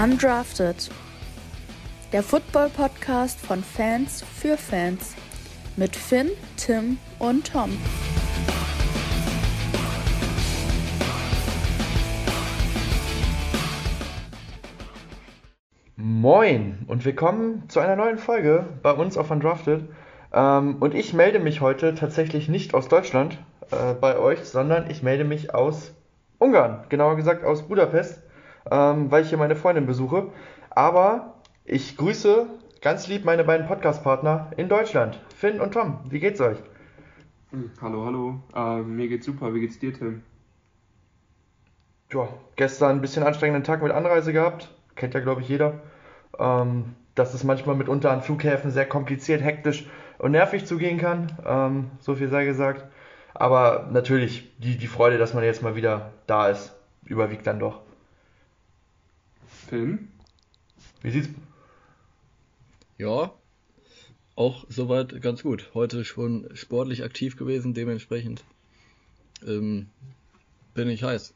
Undrafted. Der Football-Podcast von Fans für Fans. Mit Finn, Tim und Tom. Moin und willkommen zu einer neuen Folge bei uns auf Undrafted. Ähm, und ich melde mich heute tatsächlich nicht aus Deutschland äh, bei euch, sondern ich melde mich aus Ungarn, genauer gesagt aus Budapest ähm, weil ich hier meine Freundin besuche. Aber ich grüße ganz lieb meine beiden Podcast-Partner in Deutschland, Finn und Tom. Wie geht's euch? Hm, hallo, hallo. Äh, mir geht's super. Wie geht's dir, Tim? Ja, gestern ein bisschen anstrengenden Tag mit Anreise gehabt. Kennt ja, glaube ich, jeder. Ähm, dass es manchmal mitunter an Flughäfen sehr kompliziert, hektisch und nervig zugehen kann. Ähm, so viel sei gesagt. Aber natürlich, die, die Freude, dass man jetzt mal wieder da ist, überwiegt dann doch. Film. Wie sieht's? Ja, auch soweit ganz gut. Heute schon sportlich aktiv gewesen, dementsprechend ähm, bin ich heiß.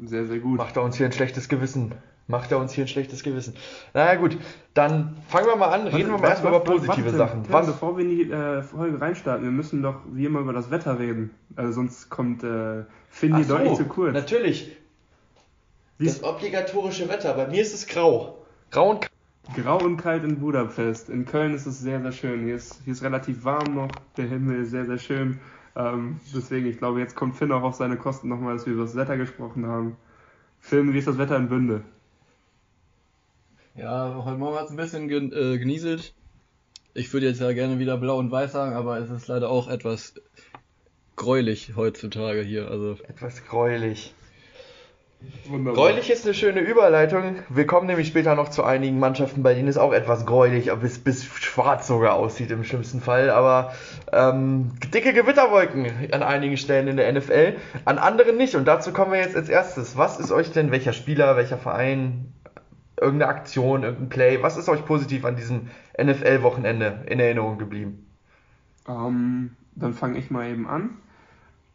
Sehr, sehr gut. Macht er uns hier ein schlechtes Gewissen. Macht er uns hier ein schlechtes Gewissen. Naja gut, dann fangen wir mal an, reden wir mal erstmal über positive warte, Sachen. Was? Bevor wir in die äh, Folge reinstarten, wir müssen doch wie immer über das Wetter reden. Also sonst kommt äh, Finn hier so, deutlich zu kurz. Natürlich. Das obligatorische Wetter. Bei mir ist es grau. Grau und kalt. Grau und kalt in Budapest. In Köln ist es sehr, sehr schön. Hier ist, hier ist relativ warm noch. Der Himmel ist sehr, sehr schön. Ähm, deswegen, ich glaube, jetzt kommt Finn auch auf seine Kosten nochmal, dass wir über das Wetter gesprochen haben. Finn, wie ist das Wetter in Bünde? Ja, heute Morgen hat es ein bisschen gen äh, genieselt. Ich würde jetzt ja gerne wieder blau und weiß sagen, aber es ist leider auch etwas gräulich heutzutage hier. Also etwas gräulich. Wunderbar. Gräulich ist eine schöne Überleitung. Wir kommen nämlich später noch zu einigen Mannschaften, bei denen es auch etwas gräulich, bis, bis schwarz sogar aussieht im schlimmsten Fall. Aber ähm, dicke Gewitterwolken an einigen Stellen in der NFL, an anderen nicht. Und dazu kommen wir jetzt als erstes. Was ist euch denn, welcher Spieler, welcher Verein, irgendeine Aktion, irgendein Play, was ist euch positiv an diesem NFL-Wochenende in Erinnerung geblieben? Ähm, dann fange ich mal eben an.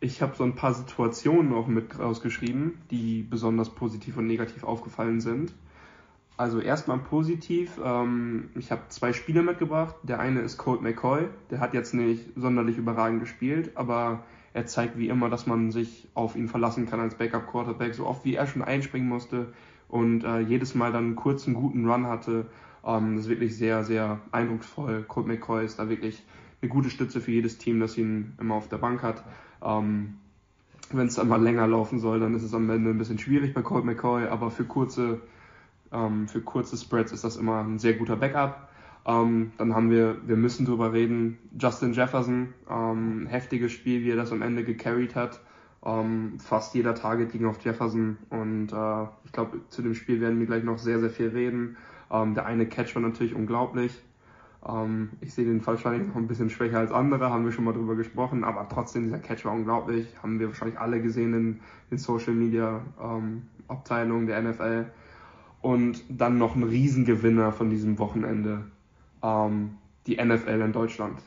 Ich habe so ein paar Situationen auch mit rausgeschrieben, die besonders positiv und negativ aufgefallen sind. Also erstmal positiv, ähm, ich habe zwei Spiele mitgebracht. Der eine ist Colt McCoy, der hat jetzt nicht sonderlich überragend gespielt, aber er zeigt wie immer, dass man sich auf ihn verlassen kann als Backup-Quarterback, so oft wie er schon einspringen musste und äh, jedes Mal dann einen kurzen, guten Run hatte. Ähm, das ist wirklich sehr, sehr eindrucksvoll. Colt McCoy ist da wirklich eine gute Stütze für jedes Team, das ihn immer auf der Bank hat. Ähm, Wenn es dann mal länger laufen soll, dann ist es am Ende ein bisschen schwierig bei Colt McCoy, aber für kurze, ähm, für kurze Spreads ist das immer ein sehr guter Backup. Ähm, dann haben wir, wir müssen drüber reden, Justin Jefferson, ähm, heftiges Spiel, wie er das am Ende gecarried hat. Ähm, fast jeder Target ging auf Jefferson und äh, ich glaube, zu dem Spiel werden wir gleich noch sehr, sehr viel reden. Ähm, der eine Catch war natürlich unglaublich. Ähm, ich sehe den wahrscheinlich noch ein bisschen schwächer als andere, haben wir schon mal drüber gesprochen, aber trotzdem, dieser Catch war unglaublich. Haben wir wahrscheinlich alle gesehen in den Social Media ähm, Abteilungen der NFL. Und dann noch ein Riesengewinner von diesem Wochenende, ähm, die NFL in Deutschland.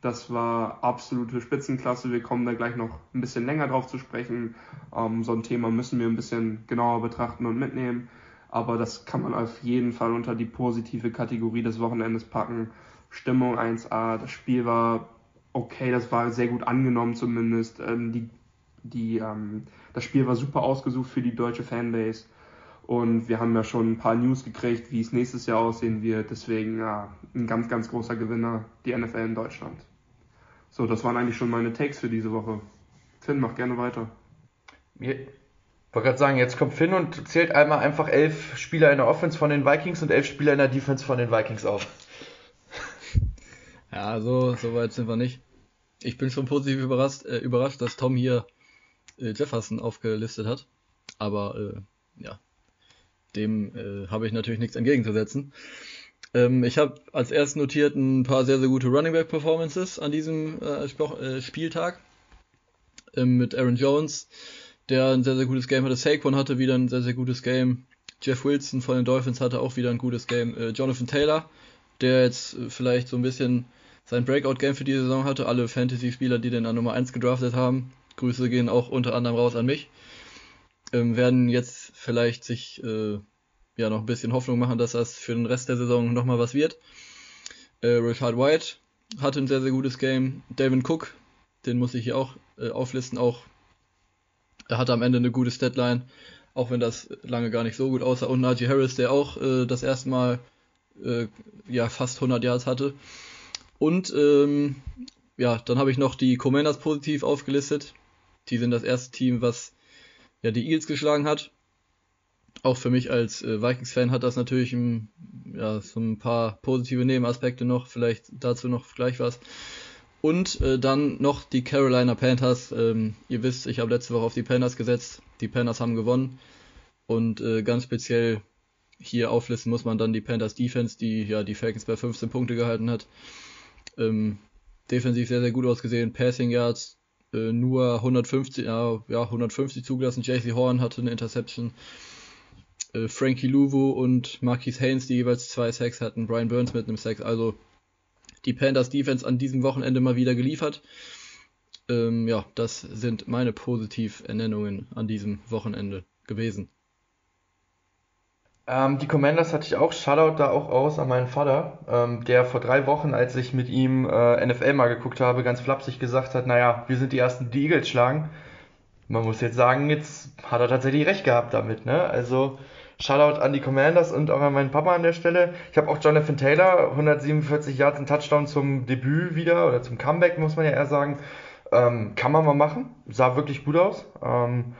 Das war absolute Spitzenklasse. Wir kommen da gleich noch ein bisschen länger drauf zu sprechen. Ähm, so ein Thema müssen wir ein bisschen genauer betrachten und mitnehmen aber das kann man auf jeden Fall unter die positive Kategorie des Wochenendes packen. Stimmung 1A, das Spiel war okay, das war sehr gut angenommen zumindest. Ähm, die, die, ähm, das Spiel war super ausgesucht für die deutsche Fanbase. Und wir haben ja schon ein paar News gekriegt, wie es nächstes Jahr aussehen wird. Deswegen ja, ein ganz, ganz großer Gewinner, die NFL in Deutschland. So, das waren eigentlich schon meine Takes für diese Woche. Finn, mach gerne weiter. Mir, wollte gerade sagen, jetzt kommt Finn und zählt einmal einfach elf Spieler in der Offense von den Vikings und elf Spieler in der Defense von den Vikings auf. Ja, so, so weit sind wir nicht. Ich bin schon positiv überrascht, äh, überrascht dass Tom hier äh, Jefferson aufgelistet hat. Aber äh, ja, dem äh, habe ich natürlich nichts entgegenzusetzen. Ähm, ich habe als erstes notiert ein paar sehr, sehr gute Running Back Performances an diesem äh, äh, Spieltag. Ähm, mit Aaron Jones, der ein sehr, sehr gutes Game hatte. Saquon hatte wieder ein sehr, sehr gutes Game. Jeff Wilson von den Dolphins hatte auch wieder ein gutes Game. Äh, Jonathan Taylor, der jetzt äh, vielleicht so ein bisschen sein Breakout-Game für die Saison hatte. Alle Fantasy-Spieler, die den an Nummer 1 gedraftet haben, Grüße gehen auch unter anderem raus an mich, ähm, werden jetzt vielleicht sich äh, ja noch ein bisschen Hoffnung machen, dass das für den Rest der Saison nochmal was wird. Äh, Richard White hatte ein sehr, sehr gutes Game. Devin Cook, den muss ich hier auch äh, auflisten, auch er hatte am Ende eine gute Statline, auch wenn das lange gar nicht so gut aussah. Und Najee Harris, der auch äh, das erste Mal äh, ja, fast 100 Yards hatte. Und ähm, ja, dann habe ich noch die Commanders positiv aufgelistet. Die sind das erste Team, was ja die Eagles geschlagen hat. Auch für mich als äh, Vikings-Fan hat das natürlich ein, ja, so ein paar positive Nebenaspekte noch. Vielleicht dazu noch gleich was. Und äh, dann noch die Carolina Panthers. Ähm, ihr wisst, ich habe letzte Woche auf die Panthers gesetzt. Die Panthers haben gewonnen. Und äh, ganz speziell hier auflisten muss man dann die Panthers Defense, die ja die Falcons bei 15 Punkte gehalten hat. Ähm, defensiv sehr, sehr gut ausgesehen. Passing Yards äh, nur 150, ja, ja, 150 zugelassen. JC Horn hatte eine Interception. Äh, Frankie Louvu und Marquis Haynes, die jeweils zwei Sacks hatten. Brian Burns mit einem Sack. Also die Panthers Defense an diesem Wochenende mal wieder geliefert. Ähm, ja, das sind meine Positivernennungen an diesem Wochenende gewesen. Ähm, die Commanders hatte ich auch, Shoutout da auch aus an meinen Vater, ähm, der vor drei Wochen, als ich mit ihm äh, NFL mal geguckt habe, ganz flapsig gesagt hat, naja, wir sind die Ersten, die Eagles schlagen. Man muss jetzt sagen, jetzt hat er tatsächlich recht gehabt damit, ne? Also Shoutout an die Commanders und auch an meinen Papa an der Stelle. Ich habe auch Jonathan Taylor, 147 Yards und Touchdown zum Debüt wieder, oder zum Comeback, muss man ja eher sagen. Ähm, kann man mal machen, sah wirklich gut aus. Ähm,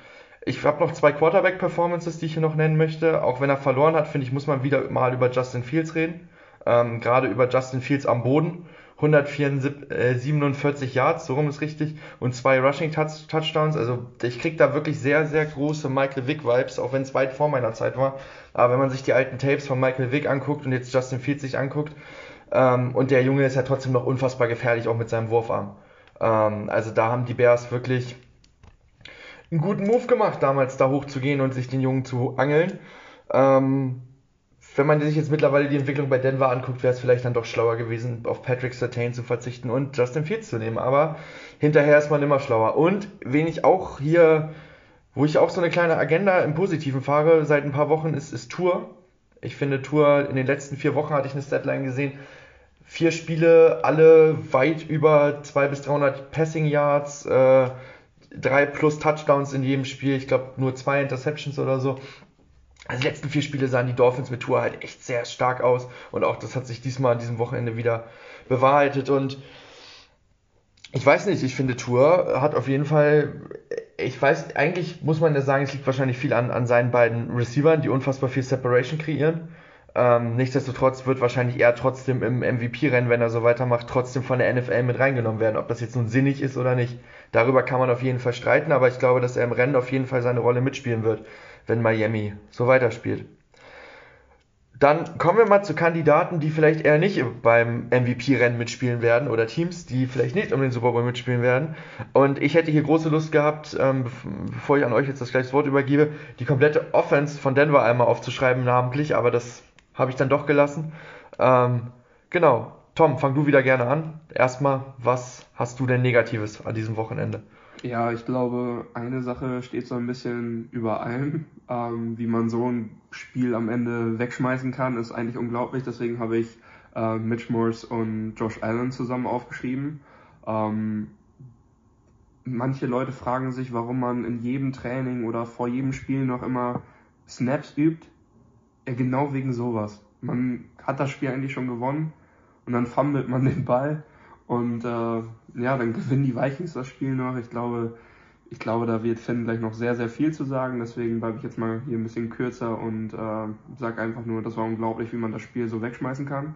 ich habe noch zwei Quarterback-Performances, die ich hier noch nennen möchte. Auch wenn er verloren hat, finde ich, muss man wieder mal über Justin Fields reden. Ähm, Gerade über Justin Fields am Boden. 147 Yards, so rum ist richtig, und zwei Rushing -Touch Touchdowns. Also ich krieg da wirklich sehr, sehr große Michael Vick-Vibes, auch wenn es weit vor meiner Zeit war. Aber wenn man sich die alten Tapes von Michael Vick anguckt und jetzt Justin Fields sich anguckt, ähm, und der Junge ist ja trotzdem noch unfassbar gefährlich, auch mit seinem Wurfarm. Ähm, also da haben die Bears wirklich einen guten Move gemacht, damals da hochzugehen und sich den Jungen zu angeln. Ähm, wenn man sich jetzt mittlerweile die Entwicklung bei Denver anguckt, wäre es vielleicht dann doch schlauer gewesen, auf Patrick Sertain zu verzichten und Justin Fields zu nehmen. Aber hinterher ist man immer schlauer. Und wen ich auch hier, wo ich auch so eine kleine Agenda im Positiven fahre, seit ein paar Wochen ist, ist Tour. Ich finde Tour, in den letzten vier Wochen hatte ich eine Statline gesehen, vier Spiele, alle weit über 200 bis 300 Passing Yards, äh, drei plus Touchdowns in jedem Spiel. Ich glaube nur zwei Interceptions oder so. Also die letzten vier Spiele sahen die Dolphins mit Tour halt echt sehr stark aus. Und auch das hat sich diesmal an diesem Wochenende wieder bewahrheitet. Und ich weiß nicht, ich finde Tour hat auf jeden Fall, ich weiß, eigentlich muss man ja sagen, es liegt wahrscheinlich viel an, an seinen beiden Receivern, die unfassbar viel Separation kreieren. Ähm, nichtsdestotrotz wird wahrscheinlich er trotzdem im MVP-Rennen, wenn er so weitermacht, trotzdem von der NFL mit reingenommen werden. Ob das jetzt nun sinnig ist oder nicht, darüber kann man auf jeden Fall streiten, aber ich glaube, dass er im Rennen auf jeden Fall seine Rolle mitspielen wird, wenn Miami so weiterspielt. Dann kommen wir mal zu Kandidaten, die vielleicht eher nicht beim MVP-Rennen mitspielen werden oder Teams, die vielleicht nicht um den Super Bowl mitspielen werden. Und ich hätte hier große Lust gehabt, ähm, bevor ich an euch jetzt das gleiche Wort übergebe, die komplette Offense von Denver einmal aufzuschreiben namentlich, aber das habe ich dann doch gelassen. Ähm, genau. Tom, fang du wieder gerne an. Erstmal, was hast du denn Negatives an diesem Wochenende? Ja, ich glaube, eine Sache steht so ein bisschen über allem. Ähm, wie man so ein Spiel am Ende wegschmeißen kann, ist eigentlich unglaublich. Deswegen habe ich äh, Mitch Morse und Josh Allen zusammen aufgeschrieben. Ähm, manche Leute fragen sich, warum man in jedem Training oder vor jedem Spiel noch immer Snaps übt. Ja, genau wegen sowas. Man hat das Spiel eigentlich schon gewonnen und dann fummelt man den Ball und äh, ja, dann gewinnen die Vikings das Spiel noch. Ich glaube, ich glaube, da wird Finn gleich noch sehr, sehr viel zu sagen. Deswegen bleibe ich jetzt mal hier ein bisschen kürzer und äh, sage einfach nur, das war unglaublich, wie man das Spiel so wegschmeißen kann.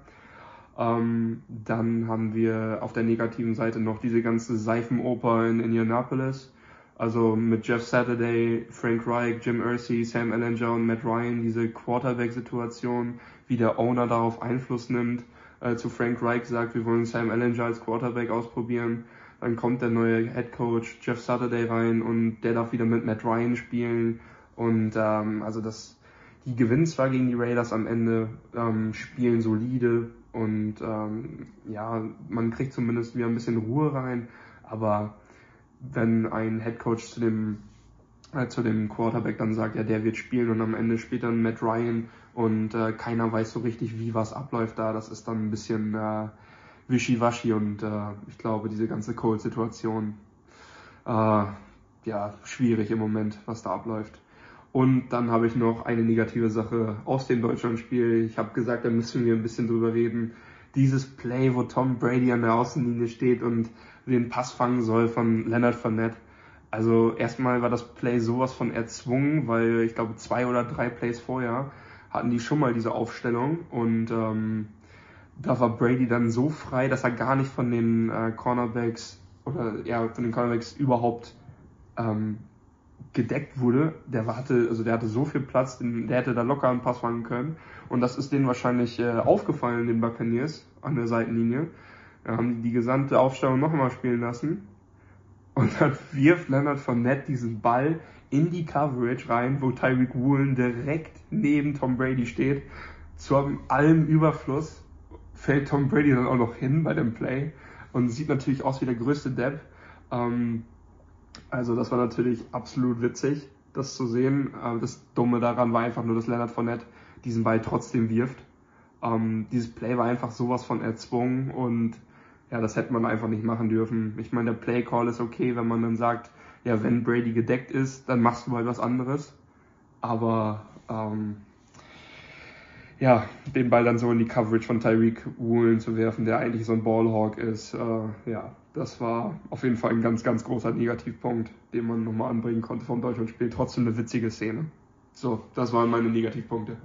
Ähm, dann haben wir auf der negativen Seite noch diese ganze Seifenoper in Indianapolis. Also mit Jeff Saturday, Frank Reich, Jim Irsay, Sam Ellinger und Matt Ryan, diese Quarterback-Situation, wie der Owner darauf Einfluss nimmt. Äh, zu Frank Reich sagt, wir wollen Sam Ellinger als Quarterback ausprobieren. Dann kommt der neue Head Coach Jeff Saturday rein und der darf wieder mit Matt Ryan spielen. Und ähm, also das, die gewinnen zwar gegen die Raiders am Ende, ähm, spielen solide und ähm, ja, man kriegt zumindest wieder ein bisschen Ruhe rein, aber wenn ein Head Coach zu dem äh, zu dem Quarterback dann sagt, ja, der wird spielen und am Ende spielt dann Matt Ryan und äh, keiner weiß so richtig, wie was abläuft da. Das ist dann ein bisschen äh, wischiwaschi und äh, ich glaube, diese ganze Cold-Situation, äh, ja, schwierig im Moment, was da abläuft. Und dann habe ich noch eine negative Sache aus dem Deutschlandspiel. Ich habe gesagt, da müssen wir ein bisschen drüber reden. Dieses Play, wo Tom Brady an der Außenlinie steht und den Pass fangen soll von Leonard Fournette. Also erstmal war das Play sowas von erzwungen, weil ich glaube zwei oder drei Plays vorher hatten die schon mal diese Aufstellung und ähm, da war Brady dann so frei, dass er gar nicht von den äh, Cornerbacks oder ja von den Cornerbacks überhaupt ähm, gedeckt wurde. Der hatte, also der hatte so viel Platz, der hätte da locker einen Pass fangen können. Und das ist denen wahrscheinlich äh, aufgefallen, den Buccaneers an der Seitenlinie. Da haben die die gesamte Aufstellung noch einmal spielen lassen. Und dann wirft Leonard von Nett diesen Ball in die Coverage rein, wo Tyreek Woolen direkt neben Tom Brady steht. Zu allem Überfluss fällt Tom Brady dann auch noch hin bei dem Play und sieht natürlich aus wie der größte Depp. Ähm, also das war natürlich absolut witzig, das zu sehen. Äh, das Dumme daran war einfach nur, dass Leonard Fournette diesen Ball trotzdem wirft. Ähm, dieses Play war einfach sowas von erzwungen und ja, das hätte man einfach nicht machen dürfen. Ich meine, der Play Call ist okay, wenn man dann sagt, ja, wenn Brady gedeckt ist, dann machst du mal was anderes. Aber ähm, ja, den Ball dann so in die Coverage von Tyreek Woolen zu werfen, der eigentlich so ein Ballhawk ist, äh, ja, das war auf jeden Fall ein ganz, ganz großer Negativpunkt, den man nochmal anbringen konnte vom Deutschlandspiel. Trotzdem eine witzige Szene. So, das waren meine Negativpunkte.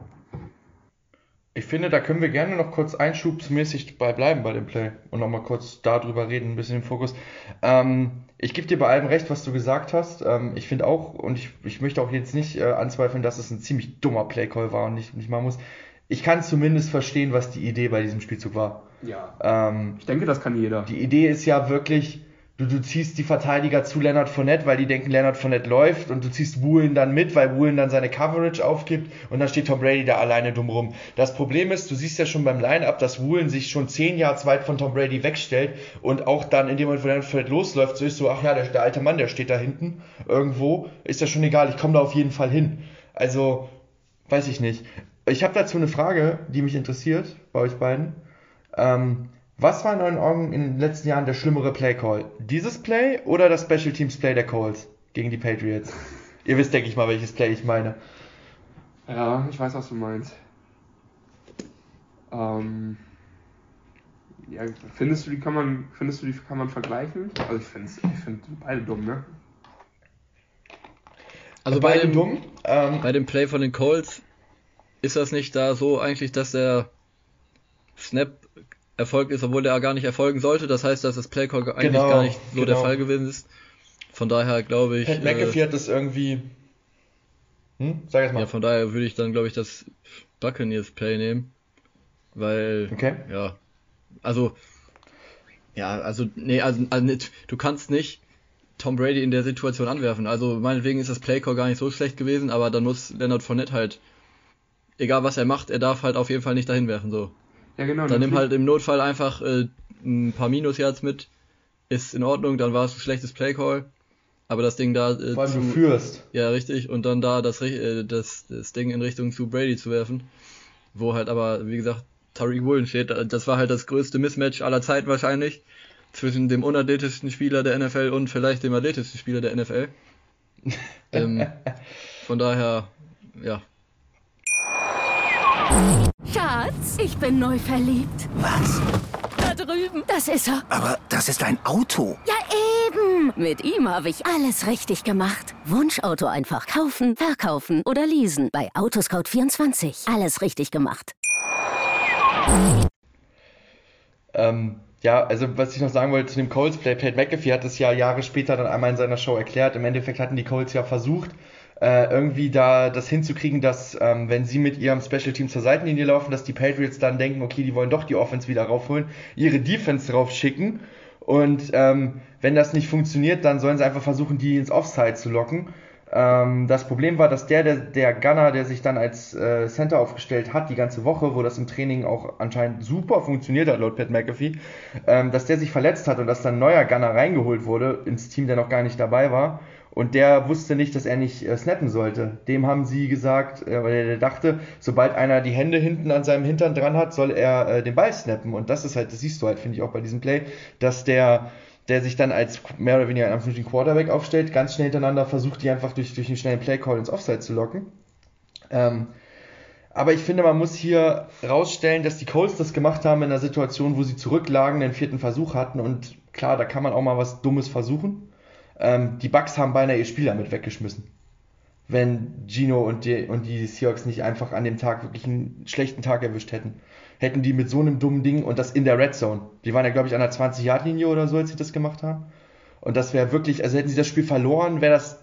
Ich finde, da können wir gerne noch kurz einschubsmäßig bei bleiben bei dem Play und nochmal kurz darüber reden, ein bisschen im Fokus. Ähm, ich gebe dir bei allem recht, was du gesagt hast. Ähm, ich finde auch, und ich, ich möchte auch jetzt nicht äh, anzweifeln, dass es ein ziemlich dummer Playcall war und nicht, nicht mal muss. Ich kann zumindest verstehen, was die Idee bei diesem Spielzug war. Ja. Ähm, ich denke, das kann jeder. Die Idee ist ja wirklich, du, du ziehst die Verteidiger zu Leonard Fournette, weil die denken, Leonard Fournette läuft und du ziehst Woolen dann mit, weil Woolen dann seine Coverage aufgibt und dann steht Tom Brady da alleine dumm rum. Das Problem ist, du siehst ja schon beim Line-Up, dass Woolen sich schon zehn Yards weit von Tom Brady wegstellt und auch dann in dem Moment, wo Leonard Fournette losläuft, so ist so, ach ja, der, der alte Mann, der steht da hinten irgendwo, ist ja schon egal, ich komme da auf jeden Fall hin. Also, weiß ich nicht. Ich habe dazu eine Frage, die mich interessiert bei euch beiden. Ähm, was war in euren Augen in den letzten Jahren der schlimmere Play Call? Dieses Play oder das Special Teams Play der Colts gegen die Patriots? Ihr wisst, denke ich mal, welches Play ich meine. Ja, ich weiß, was du meinst. Ähm, ja, findest du, die kann man, findest du, die kann man vergleichen? Also ich finde ich find beide dumm, ne? Also bei dem, dumm, ähm, bei dem Play von den Colts ist das nicht da so eigentlich, dass der Snap erfolgt ist, obwohl der gar nicht erfolgen sollte. Das heißt, dass das Playcall eigentlich genau, gar nicht so genau. der Fall gewesen ist. Von daher glaube ich. Pat McAfee äh, hat das irgendwie. Hm? Sag jetzt mal. Ja, von daher würde ich dann, glaube ich, das Buccaneers Play nehmen. Weil. Okay. Ja. Also. Ja, also, nee, also, also du kannst nicht Tom Brady in der Situation anwerfen. Also meinetwegen ist das Playcall gar nicht so schlecht gewesen, aber dann muss Leonard Fournette halt, egal was er macht, er darf halt auf jeden Fall nicht dahin werfen, so. Ja, genau. Dann nimm halt im Notfall einfach äh, ein paar Minus-Yards mit. Ist in Ordnung, dann war es ein schlechtes Playcall. Aber das Ding da. Äh, Vor allem zu, du führst. Ja, richtig. Und dann da das, äh, das, das Ding in Richtung zu Brady zu werfen. Wo halt aber, wie gesagt, Tariq Woolen steht. Das war halt das größte Mismatch aller Zeiten wahrscheinlich. Zwischen dem unathletischsten Spieler der NFL und vielleicht dem athletischsten Spieler der NFL. ähm, von daher, ja, Schatz, ich bin neu verliebt. Was? Da drüben. Das ist er. Aber das ist ein Auto. Ja, eben. Mit ihm habe ich alles richtig gemacht. Wunschauto einfach kaufen, verkaufen oder leasen. Bei Autoscout24. Alles richtig gemacht. Ähm, ja, also was ich noch sagen wollte zu dem Colts Play, Pat McAfee hat es ja Jahre später dann einmal in seiner Show erklärt. Im Endeffekt hatten die Colts ja versucht, äh, irgendwie da das hinzukriegen, dass ähm, wenn sie mit ihrem Special Team zur Seitenlinie laufen, dass die Patriots dann denken, okay, die wollen doch die Offense wieder raufholen, ihre Defense drauf schicken und ähm, wenn das nicht funktioniert, dann sollen sie einfach versuchen, die ins Offside zu locken. Ähm, das Problem war, dass der, der, der Gunner, der sich dann als äh, Center aufgestellt hat, die ganze Woche, wo das im Training auch anscheinend super funktioniert hat, laut Pat McAfee, ähm, dass der sich verletzt hat und dass dann ein neuer Gunner reingeholt wurde ins Team, der noch gar nicht dabei war Und der wusste nicht, dass er nicht äh, snappen sollte. Dem haben sie gesagt, äh, weil er dachte, sobald einer die Hände hinten an seinem Hintern dran hat, soll er äh, den Ball snappen. Und das ist halt, das siehst du halt, finde ich auch bei diesem Play, dass der, der sich dann als mehr oder weniger einen Quarterback aufstellt, ganz schnell hintereinander versucht, die einfach durch, durch einen schnellen Play-Call ins Offside zu locken. Ähm, aber ich finde, man muss hier rausstellen, dass die Colts das gemacht haben in einer Situation, wo sie zurücklagen, den vierten Versuch hatten. Und klar, da kann man auch mal was Dummes versuchen. Ähm, die Bucks haben beinahe ihr Spiel damit weggeschmissen. Wenn Gino und die, und die Seahawks nicht einfach an dem Tag wirklich einen schlechten Tag erwischt hätten. Hätten die mit so einem dummen Ding und das in der Red Zone. Die waren ja, glaube ich, an der 20-Yard-Linie oder so, als sie das gemacht haben. Und das wäre wirklich, also hätten sie das Spiel verloren, wäre das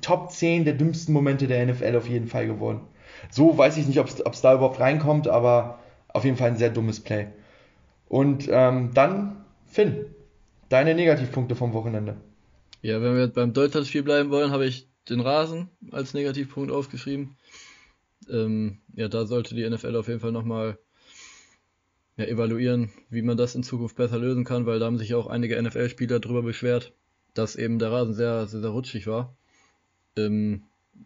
Top 10 der dümmsten Momente der NFL auf jeden Fall geworden. So weiß ich nicht, ob es da überhaupt reinkommt, aber auf jeden Fall ein sehr dummes Play. Und ähm, dann Finn, Deine Negativpunkte vom Wochenende. Ja, wenn wir beim Deutschlandspiel bleiben wollen, habe ich den Rasen als Negativpunkt aufgeschrieben. Ähm, ja, da sollte die NFL auf jeden Fall nochmal ja, evaluieren, wie man das in Zukunft besser lösen kann, weil da haben sich auch einige NFL-Spieler darüber beschwert, dass eben der Rasen sehr, sehr, sehr rutschig war. Ähm,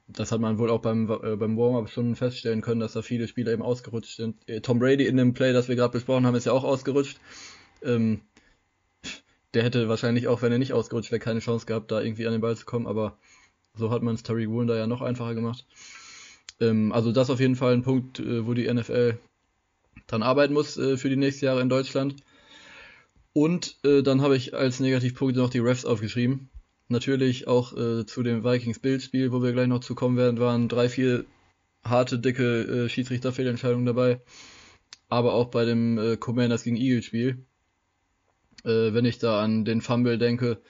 das hat man wohl auch beim, äh, beim Warm-Up schon feststellen können, dass da viele Spieler eben ausgerutscht sind. Äh, Tom Brady in dem Play, das wir gerade besprochen haben, ist ja auch ausgerutscht. Ähm, der hätte wahrscheinlich auch, wenn er nicht ausgerutscht wäre, keine Chance gehabt, da irgendwie an den Ball zu kommen, aber so hat man es Tariq Woolen da ja noch einfacher gemacht. Ähm, also das auf jeden Fall ein Punkt, äh, wo die NFL dran arbeiten muss äh, für die nächsten Jahre in Deutschland. Und äh, dann habe ich als Negativpunkt noch die Refs aufgeschrieben. Natürlich auch äh, zu dem Vikings-Bildspiel, wo wir gleich noch zu kommen werden, waren drei, vier harte, dicke äh, Schiedsrichterfehlentscheidungen dabei. Aber auch bei dem äh, Commanders gegen Eagles-Spiel äh, wenn ich da an den Fumble denke,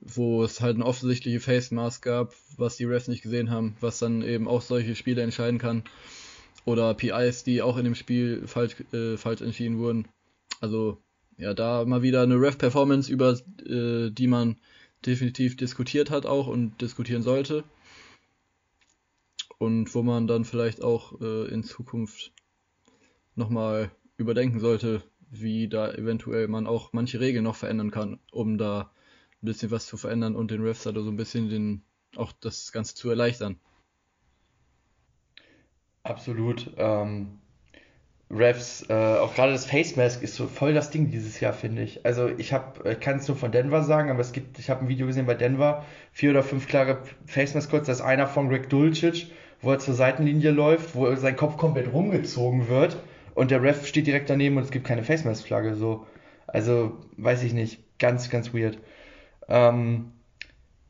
wo es halt eine offensichtliche Face Mask gab, was die Refs nicht gesehen haben, was dann eben auch solche Spiele entscheiden kann. Oder PIs, die auch in dem Spiel falsch, äh, falsch entschieden wurden. Also ja, da mal wieder eine Ref-Performance, über äh, die man definitiv diskutiert hat auch und diskutieren sollte. Und wo man dann vielleicht auch äh, in Zukunft nochmal überdenken sollte, wie da eventuell man auch manche Regeln noch verändern kann, um da ein bisschen was zu verändern und den Refs da so ein bisschen den, auch das Ganze zu erleichtern. Absolut. Ähm, Refs, äh, auch gerade das Face Mask ist so voll das Ding dieses Jahr, finde ich. Also ich habe, ich kann es nur von Denver sagen, aber es gibt, ich habe ein Video gesehen bei Denver, vier oder fünf klare Face Mask kurz, da ist einer von Greg Dulcich, wo er zur Seitenlinie läuft, wo sein Kopf komplett rumgezogen wird und der Ref steht direkt daneben und es gibt keine Face Mask Flagge. So. Also, weiß ich nicht. Ganz, ganz weird. Ähm,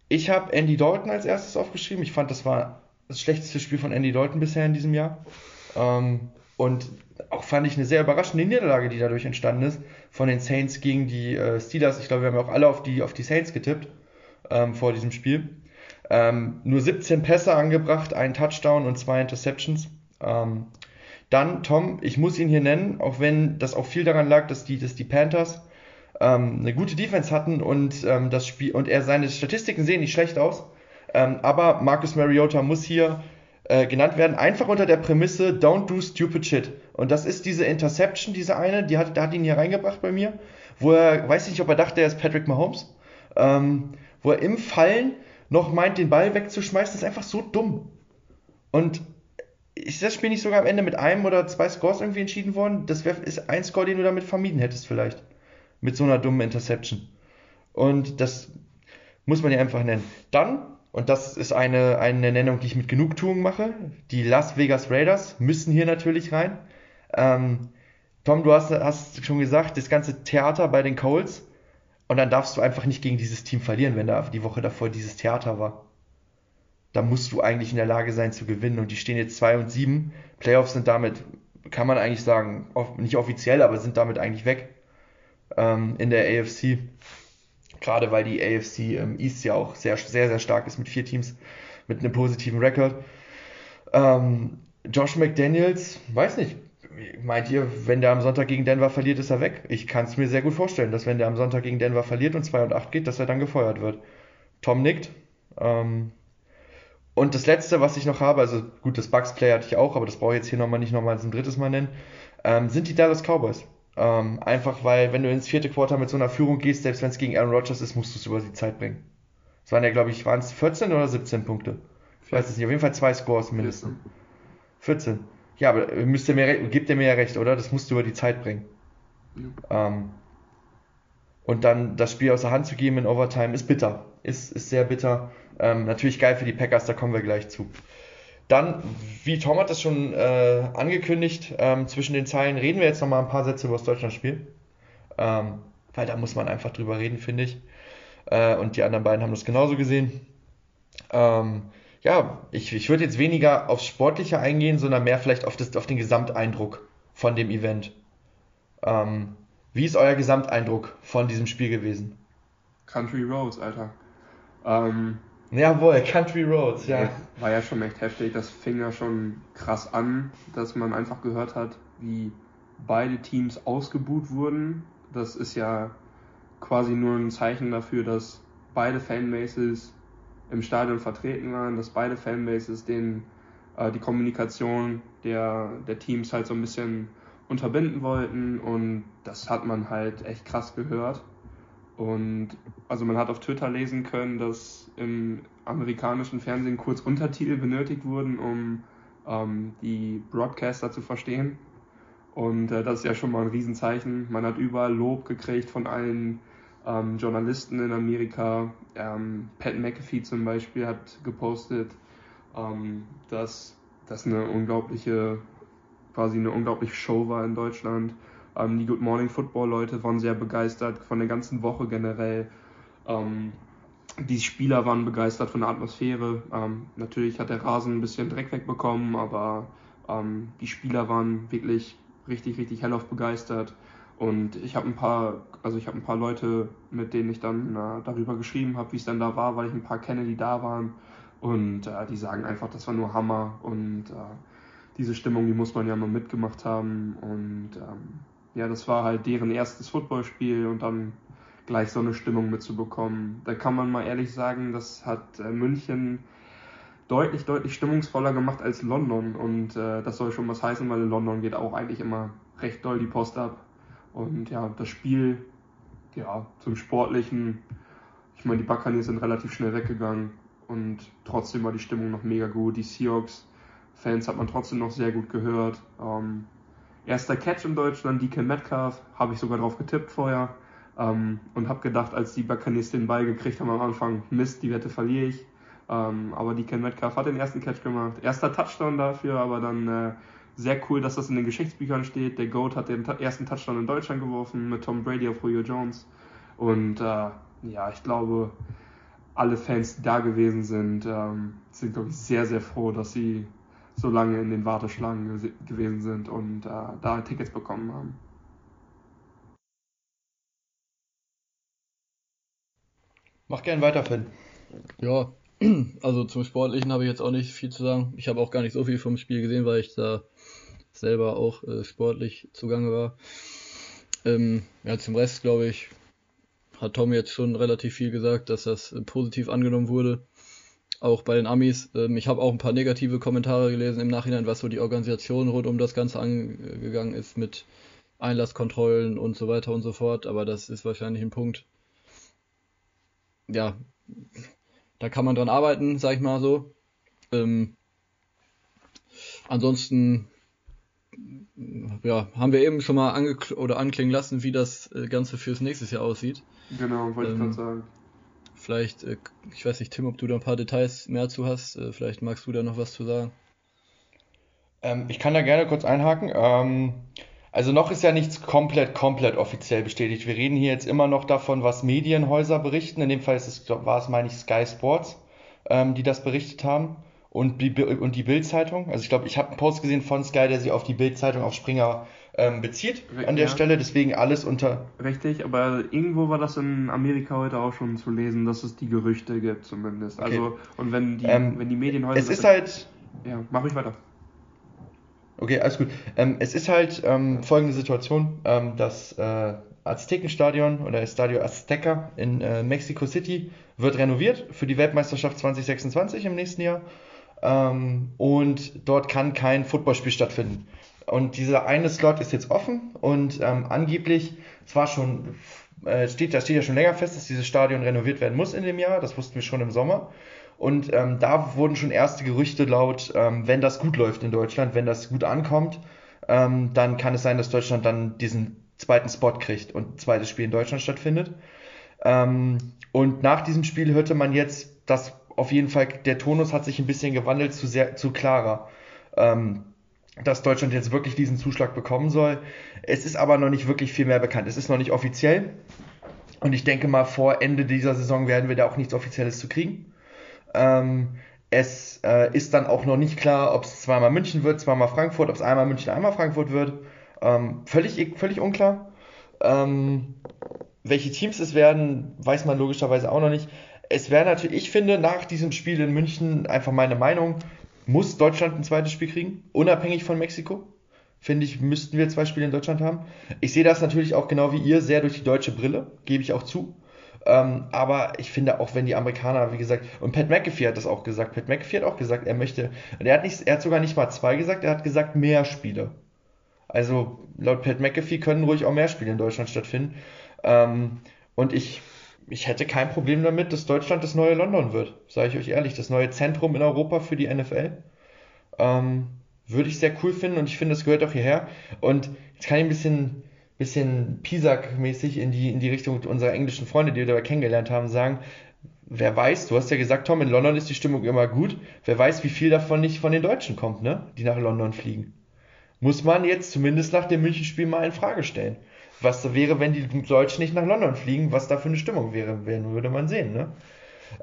ich habe Andy Dalton als erstes aufgeschrieben. Ich fand, das war das schlechteste Spiel von Andy Dalton bisher in diesem Jahr. Ähm, und auch fand ich eine sehr überraschende Niederlage, die dadurch entstanden ist, von den Saints gegen die äh, Steelers. Ich glaube, wir haben ja auch alle auf die, auf die Saints getippt ähm, vor diesem Spiel. Ähm, nur 17 Pässe angebracht, ein Touchdown und zwei Interceptions. Ähm, dann, Tom, ich muss ihn hier nennen, auch wenn das auch viel daran lag, dass die, dass die Panthers ähm, eine gute Defense hatten und ähm, das Spiel und er seine Statistiken sehen nicht schlecht aus. Ähm, aber Marcus Mariota muss hier äh, genannt werden, einfach unter der Prämisse Don't do stupid shit. Und das ist diese Interception, diese eine, die hat, der hat ihn hier reingebracht bei mir, wo er, weiß nicht, ob er dachte, er ist Patrick Mahomes, ähm, wo er im Fallen noch meint, den Ball wegzuschmeißen, ist einfach so dumm. Und ist das Spiel nicht sogar am Ende mit einem oder zwei Scores irgendwie entschieden worden? Das wär, ist ein Score, den du damit vermieden hättest vielleicht. Mit so einer dummen Interception. Und das muss man ja einfach nennen. Dann, und das ist eine, eine Nennung, die ich mit Genugtuung mache, die Las Vegas Raiders müssen hier natürlich rein. Ähm, Tom, du hast, hast schon gesagt, das ganze Theater bei den Colts. Und dann darfst du einfach nicht gegen dieses Team verlieren, wenn da die Woche davor dieses Theater war da musst du eigentlich in der Lage sein zu gewinnen. Und die stehen jetzt 2 und 7. Playoffs sind damit, kann man eigentlich sagen, nicht offiziell, aber sind damit eigentlich weg ähm, in der AFC. Gerade weil die AFC ähm, East ja auch sehr, sehr, sehr stark ist mit vier Teams mit einem positiven Rekord. Ähm, Josh McDaniels, weiß nicht, meint ihr, wenn der am Sonntag gegen Denver verliert, ist er weg? Ich kann es mir sehr gut vorstellen, dass wenn der am Sonntag gegen Denver verliert und 2 und 8 geht, dass er dann gefeuert wird. Tom nickt. Ähm, und das letzte, was ich noch habe, also gut, das Bugs Play hatte ich auch, aber das brauche ich jetzt hier nochmal nicht nochmal ein drittes Mal nennen, ähm, sind die Dallas Cowboys. Ähm, einfach weil, wenn du ins vierte Quarter mit so einer Führung gehst, selbst wenn es gegen Aaron Rodgers ist, musst du es über die Zeit bringen. Es waren ja, glaube ich, waren es 14 oder 17 Punkte? Ich weiß es nicht. Auf jeden Fall zwei Scores mindestens. 14. Ja, aber müsst ihr mir, gebt ihr mir ja recht, oder? Das musst du über die Zeit bringen. Ja. Ähm, und dann das Spiel aus der Hand zu geben in Overtime ist bitter. Ist, ist sehr bitter. Ähm, natürlich geil für die Packers, da kommen wir gleich zu. Dann, wie Tom hat das schon äh, angekündigt, ähm, zwischen den Zeilen reden wir jetzt nochmal ein paar Sätze über das Deutschlandspiel. Ähm, weil da muss man einfach drüber reden, finde ich. Äh, und die anderen beiden haben das genauso gesehen. Ähm, ja, ich, ich würde jetzt weniger aufs Sportliche eingehen, sondern mehr vielleicht auf, das, auf den Gesamteindruck von dem Event. Ähm, wie ist euer Gesamteindruck von diesem Spiel gewesen? Country Roads, Alter. Ähm, Jawohl, Country Roads, ja. War ja schon echt heftig. Das fing ja schon krass an, dass man einfach gehört hat, wie beide Teams ausgebuht wurden. Das ist ja quasi nur ein Zeichen dafür, dass beide Fanbases im Stadion vertreten waren, dass beide Fanbases den, äh, die Kommunikation der, der Teams halt so ein bisschen unterbinden wollten und das hat man halt echt krass gehört. Und also man hat auf Twitter lesen können, dass im amerikanischen Fernsehen kurz Untertitel benötigt wurden, um ähm, die Broadcaster zu verstehen. Und äh, das ist ja schon mal ein Riesenzeichen. Man hat überall Lob gekriegt von allen ähm, Journalisten in Amerika. Ähm, Pat McAfee zum Beispiel hat gepostet, ähm, dass das eine unglaubliche, quasi eine unglaubliche Show war in Deutschland. Ähm, die Good Morning Football Leute waren sehr begeistert von der ganzen Woche generell. Ähm, die Spieler waren begeistert von der Atmosphäre. Ähm, natürlich hat der Rasen ein bisschen Dreck wegbekommen, aber ähm, die Spieler waren wirklich richtig, richtig hellauf begeistert. Und ich habe ein paar, also ich habe ein paar Leute, mit denen ich dann äh, darüber geschrieben habe, wie es dann da war, weil ich ein paar kenne, die da waren. Und äh, die sagen einfach, das war nur Hammer. Und äh, diese Stimmung, die muss man ja mal mitgemacht haben. Und ähm, ja, das war halt deren erstes Footballspiel und dann gleich so eine Stimmung mitzubekommen. Da kann man mal ehrlich sagen, das hat äh, München deutlich, deutlich stimmungsvoller gemacht als London. Und äh, das soll schon was heißen, weil in London geht auch eigentlich immer recht doll die Post ab. Und ja, das Spiel, ja, zum Sportlichen, ich meine, die Buccaneers sind relativ schnell weggegangen und trotzdem war die Stimmung noch mega gut. Die Seahawks-Fans hat man trotzdem noch sehr gut gehört. Ähm, Erster Catch in Deutschland, DK Metcalf, habe ich sogar drauf getippt vorher ähm, und habe gedacht, als die Buccaneers den Ball gekriegt haben am Anfang, Mist, die Wette verliere ich. Ähm, aber DK Metcalf hat den ersten Catch gemacht. Erster Touchdown dafür, aber dann äh, sehr cool, dass das in den Geschichtsbüchern steht. Der GOAT hat den ersten Touchdown in Deutschland geworfen mit Tom Brady auf Julio Jones. Und äh, ja, ich glaube, alle Fans, die da gewesen sind, ähm, sind, glaube ich, sehr, sehr froh, dass sie so lange in den Warteschlangen gewesen sind und äh, da Tickets bekommen haben. Mach gern weiter, Finn. Ja, also zum Sportlichen habe ich jetzt auch nicht viel zu sagen. Ich habe auch gar nicht so viel vom Spiel gesehen, weil ich da selber auch äh, sportlich zugange war. Ähm, ja, zum Rest glaube ich, hat Tom jetzt schon relativ viel gesagt, dass das äh, positiv angenommen wurde auch bei den Amis. Ähm, ich habe auch ein paar negative Kommentare gelesen im Nachhinein, was so die Organisation rund um das Ganze angegangen ist mit Einlasskontrollen und so weiter und so fort. Aber das ist wahrscheinlich ein Punkt. Ja, da kann man dran arbeiten, sag ich mal so. Ähm, ansonsten ja, haben wir eben schon mal oder anklingen lassen, wie das äh, Ganze fürs nächste Jahr aussieht. Genau, wollte ähm, ich gerade sagen. Vielleicht, äh, ich weiß nicht, Tim, ob du da ein paar Details mehr zu hast. Äh, vielleicht magst du da noch was zu sagen. Ähm, ich kann da gerne kurz einhaken. Also noch ist ja nichts komplett, komplett offiziell bestätigt. Wir reden hier jetzt immer noch davon, was Medienhäuser berichten. In dem Fall ist es, war es, meine ich, Sky Sports, ähm, die das berichtet haben. Und die, und die Bild-Zeitung. Also ich glaube, ich habe einen Post gesehen von Sky, der sich auf die Bild-Zeitung, auf Springer ähm, bezieht an der ja. Stelle, deswegen alles unter. Richtig, aber irgendwo war das in Amerika heute auch schon zu lesen, dass es die Gerüchte gibt zumindest. Okay. Also und wenn die, ähm, wenn die Medienhäuser. Es ist halt. Ja, mach ich weiter. Okay, alles gut. Ähm, es ist halt ähm, folgende Situation, ähm, das äh, Aztekenstadion oder Estadio Azteca in äh, Mexico City wird renoviert für die Weltmeisterschaft 2026 im nächsten Jahr. Ähm, und dort kann kein Footballspiel stattfinden. Und dieser eine Slot ist jetzt offen und ähm, angeblich, es war schon äh, steht, da steht ja schon länger fest, dass dieses Stadion renoviert werden muss in dem Jahr. Das wussten wir schon im Sommer. Und ähm, da wurden schon erste Gerüchte laut, ähm, wenn das gut läuft in Deutschland, wenn das gut ankommt, ähm, dann kann es sein, dass Deutschland dann diesen zweiten Spot kriegt und ein zweites Spiel in Deutschland stattfindet. Ähm, und nach diesem Spiel hörte man jetzt, dass auf jeden Fall der Tonus hat sich ein bisschen gewandelt zu sehr zu klarer. Ähm, dass Deutschland jetzt wirklich diesen Zuschlag bekommen soll. Es ist aber noch nicht wirklich viel mehr bekannt. Es ist noch nicht offiziell. Und ich denke mal, vor Ende dieser Saison werden wir da auch nichts Offizielles zu kriegen. Ähm, es äh, ist dann auch noch nicht klar, ob es zweimal München wird, zweimal Frankfurt, ob es einmal München, einmal Frankfurt wird. Ähm, völlig, völlig unklar. Ähm, welche Teams es werden, weiß man logischerweise auch noch nicht. Es wäre natürlich, ich finde, nach diesem Spiel in München, einfach meine Meinung, muss Deutschland ein zweites Spiel kriegen, unabhängig von Mexiko. Finde ich, müssten wir zwei Spiele in Deutschland haben. Ich sehe das natürlich auch genau wie ihr sehr durch die deutsche Brille, gebe ich auch zu. Ähm, aber ich finde auch, wenn die Amerikaner, wie gesagt, und Pat McAfee hat das auch gesagt. Pat McAfee hat auch gesagt, er möchte, er hat, nicht, er hat sogar nicht mal zwei gesagt, er hat gesagt mehr Spiele. Also laut Pat McAfee können ruhig auch mehr Spiele in Deutschland stattfinden. Ähm, und ich, ich hätte kein Problem damit, dass Deutschland das neue London wird. Sage ich euch ehrlich, das neue Zentrum in Europa für die NFL. Ähm, würde ich sehr cool finden und ich finde, das gehört auch hierher. Und jetzt kann ich ein bisschen bisschen Pisak-mäßig in die, in die Richtung unserer englischen Freunde, die wir dabei kennengelernt haben, sagen, wer weiß, du hast ja gesagt, Tom, in London ist die Stimmung immer gut, wer weiß, wie viel davon nicht von den Deutschen kommt, ne, die nach London fliegen. Muss man jetzt zumindest nach dem Münchenspiel mal in Frage stellen. Was wäre, wenn die Deutschen nicht nach London fliegen, was da für eine Stimmung wäre, würde man sehen, ne?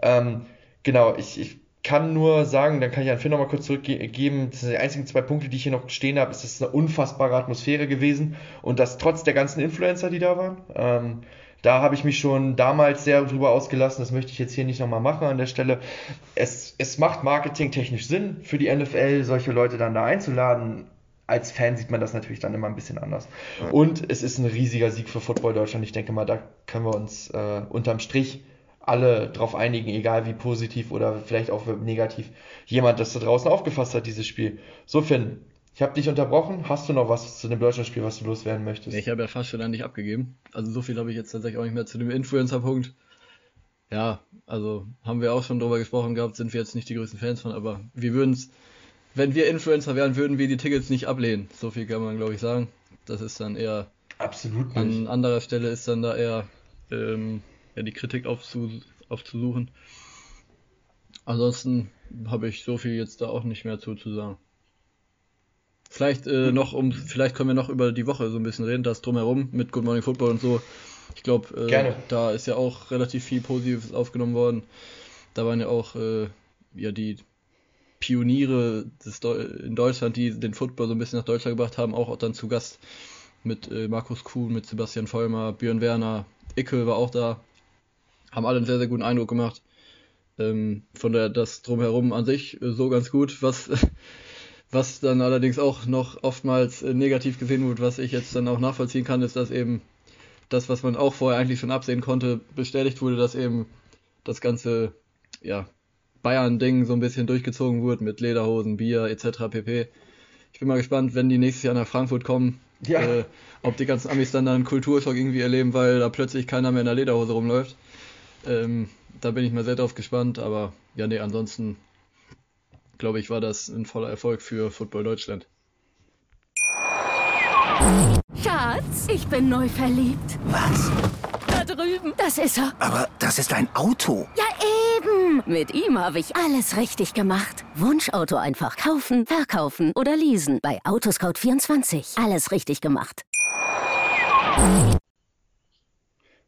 Ähm, genau, ich, ich kann nur sagen, dann kann ich an Finn nochmal kurz zurückgeben, das sind die einzigen zwei Punkte, die ich hier noch stehen habe, ist, es eine unfassbare Atmosphäre gewesen und das trotz der ganzen Influencer, die da waren. Ähm, da habe ich mich schon damals sehr drüber ausgelassen, das möchte ich jetzt hier nicht nochmal machen an der Stelle. Es, es macht marketingtechnisch Sinn für die NFL, solche Leute dann da einzuladen. Als Fan sieht man das natürlich dann immer ein bisschen anders. Und es ist ein riesiger Sieg für Football Deutschland. Ich denke mal, da können wir uns äh, unterm Strich alle drauf einigen, egal wie positiv oder vielleicht auch negativ jemand das da draußen aufgefasst hat, dieses Spiel. So, Finn, ich habe dich unterbrochen. Hast du noch was zu dem Deutschlandspiel, was du loswerden möchtest? Ich habe ja fast schon an dich abgegeben. Also so viel habe ich jetzt tatsächlich auch nicht mehr zu dem Influencer-Punkt. Ja, also haben wir auch schon drüber gesprochen gehabt, sind wir jetzt nicht die größten Fans von, aber wir würden es, wenn wir Influencer wären, würden wir die Tickets nicht ablehnen. So viel kann man, glaube ich, sagen. Das ist dann eher. Absolut nicht. An anderer Stelle ist dann da eher ähm, ja, die Kritik aufzu, aufzusuchen. Ansonsten habe ich so viel jetzt da auch nicht mehr zu, zu sagen. Vielleicht äh, noch um, vielleicht können wir noch über die Woche so ein bisschen reden, das drumherum mit Good Morning Football und so. Ich glaube, äh, da ist ja auch relativ viel Positives aufgenommen worden. Da waren ja auch äh, ja die Pioniere des in Deutschland, die den Football so ein bisschen nach Deutschland gebracht haben, auch dann zu Gast mit äh, Markus Kuhn, mit Sebastian Vollmer, Björn Werner, Icke war auch da haben alle einen sehr, sehr guten Eindruck gemacht. Ähm, von der das drumherum an sich äh, so ganz gut, was, was dann allerdings auch noch oftmals äh, negativ gesehen wird, was ich jetzt dann auch nachvollziehen kann, ist, dass eben das, was man auch vorher eigentlich schon absehen konnte, bestätigt wurde, dass eben das ganze ja, Bayern-Ding so ein bisschen durchgezogen wurde mit Lederhosen, Bier etc. pp. Ich bin mal gespannt, wenn die nächstes Jahr nach Frankfurt kommen, ja. äh, ob die ganzen Amis dann einen Kulturschock irgendwie erleben, weil da plötzlich keiner mehr in der Lederhose rumläuft. Ähm, da bin ich mal sehr drauf gespannt, aber ja, nee, ansonsten glaube ich, war das ein voller Erfolg für Football Deutschland. Schatz, ich bin neu verliebt. Was? Da drüben. Das ist er. Aber das ist ein Auto. Ja, eben. Mit ihm habe ich alles richtig gemacht. Wunschauto einfach kaufen, verkaufen oder leasen. Bei Autoscout24. Alles richtig gemacht.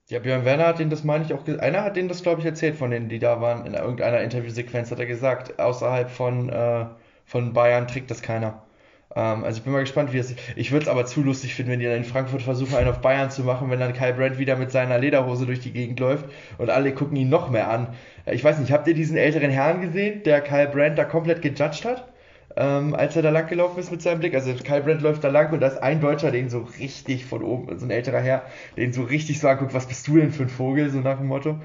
Ja, Björn Werner hat den das, meine ich, auch. Einer hat denen das, glaube ich, erzählt, von denen, die da waren. In irgendeiner Interviewsequenz hat er gesagt, außerhalb von, äh, von Bayern trägt das keiner. Ähm, also ich bin mal gespannt, wie es. Ich würde es aber zu lustig finden, wenn die dann in Frankfurt versuchen, einen auf Bayern zu machen, wenn dann Kyle Brandt wieder mit seiner Lederhose durch die Gegend läuft und alle gucken ihn noch mehr an. Ich weiß nicht, habt ihr diesen älteren Herrn gesehen, der Kyle Brandt da komplett gejudged hat? Ähm, als er da lang gelaufen ist mit seinem Blick. Also Kyle Brandt läuft da lang und da ist ein Deutscher, den so richtig von oben, so ein älterer Herr, den so richtig so anguckt, was bist du denn für ein Vogel, so nach dem Motto.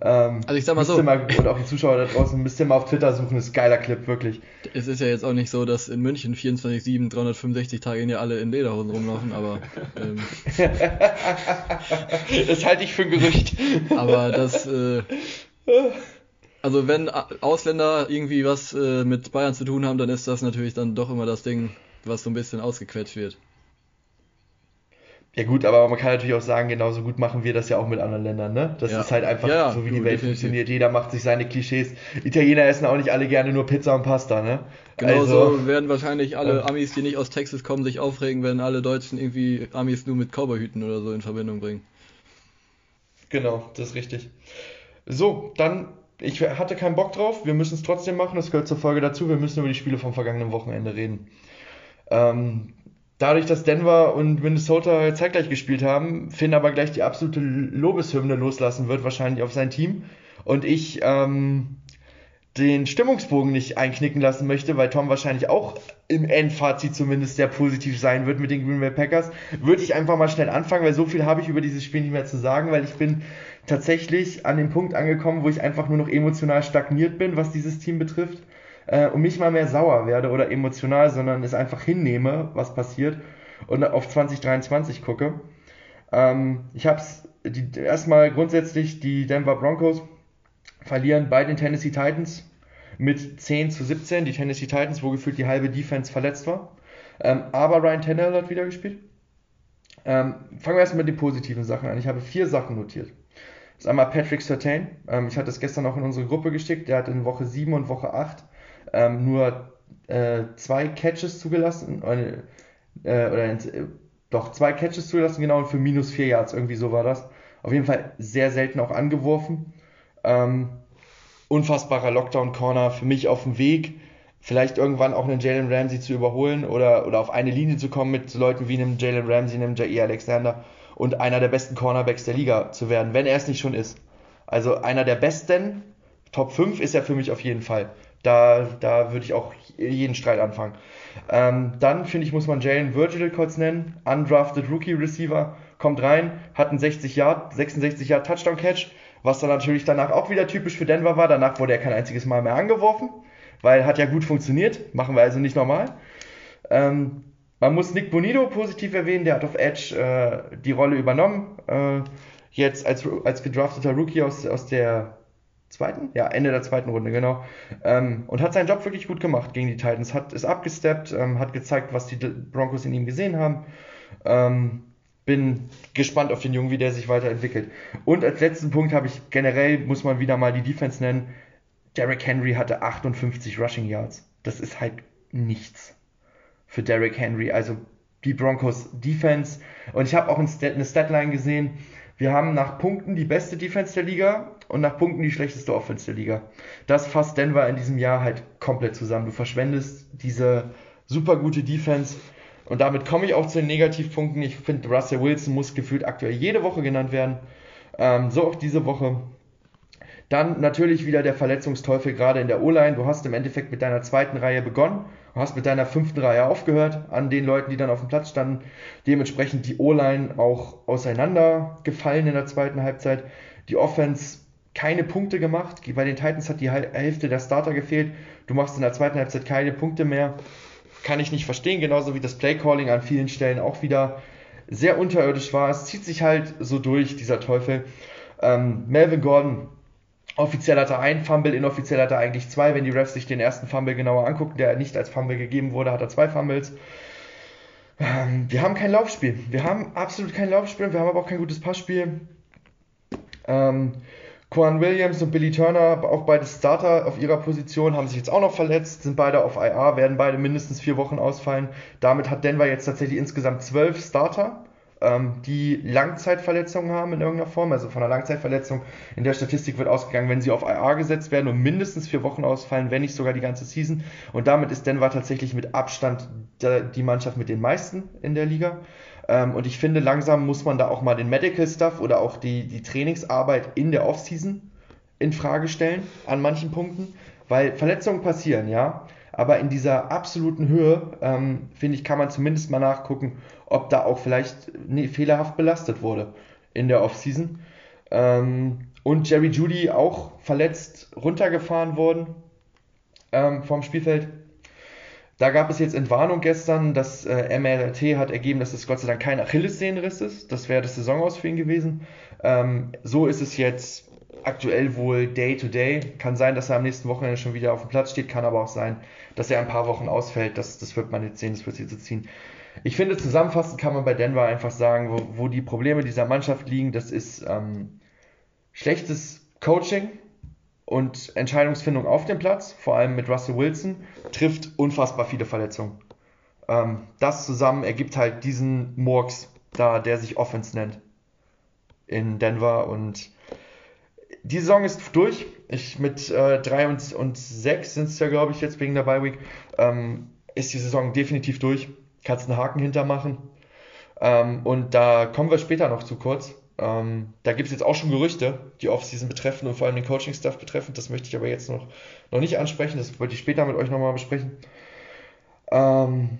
Ähm, also ich sag mal so. Mal, und auch die Zuschauer da draußen, müsst ihr mal auf Twitter suchen, ist geiler Clip, wirklich. Es ist ja jetzt auch nicht so, dass in München 24-7, 365 Tage ja alle in Lederhosen rumlaufen, aber. Ähm, das halte ich für ein Gerücht. aber das. Äh, also wenn Ausländer irgendwie was äh, mit Bayern zu tun haben, dann ist das natürlich dann doch immer das Ding, was so ein bisschen ausgequetscht wird. Ja gut, aber man kann natürlich auch sagen, genauso gut machen wir das ja auch mit anderen Ländern, ne? Das ja. ist halt einfach ja, so, wie du, die Welt definitiv. funktioniert. Jeder macht sich seine Klischees. Italiener essen auch nicht alle gerne nur Pizza und Pasta, ne? Genauso also, werden wahrscheinlich alle Amis, die nicht aus Texas kommen, sich aufregen, wenn alle Deutschen irgendwie Amis nur mit Cowboyhüten oder so in Verbindung bringen. Genau, das ist richtig. So, dann ich hatte keinen Bock drauf, wir müssen es trotzdem machen, das gehört zur Folge dazu, wir müssen über die Spiele vom vergangenen Wochenende reden. Ähm, dadurch, dass Denver und Minnesota zeitgleich gespielt haben, Finn aber gleich die absolute Lobeshymne loslassen wird, wahrscheinlich auf sein Team. Und ich ähm, den Stimmungsbogen nicht einknicken lassen möchte, weil Tom wahrscheinlich auch im Endfazit zumindest sehr positiv sein wird mit den Green Bay Packers, würde ich einfach mal schnell anfangen, weil so viel habe ich über dieses Spiel nicht mehr zu sagen, weil ich bin tatsächlich an dem Punkt angekommen, wo ich einfach nur noch emotional stagniert bin, was dieses Team betrifft. Äh, und nicht mal mehr sauer werde oder emotional, sondern es einfach hinnehme, was passiert und auf 2023 gucke. Ähm, ich habe es erstmal grundsätzlich die Denver Broncos verlieren bei den Tennessee Titans mit 10 zu 17. Die Tennessee Titans, wo gefühlt die halbe Defense verletzt war. Ähm, aber Ryan Tannehill hat wieder gespielt. Ähm, fangen wir erstmal mit den positiven Sachen an. Ich habe vier Sachen notiert. Ist einmal Patrick Sertain. Ähm, ich hatte es gestern noch in unsere Gruppe geschickt. Der hat in Woche 7 und Woche 8 ähm, nur äh, zwei Catches zugelassen. Äh, oder äh, doch zwei Catches zugelassen, genau, und für minus 4 Yards, irgendwie so war das. Auf jeden Fall sehr selten auch angeworfen. Ähm, unfassbarer Lockdown-Corner für mich auf dem Weg, vielleicht irgendwann auch einen Jalen Ramsey zu überholen oder, oder auf eine Linie zu kommen mit Leuten wie einem Jalen Ramsey, einem Jair Alexander und einer der besten Cornerbacks der Liga zu werden, wenn er es nicht schon ist. Also einer der besten, Top 5 ist er für mich auf jeden Fall. Da, da würde ich auch jeden Streit anfangen. Ähm, dann finde ich, muss man Jalen Virgil kurz nennen. Undrafted Rookie Receiver. Kommt rein, hat einen 60 Yard, 66 Yard Touchdown Catch. Was dann natürlich danach auch wieder typisch für Denver war. Danach wurde er kein einziges Mal mehr angeworfen. Weil hat ja gut funktioniert. Machen wir also nicht normal. Ähm, man muss Nick Bonito positiv erwähnen, der hat auf Edge äh, die Rolle übernommen. Äh, jetzt als, als gedrafteter Rookie aus, aus der zweiten? Ja, Ende der zweiten Runde, genau. Ähm, und hat seinen Job wirklich gut gemacht gegen die Titans. Hat ist abgesteppt, ähm, hat gezeigt, was die Broncos in ihm gesehen haben. Ähm, bin gespannt auf den Jungen, wie der sich weiterentwickelt. Und als letzten Punkt habe ich generell, muss man wieder mal die Defense nennen. Derrick Henry hatte 58 Rushing Yards. Das ist halt nichts für Derrick Henry. Also die Broncos Defense. Und ich habe auch eine Statline gesehen. Wir haben nach Punkten die beste Defense der Liga und nach Punkten die schlechteste Offense der Liga. Das fasst Denver in diesem Jahr halt komplett zusammen. Du verschwendest diese super gute Defense. Und damit komme ich auch zu den Negativpunkten. Ich finde, Russell Wilson muss gefühlt aktuell jede Woche genannt werden. Ähm, so auch diese Woche. Dann natürlich wieder der Verletzungsteufel gerade in der O-Line. Du hast im Endeffekt mit deiner zweiten Reihe begonnen hast mit deiner fünften Reihe aufgehört an den Leuten, die dann auf dem Platz standen. Dementsprechend die O-Line auch auseinandergefallen in der zweiten Halbzeit. Die Offense keine Punkte gemacht. Bei den Titans hat die Hälfte der Starter gefehlt. Du machst in der zweiten Halbzeit keine Punkte mehr. Kann ich nicht verstehen, genauso wie das Playcalling an vielen Stellen auch wieder sehr unterirdisch war. Es zieht sich halt so durch, dieser Teufel. Ähm, Melvin Gordon Offiziell hat er einen Fumble, inoffiziell hat er eigentlich zwei. Wenn die Refs sich den ersten Fumble genauer angucken, der nicht als Fumble gegeben wurde, hat er zwei Fumbles. Ähm, wir haben kein Laufspiel. Wir haben absolut kein Laufspiel. Wir haben aber auch kein gutes Passspiel. Ähm, Quan Williams und Billy Turner, auch beide Starter auf ihrer Position, haben sich jetzt auch noch verletzt, sind beide auf IR, werden beide mindestens vier Wochen ausfallen. Damit hat Denver jetzt tatsächlich insgesamt zwölf Starter ähm, die Langzeitverletzungen haben in irgendeiner Form. Also von einer Langzeitverletzung in der Statistik wird ausgegangen, wenn sie auf IR gesetzt werden und mindestens vier Wochen ausfallen, wenn nicht sogar die ganze Season. Und damit ist Denver tatsächlich mit Abstand die Mannschaft mit den meisten in der Liga. Ähm, und ich finde, langsam muss man da auch mal den Medical Stuff oder auch die, die Trainingsarbeit in der Offseason in Frage stellen an manchen Punkten, weil Verletzungen passieren, ja. Aber in dieser absoluten Höhe, ähm, finde ich, kann man zumindest mal nachgucken, ob da auch vielleicht nee, fehlerhaft belastet wurde in der Offseason. Ähm, und Jerry Judy auch verletzt runtergefahren worden ähm, vom Spielfeld. Da gab es jetzt Entwarnung gestern, das äh, MRT hat ergeben, dass es Gott sei Dank kein Achillessehnenriss ist. Das wäre das Saisonaus für ihn gewesen. Ähm, so ist es jetzt aktuell wohl Day to Day. Kann sein, dass er am nächsten Wochenende schon wieder auf dem Platz steht, kann aber auch sein, dass er ein paar Wochen ausfällt. Das, das wird man jetzt sehen, das wird sich so ziehen. Ich finde, zusammenfassend kann man bei Denver einfach sagen, wo, wo die Probleme dieser Mannschaft liegen, das ist ähm, schlechtes Coaching, und Entscheidungsfindung auf dem Platz, vor allem mit Russell Wilson, trifft unfassbar viele Verletzungen. Ähm, das zusammen ergibt halt diesen Murks da, der sich Offense nennt in Denver und die Saison ist durch. Ich mit äh, 3 und, und 6 sind es ja, glaube ich, jetzt wegen der Bye Week. Ähm, ist die Saison definitiv durch. Kannst einen Haken hintermachen. Ähm, und da kommen wir später noch zu kurz. Ähm, da gibt es jetzt auch schon Gerüchte, die Offseason betreffen und vor allem den Coaching-Stuff betreffend. Das möchte ich aber jetzt noch, noch nicht ansprechen. Das wollte ich später mit euch nochmal besprechen. Ähm,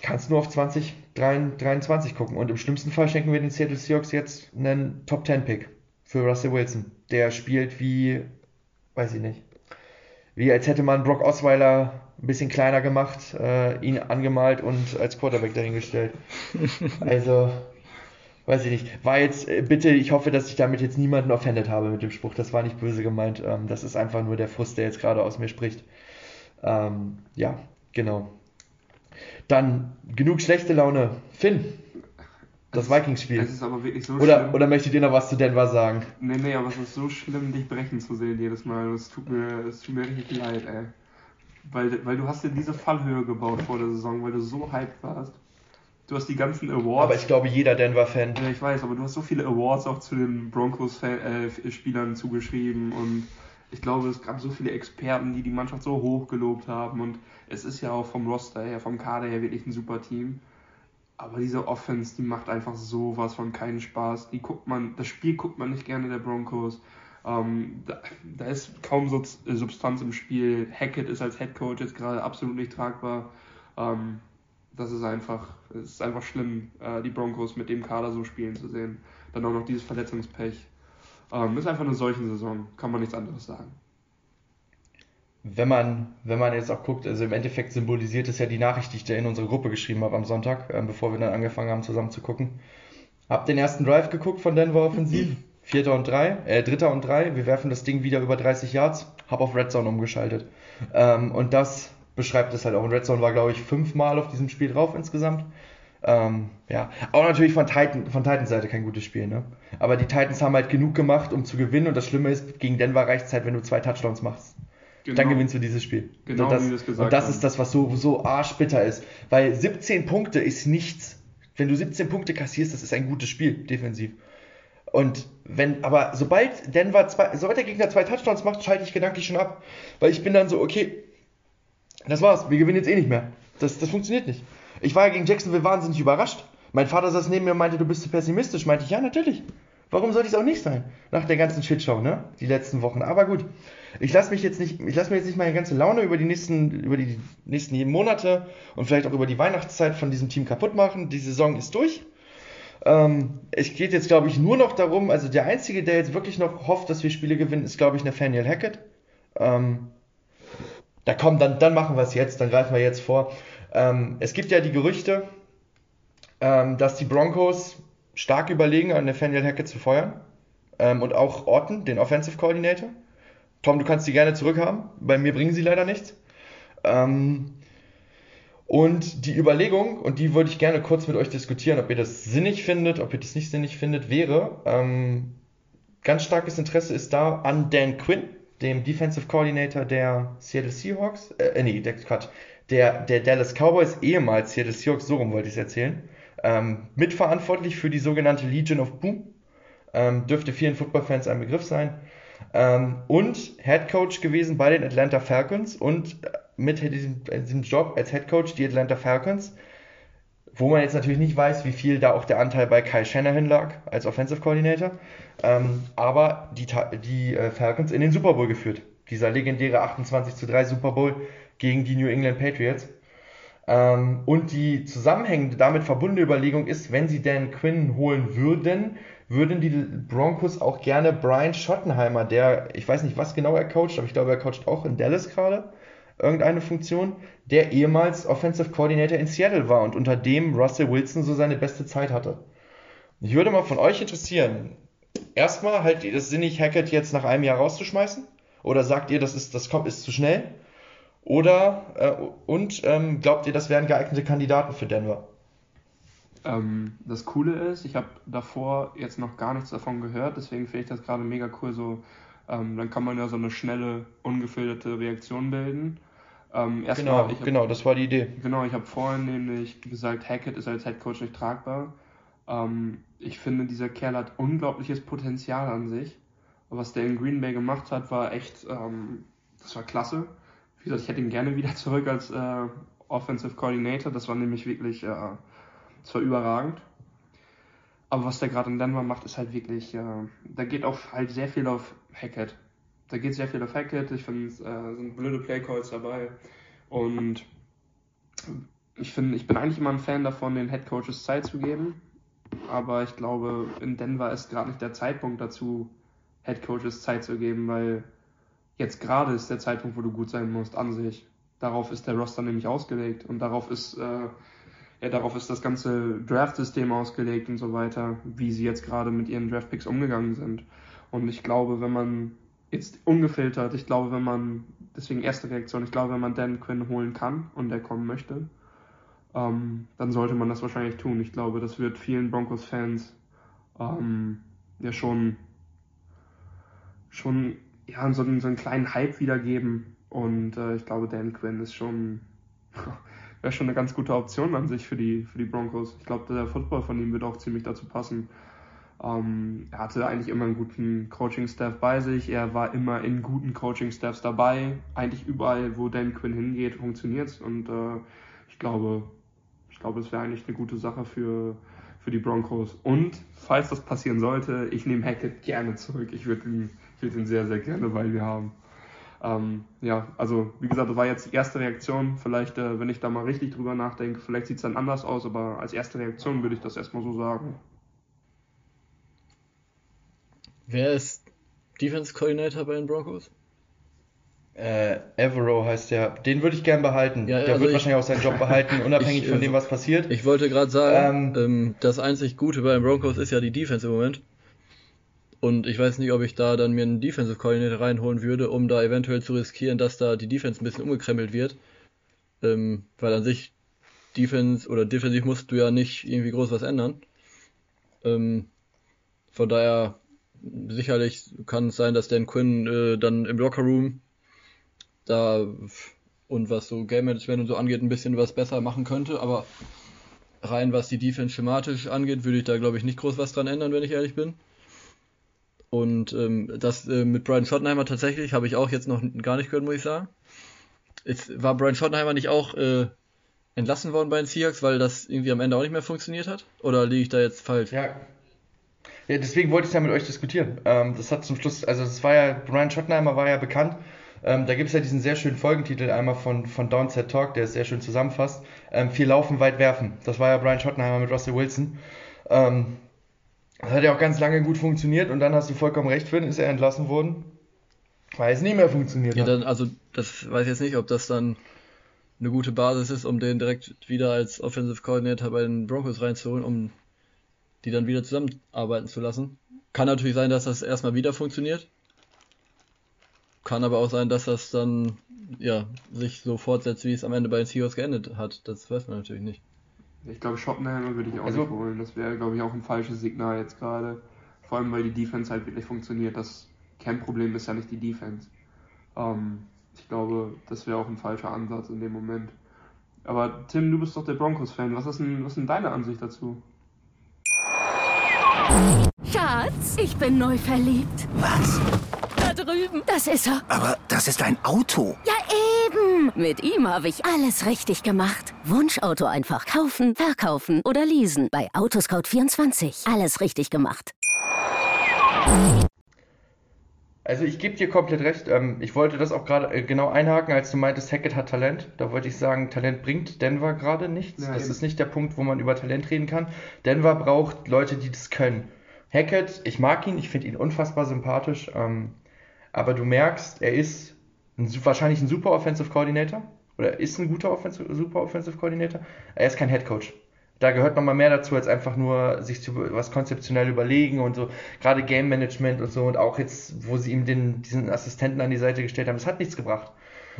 kannst nur auf 2023 gucken. Und im schlimmsten Fall schenken wir den Seattle Seahawks jetzt einen Top 10 Pick für Russell Wilson. Der spielt wie, weiß ich nicht, wie als hätte man Brock Osweiler ein bisschen kleiner gemacht, äh, ihn angemalt und als Quarterback dahingestellt. Also, weiß ich nicht, war jetzt, äh, bitte, ich hoffe, dass ich damit jetzt niemanden offended habe mit dem Spruch, das war nicht böse gemeint, ähm, das ist einfach nur der Frust, der jetzt gerade aus mir spricht. Ähm, ja, genau. Dann genug schlechte Laune. Finn, das Vikings-Spiel. Es ist aber wirklich so oder, schlimm. Oder möchtet ihr noch was zu Denver sagen? Nee, nee, aber es ist so schlimm, dich brechen zu sehen jedes Mal. Es tut mir, es tut mir richtig leid, ey. Weil, weil du hast dir diese Fallhöhe gebaut vor der Saison, weil du so hyped warst. Du hast die ganzen Awards. Aber ich glaube, jeder Denver-Fan. Ja, ich weiß, aber du hast so viele Awards auch zu den Broncos-Spielern äh, zugeschrieben und ich glaube, es gab so viele Experten, die die Mannschaft so hoch gelobt haben und es ist ja auch vom Roster her, vom Kader her wirklich ein super Team. Aber diese Offense, die macht einfach sowas von keinen Spaß. Die guckt man, das Spiel guckt man nicht gerne der Broncos. Ähm, da, da, ist kaum Substanz im Spiel. Hackett ist als Head Coach jetzt gerade absolut nicht tragbar. Ähm, das ist einfach, es ist einfach schlimm, äh, die Broncos mit dem Kader so spielen zu sehen. Dann auch noch dieses Verletzungspech. Ähm, ist einfach eine solche Saison, kann man nichts anderes sagen. Wenn man, wenn man jetzt auch guckt, also im Endeffekt symbolisiert es ja die Nachricht, die ich da in unsere Gruppe geschrieben habe am Sonntag, äh, bevor wir dann angefangen haben zusammen zu gucken. Hab den ersten Drive geguckt von Denver offensiv. Vierter und drei, äh, dritter und drei. Wir werfen das Ding wieder über 30 Yards. Hab auf Red Zone umgeschaltet. Ähm, und das beschreibt es halt auch. Und Red Zone war, glaube ich, fünfmal auf diesem Spiel drauf insgesamt. Ähm, ja, auch natürlich von, Titan, von Titans Seite kein gutes Spiel, ne? Aber die Titans haben halt genug gemacht, um zu gewinnen. Und das Schlimme ist, gegen Denver reicht es halt, wenn du zwei Touchdowns machst. Genau. Dann gewinnst du dieses Spiel. Genau, das, wie wir es gesagt Und das haben. ist das, was so, so arschbitter ist. Weil 17 Punkte ist nichts. Wenn du 17 Punkte kassierst, das ist ein gutes Spiel, defensiv. Und wenn, aber sobald Denver zwei, sobald der Gegner zwei Touchdowns macht, schalte ich gedanklich schon ab. Weil ich bin dann so, okay, das war's, wir gewinnen jetzt eh nicht mehr. Das, das funktioniert nicht. Ich war ja gegen Jacksonville wahnsinnig überrascht. Mein Vater saß neben mir und meinte, du bist zu pessimistisch. Meinte ich, ja, natürlich. Warum sollte ich es auch nicht sein? Nach der ganzen Shitshow, ne? Die letzten Wochen. Aber gut. Ich lasse mich jetzt nicht, ich lasse mir jetzt nicht meine ganze Laune über die nächsten, über die nächsten Monate und vielleicht auch über die Weihnachtszeit von diesem Team kaputt machen. Die Saison ist durch. Ähm, es geht jetzt, glaube ich, nur noch darum, also der Einzige, der jetzt wirklich noch hofft, dass wir Spiele gewinnen, ist, glaube ich, Nathaniel Hackett. Ähm, da kommen, dann, dann machen wir es jetzt, dann greifen wir jetzt vor. Ähm, es gibt ja die Gerüchte, ähm, dass die Broncos stark überlegen, an Nathaniel Hackett zu feuern. Ähm, und auch Orton, den Offensive Coordinator. Tom, du kannst die gerne zurückhaben. Bei mir bringen sie leider nichts. Ähm, und die Überlegung, und die würde ich gerne kurz mit euch diskutieren, ob ihr das sinnig findet, ob ihr das nicht sinnig findet, wäre, ähm, ganz starkes Interesse ist da an Dan Quinn, dem Defensive Coordinator der Seattle Seahawks, äh, nee, der, Quatsch, der, der Dallas Cowboys, ehemals Seattle Seahawks, so rum wollte ich es erzählen, ähm, mitverantwortlich für die sogenannte Legion of Boom, ähm, dürfte vielen Footballfans ein Begriff sein, ähm, und Head Coach gewesen bei den Atlanta Falcons und mit diesem, diesem Job als Head Coach die Atlanta Falcons, wo man jetzt natürlich nicht weiß, wie viel da auch der Anteil bei Kai Shanahan lag als Offensive Coordinator, ähm, aber die, die äh, Falcons in den Super Bowl geführt Dieser legendäre 28 zu 3 Super Bowl gegen die New England Patriots. Ähm, und die zusammenhängende, damit verbundene Überlegung ist, wenn sie Dan Quinn holen würden, würden die Broncos auch gerne Brian Schottenheimer, der, ich weiß nicht, was genau er coacht, aber ich glaube, er coacht auch in Dallas gerade, irgendeine Funktion, der ehemals Offensive Coordinator in Seattle war und unter dem Russell Wilson so seine beste Zeit hatte. Ich würde mal von euch interessieren, erstmal, haltet ihr das sinnig, Hackett jetzt nach einem Jahr rauszuschmeißen? Oder sagt ihr, das ist, das kommt, ist zu schnell? Oder, äh, und ähm, glaubt ihr, das wären geeignete Kandidaten für Denver? Ähm, das Coole ist, ich habe davor jetzt noch gar nichts davon gehört, deswegen finde ich das gerade mega cool. So, ähm, dann kann man ja so eine schnelle, ungefilterte Reaktion bilden. Ähm, genau, hab, genau, das war die Idee. Genau, ich habe vorhin nämlich gesagt, Hackett ist als Headcoach nicht tragbar. Ähm, ich finde, dieser Kerl hat unglaubliches Potenzial an sich. Was der in Green Bay gemacht hat, war echt, ähm, das war klasse. Wie gesagt, ich hätte ihn gerne wieder zurück als äh, Offensive Coordinator. Das war nämlich wirklich, äh, das war überragend. Aber was der gerade in Denver macht, ist halt wirklich, äh, da geht auch halt sehr viel auf Hackett. Da geht sehr viel auf Hackett. Ich finde, es äh, sind blöde Playcalls dabei. Und ich finde, ich bin eigentlich immer ein Fan davon, den Head Coaches Zeit zu geben. Aber ich glaube, in Denver ist gerade nicht der Zeitpunkt dazu, Head Coaches Zeit zu geben, weil jetzt gerade ist der Zeitpunkt, wo du gut sein musst, an sich. Darauf ist der Roster nämlich ausgelegt und darauf ist, äh, ja, darauf ist das ganze Draft-System ausgelegt und so weiter, wie sie jetzt gerade mit ihren Draft-Picks umgegangen sind. Und ich glaube, wenn man jetzt ungefiltert, ich glaube, wenn man, deswegen erste Reaktion, ich glaube, wenn man Dan Quinn holen kann und der kommen möchte, ähm, dann sollte man das wahrscheinlich tun. Ich glaube, das wird vielen Broncos-Fans ähm, ja schon, schon ja, so, einen, so einen kleinen Hype wiedergeben. Und äh, ich glaube, Dan Quinn ist schon, wäre schon eine ganz gute Option an sich für die, für die Broncos. Ich glaube, der Football von ihm wird auch ziemlich dazu passen. Ähm, er hatte eigentlich immer einen guten Coaching-Staff bei sich. Er war immer in guten Coaching-Staffs dabei. Eigentlich überall, wo Dan Quinn hingeht, funktioniert es. Und äh, ich glaube, ich glaube, es wäre eigentlich eine gute Sache für, für die Broncos. Und falls das passieren sollte, ich nehme Hackett gerne zurück. Ich würde ihn spielt ihn sehr, sehr gerne bei wir haben. Ähm, ja, also wie gesagt, das war jetzt die erste Reaktion. Vielleicht, äh, wenn ich da mal richtig drüber nachdenke, vielleicht sieht es dann anders aus, aber als erste Reaktion würde ich das erstmal so sagen. Wer ist Defense Coordinator bei den Broncos? Äh, Evero heißt der. Den würde ich gern behalten. Ja, der also wird ich, wahrscheinlich auch seinen Job behalten, unabhängig ich, von dem, was passiert. Ich wollte gerade sagen, ähm, ähm, das einzig Gute bei den Broncos ist ja die Defense im Moment. Und ich weiß nicht, ob ich da dann mir einen Defensive Coordinator reinholen würde, um da eventuell zu riskieren, dass da die Defense ein bisschen umgekrempelt wird. Ähm, weil an sich Defense oder defensiv musst du ja nicht irgendwie groß was ändern. Ähm, von daher sicherlich kann es sein, dass Dan Quinn äh, dann im Locker Room da und was so Game Management und so angeht, ein bisschen was besser machen könnte, aber rein was die Defense schematisch angeht, würde ich da glaube ich nicht groß was dran ändern, wenn ich ehrlich bin. Und ähm, das äh, mit Brian Schottenheimer tatsächlich habe ich auch jetzt noch gar nicht gehört, muss ich sagen. Jetzt war Brian Schottenheimer nicht auch äh, entlassen worden bei den Seahawks, weil das irgendwie am Ende auch nicht mehr funktioniert hat? Oder liege ich da jetzt falsch? Ja. Ja, deswegen wollte ich es ja mit euch diskutieren. Ähm, das hat zum Schluss, also es war ja, Brian Schottenheimer war ja bekannt. Ähm, da gibt es ja diesen sehr schönen Folgentitel einmal von, von Downset Talk, der es sehr schön zusammenfasst. Ähm, viel laufen, weit werfen. Das war ja Brian Schottenheimer mit Russell Wilson. Ähm, das hat ja auch ganz lange gut funktioniert und dann hast du vollkommen recht, Finn, ist er entlassen worden, weil es nicht mehr funktioniert ja, hat. Dann, also das weiß ich jetzt nicht, ob das dann eine gute Basis ist, um den direkt wieder als Offensive Coordinator bei den Broncos reinzuholen, um die dann wieder zusammenarbeiten zu lassen. Kann natürlich sein, dass das erstmal wieder funktioniert. Kann aber auch sein, dass das dann ja sich so fortsetzt, wie es am Ende bei den Seahawks geendet hat. Das weiß man natürlich nicht. Ich glaube, Schottenheimer würde ich auch also, nicht holen. Das wäre, glaube ich, auch ein falsches Signal jetzt gerade. Vor allem, weil die Defense halt wirklich funktioniert. Das Kernproblem ist ja nicht die Defense. Ähm, ich glaube, das wäre auch ein falscher Ansatz in dem Moment. Aber Tim, du bist doch der Broncos-Fan. Was, ist denn, was ist denn deine Ansicht dazu? Schatz, ich bin neu verliebt. Was? Da drüben. Das ist er. Aber das ist ein Auto. Ja. Mit ihm habe ich alles richtig gemacht. Wunschauto einfach kaufen, verkaufen oder leasen. Bei Autoscout24. Alles richtig gemacht. Also ich gebe dir komplett recht. Ähm, ich wollte das auch gerade äh, genau einhaken, als du meintest, Hackett hat Talent. Da wollte ich sagen, Talent bringt Denver gerade nichts. Ja, das ist nicht der Punkt, wo man über Talent reden kann. Denver braucht Leute, die das können. Hackett, ich mag ihn, ich finde ihn unfassbar sympathisch. Ähm, aber du merkst, er ist ein, wahrscheinlich ein super Offensive Coordinator. Oder ist ein guter Offensive, super Offensive Coordinator. Er ist kein Head Coach da gehört noch mal mehr dazu, als einfach nur sich zu, was konzeptionell überlegen und so, gerade Game Management und so und auch jetzt, wo sie ihm den, diesen Assistenten an die Seite gestellt haben, das hat nichts gebracht.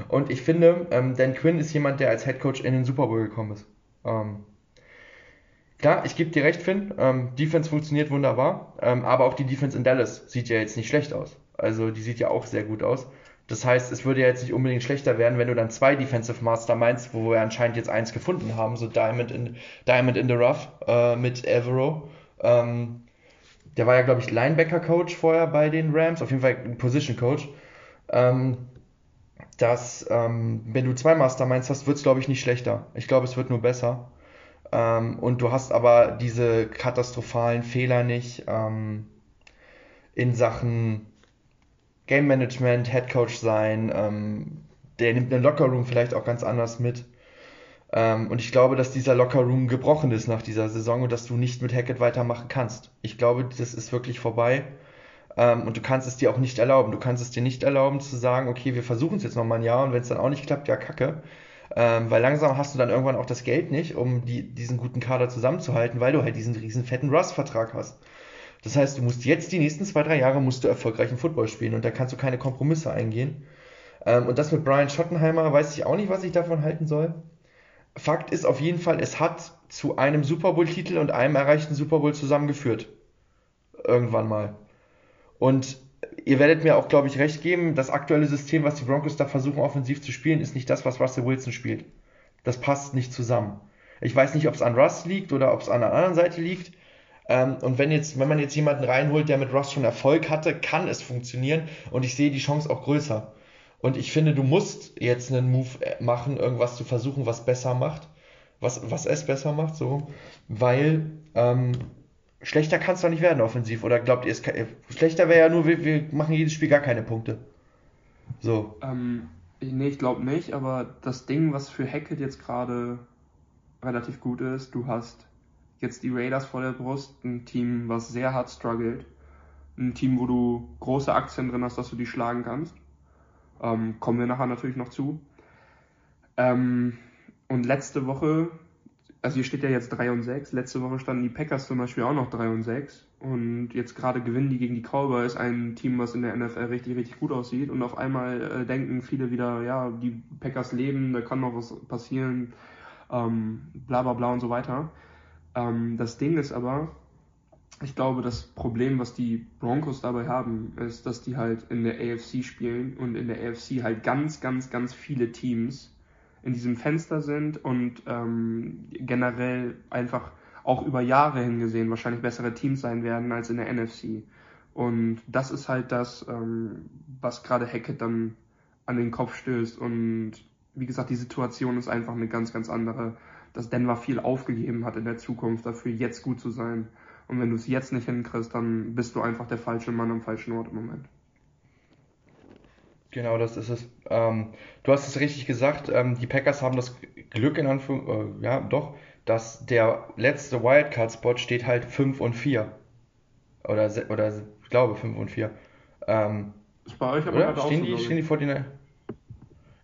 Und ich finde, ähm, Dan Quinn ist jemand, der als Head Coach in den Super Bowl gekommen ist. Ähm, klar, ich gebe dir recht, Finn, ähm, Defense funktioniert wunderbar, ähm, aber auch die Defense in Dallas sieht ja jetzt nicht schlecht aus. Also die sieht ja auch sehr gut aus. Das heißt, es würde ja jetzt nicht unbedingt schlechter werden, wenn du dann zwei Defensive Master meinst, wo wir anscheinend jetzt eins gefunden haben, so Diamond in, Diamond in the Rough äh, mit Evero. Ähm, der war ja, glaube ich, Linebacker-Coach vorher bei den Rams, auf jeden Fall Position-Coach. Ähm, dass, ähm, wenn du zwei Masterminds hast, wird es, glaube ich, nicht schlechter. Ich glaube, es wird nur besser. Ähm, und du hast aber diese katastrophalen Fehler nicht ähm, in Sachen Game Management, Head Coach sein, ähm, der nimmt einen Lockerroom vielleicht auch ganz anders mit. Ähm, und ich glaube, dass dieser Lockerroom gebrochen ist nach dieser Saison und dass du nicht mit Hackett weitermachen kannst. Ich glaube, das ist wirklich vorbei. Ähm, und du kannst es dir auch nicht erlauben. Du kannst es dir nicht erlauben zu sagen, okay, wir versuchen es jetzt nochmal ein Jahr und wenn es dann auch nicht klappt, ja, kacke. Ähm, weil langsam hast du dann irgendwann auch das Geld nicht, um die, diesen guten Kader zusammenzuhalten, weil du halt diesen riesen fetten Russ-Vertrag hast. Das heißt, du musst jetzt die nächsten zwei, drei Jahre musst du erfolgreichen Football spielen und da kannst du keine Kompromisse eingehen. Ähm, und das mit Brian Schottenheimer weiß ich auch nicht, was ich davon halten soll. Fakt ist auf jeden Fall, es hat zu einem Super Bowl-Titel und einem erreichten Super Bowl zusammengeführt. Irgendwann mal. Und ihr werdet mir auch, glaube ich, recht geben, das aktuelle System, was die Broncos da versuchen, offensiv zu spielen, ist nicht das, was Russell Wilson spielt. Das passt nicht zusammen. Ich weiß nicht, ob es an Russ liegt oder ob es an der anderen Seite liegt. Ähm, und wenn jetzt, wenn man jetzt jemanden reinholt, der mit Ross schon Erfolg hatte, kann es funktionieren und ich sehe die Chance auch größer. Und ich finde, du musst jetzt einen Move äh, machen, irgendwas zu versuchen, was besser macht, was, was es besser macht, so, weil ähm, schlechter kann es doch nicht werden offensiv. Oder glaubt ihr, es kann, schlechter wäre ja nur, wir, wir machen jedes Spiel gar keine Punkte. So. Ähm, nee, ich glaube nicht, aber das Ding, was für Hackett jetzt gerade relativ gut ist, du hast jetzt die Raiders vor der Brust, ein Team, was sehr hart struggelt, ein Team, wo du große Aktien drin hast, dass du die schlagen kannst. Ähm, kommen wir nachher natürlich noch zu. Ähm, und letzte Woche, also hier steht ja jetzt 3 und 6, letzte Woche standen die Packers zum Beispiel auch noch 3 und 6 und jetzt gerade gewinnen die gegen die Cowboys, ein Team, was in der NFL richtig, richtig gut aussieht und auf einmal äh, denken viele wieder, ja, die Packers leben, da kann noch was passieren, ähm, bla bla bla und so weiter. Ähm, das Ding ist aber, ich glaube, das Problem, was die Broncos dabei haben, ist, dass die halt in der AFC spielen und in der AFC halt ganz, ganz, ganz viele Teams in diesem Fenster sind und ähm, generell einfach auch über Jahre hingesehen wahrscheinlich bessere Teams sein werden als in der NFC. Und das ist halt das, ähm, was gerade Hackett dann an den Kopf stößt. Und wie gesagt, die Situation ist einfach eine ganz, ganz andere dass Denver viel aufgegeben hat in der Zukunft, dafür jetzt gut zu sein. Und wenn du es jetzt nicht hinkriegst, dann bist du einfach der falsche Mann am falschen Ort im Moment. Genau, das ist es. Ähm, du hast es richtig gesagt, ähm, die Packers haben das Glück in Anführungszeichen, äh, ja doch, dass der letzte Wildcard-Spot steht halt 5 und 4. Oder, oder ich glaube 5 und 4. Ähm, ist bei euch aber oder? Stehen, die, stehen die vor den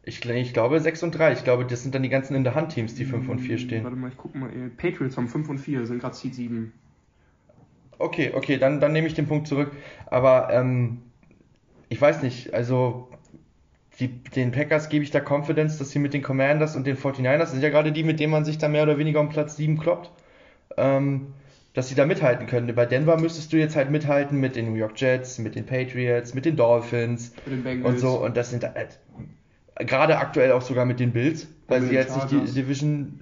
ich, ich glaube 6 und 3. Ich glaube, das sind dann die ganzen in der Hand-Teams, die 5 und 4 stehen. Warte mal, ich gucke mal. Patriots haben 5 und 4, sind gerade Seed 7. Okay, okay, dann, dann nehme ich den Punkt zurück. Aber ähm, ich weiß nicht, also die, den Packers gebe ich da Confidence, dass sie mit den Commanders und den 49ers, das sind ja gerade die, mit denen man sich da mehr oder weniger um Platz 7 kloppt, ähm, dass sie da mithalten können. Bei Denver müsstest du jetzt halt mithalten mit den New York Jets, mit den Patriots, mit den Dolphins den und so. Und das sind halt Gerade aktuell auch sogar mit den Bills, weil sie jetzt nicht die Division.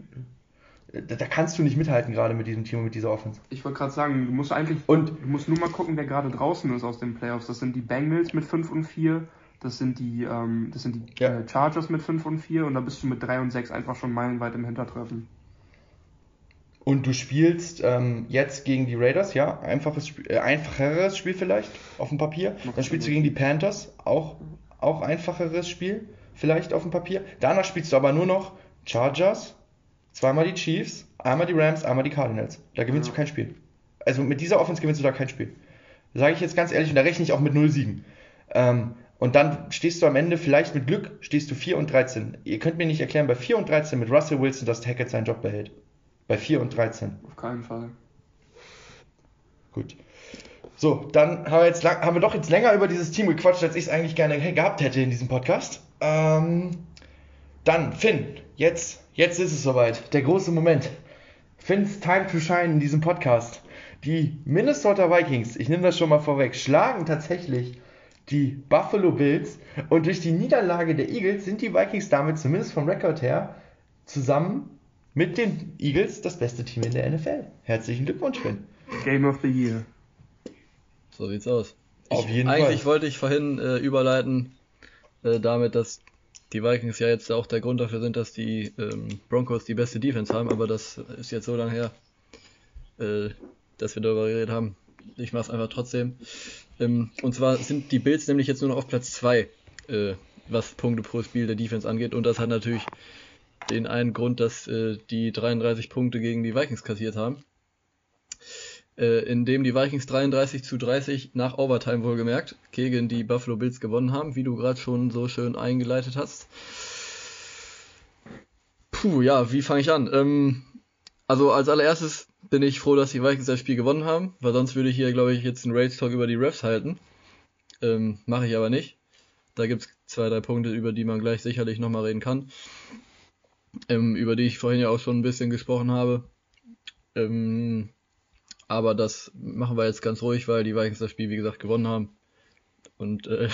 Da, da, kannst du nicht mithalten, gerade mit diesem Team und mit dieser Offense. Ich wollte gerade sagen, du musst eigentlich. Und du musst nur mal gucken, wer gerade draußen ist aus den Playoffs. Das sind die Bengals mit 5 und 4. Das sind die, ähm, das sind die ja. äh, Chargers mit 5 und 4 und da bist du mit 3 und 6 einfach schon meilenweit im Hintertreffen. und du spielst ähm, jetzt gegen die Raiders, ja, einfaches Spiel, äh, einfacheres Spiel vielleicht auf dem Papier. Dann spielst du gegen die Panthers, auch, auch einfacheres Spiel vielleicht auf dem Papier. Danach spielst du aber nur noch Chargers, zweimal die Chiefs, einmal die Rams, einmal die Cardinals. Da gewinnst ja. du kein Spiel. Also mit dieser Offense gewinnst du da kein Spiel. Sage ich jetzt ganz ehrlich, und da rechne ich auch mit 0 Siegen. Ähm, und dann stehst du am Ende, vielleicht mit Glück, stehst du 4 und 13. Ihr könnt mir nicht erklären, bei 4 und 13 mit Russell Wilson, dass Hackett seinen Job behält. Bei 4 und 13. Auf keinen Fall. Gut. So, dann haben wir, jetzt lang, haben wir doch jetzt länger über dieses Team gequatscht, als ich es eigentlich gerne gehabt hätte in diesem Podcast. Ähm, dann, Finn, jetzt, jetzt ist es soweit. Der große Moment. Finn's Time to Shine in diesem Podcast. Die Minnesota Vikings, ich nehme das schon mal vorweg, schlagen tatsächlich die Buffalo Bills und durch die Niederlage der Eagles sind die Vikings damit zumindest vom Rekord her zusammen mit den Eagles das beste Team in der NFL. Herzlichen Glückwunsch, Finn. Game of the Year. So sieht's aus. Auf ich, jeden eigentlich Fall. Eigentlich wollte ich vorhin äh, überleiten äh, damit, dass die Vikings ja jetzt auch der Grund dafür sind, dass die ähm, Broncos die beste Defense haben, aber das ist jetzt so lange her, äh, dass wir darüber geredet haben. Ich mache es einfach trotzdem. Ähm, und zwar sind die Bills nämlich jetzt nur noch auf Platz 2, äh, was Punkte pro Spiel der Defense angeht. Und das hat natürlich den einen Grund, dass äh, die 33 Punkte gegen die Vikings kassiert haben. Äh, indem die Vikings 33 zu 30 nach Overtime wohlgemerkt gegen die Buffalo Bills gewonnen haben, wie du gerade schon so schön eingeleitet hast. Puh, ja, wie fange ich an? Ähm, also als allererstes bin ich froh, dass die Vikings das Spiel gewonnen haben, weil sonst würde ich hier, glaube ich, jetzt einen Rage Talk über die Refs halten. Ähm, Mache ich aber nicht. Da gibt es zwei, drei Punkte, über die man gleich sicherlich nochmal reden kann. Ähm, über die ich vorhin ja auch schon ein bisschen gesprochen habe. Ähm, aber das machen wir jetzt ganz ruhig, weil die Vikings das Spiel, wie gesagt, gewonnen haben. Und äh,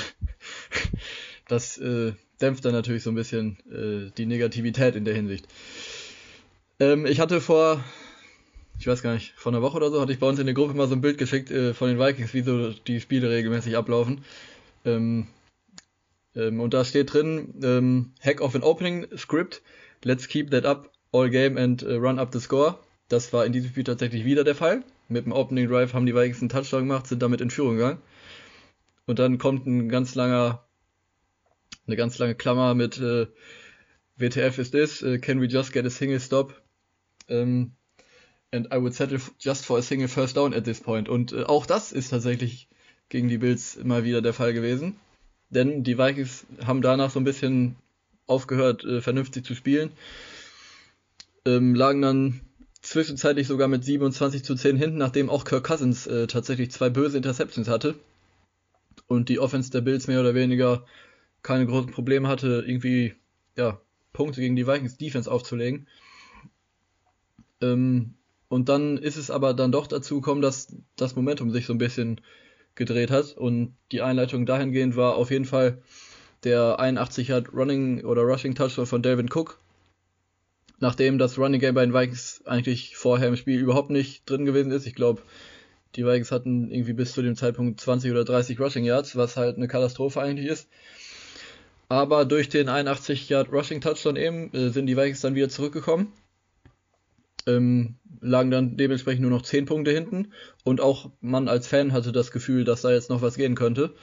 das äh, dämpft dann natürlich so ein bisschen äh, die Negativität in der Hinsicht. Ähm, ich hatte vor, ich weiß gar nicht, vor einer Woche oder so, hatte ich bei uns in der Gruppe mal so ein Bild geschickt äh, von den Vikings, wie so die Spiele regelmäßig ablaufen. Ähm, ähm, und da steht drin, ähm, Hack of an Opening Script, let's keep that up all game and uh, run up the score. Das war in diesem Spiel tatsächlich wieder der Fall. Mit dem Opening Drive haben die Vikings einen Touchdown gemacht, sind damit in Führung gegangen. Und dann kommt ein ganz langer, eine ganz lange Klammer mit äh, WTF is this, uh, can we just get a single stop? Um, and I would settle just for a single first down at this point. Und äh, auch das ist tatsächlich gegen die Bills immer wieder der Fall gewesen. Denn die Vikings haben danach so ein bisschen aufgehört, äh, vernünftig zu spielen. Ähm, lagen dann zwischenzeitlich sogar mit 27 zu 10 hinten, nachdem auch Kirk Cousins äh, tatsächlich zwei böse Interceptions hatte und die Offense der Bills mehr oder weniger keine großen Probleme hatte, irgendwie ja, Punkte gegen die Vikings Defense aufzulegen. Ähm, und dann ist es aber dann doch dazu gekommen, dass das Momentum sich so ein bisschen gedreht hat und die Einleitung dahingehend war auf jeden Fall der 81 Yard Running oder Rushing Touchdown von Delvin Cook, nachdem das Running Game bei den Vikings eigentlich vorher im Spiel überhaupt nicht drin gewesen ist. Ich glaube, die Vikings hatten irgendwie bis zu dem Zeitpunkt 20 oder 30 Rushing Yards, was halt eine Katastrophe eigentlich ist. Aber durch den 81 Yard Rushing Touchdown eben äh, sind die Vikings dann wieder zurückgekommen. Ähm, lagen dann dementsprechend nur noch 10 Punkte hinten und auch man als Fan hatte das Gefühl, dass da jetzt noch was gehen könnte.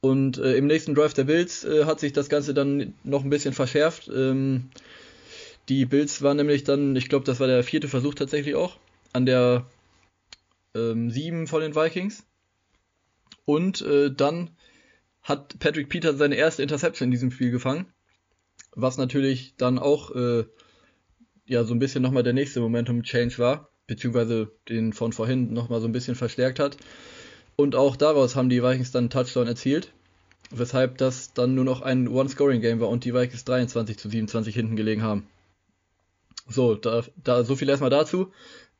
Und äh, im nächsten Drive der Bills äh, hat sich das Ganze dann noch ein bisschen verschärft. Ähm, die Bills waren nämlich dann, ich glaube, das war der vierte Versuch tatsächlich auch, an der ähm, 7 von den Vikings. Und äh, dann hat Patrick Peter seine erste Interception in diesem Spiel gefangen. Was natürlich dann auch äh, ja so ein bisschen nochmal der nächste Momentum-Change war, beziehungsweise den von vorhin nochmal so ein bisschen verstärkt hat. Und auch daraus haben die Vikings dann einen Touchdown erzielt, weshalb das dann nur noch ein One-Scoring-Game war und die Vikings 23 zu 27 hinten gelegen haben. So, da, da so viel erstmal dazu.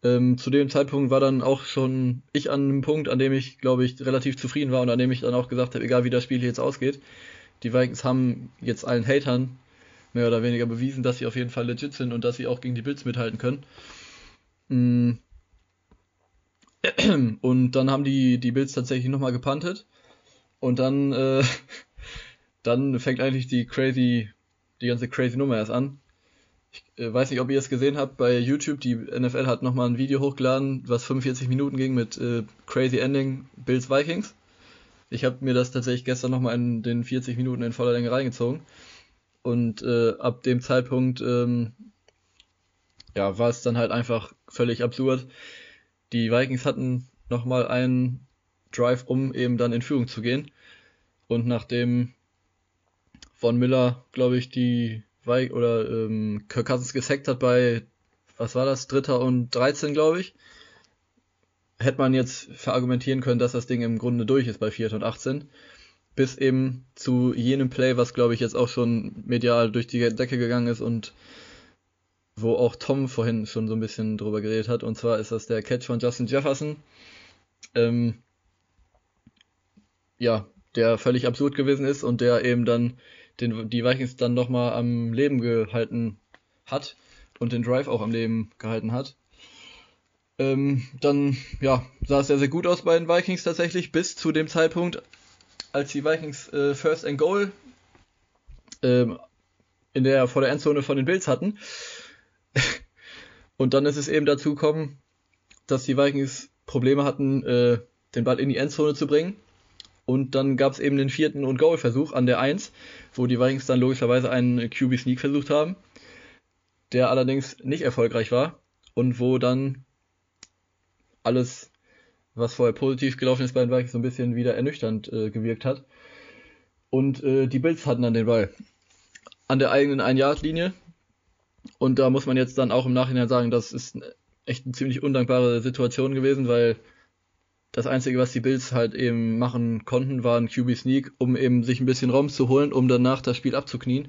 Ähm, zu dem Zeitpunkt war dann auch schon ich an einem Punkt, an dem ich, glaube ich, relativ zufrieden war und an dem ich dann auch gesagt habe, egal wie das Spiel jetzt ausgeht, die Vikings haben jetzt allen Hatern mehr oder weniger bewiesen, dass sie auf jeden Fall legit sind und dass sie auch gegen die Bills mithalten können. Mm. Und dann haben die, die Bills tatsächlich nochmal gepantet. Und dann, äh, dann fängt eigentlich die crazy, die ganze crazy Nummer erst an. Ich äh, weiß nicht, ob ihr es gesehen habt bei YouTube. Die NFL hat nochmal ein Video hochgeladen, was 45 Minuten ging mit äh, Crazy Ending Bills Vikings. Ich habe mir das tatsächlich gestern nochmal in den 40 Minuten in voller Länge reingezogen. Und äh, ab dem Zeitpunkt ähm, ja, war es dann halt einfach völlig absurd. Die Vikings hatten nochmal einen Drive, um eben dann in Führung zu gehen. Und nachdem Von Miller, glaube ich, die Vi oder ähm, Kirk Cousins gesackt hat bei, was war das, Dritter und 13, glaube ich, hätte man jetzt verargumentieren können, dass das Ding im Grunde durch ist bei 4 und 18. Bis eben zu jenem Play, was glaube ich jetzt auch schon medial durch die Decke gegangen ist und wo auch Tom vorhin schon so ein bisschen drüber geredet hat. Und zwar ist das der Catch von Justin Jefferson. Ähm, ja, der völlig absurd gewesen ist und der eben dann den, die Vikings dann nochmal am Leben gehalten hat und den Drive auch am Leben gehalten hat. Ähm, dann ja, sah es sehr, sehr gut aus bei den Vikings tatsächlich, bis zu dem Zeitpunkt, als die Vikings äh, First and Goal ähm, in der, vor der Endzone von den Bills hatten. Und dann ist es eben dazu gekommen, dass die Vikings Probleme hatten, äh, den Ball in die Endzone zu bringen. Und dann gab es eben den vierten und Goal-Versuch an der 1, wo die Vikings dann logischerweise einen QB-Sneak versucht haben, der allerdings nicht erfolgreich war und wo dann alles, was vorher positiv gelaufen ist bei den Vikings, so ein bisschen wieder ernüchternd äh, gewirkt hat. Und äh, die Bills hatten dann den Ball an der eigenen Ein-Yard-Linie und da muss man jetzt dann auch im Nachhinein sagen, das ist echt eine ziemlich undankbare Situation gewesen, weil das Einzige, was die Bills halt eben machen konnten, war ein QB Sneak, um eben sich ein bisschen Raum zu holen, um danach das Spiel abzuknien.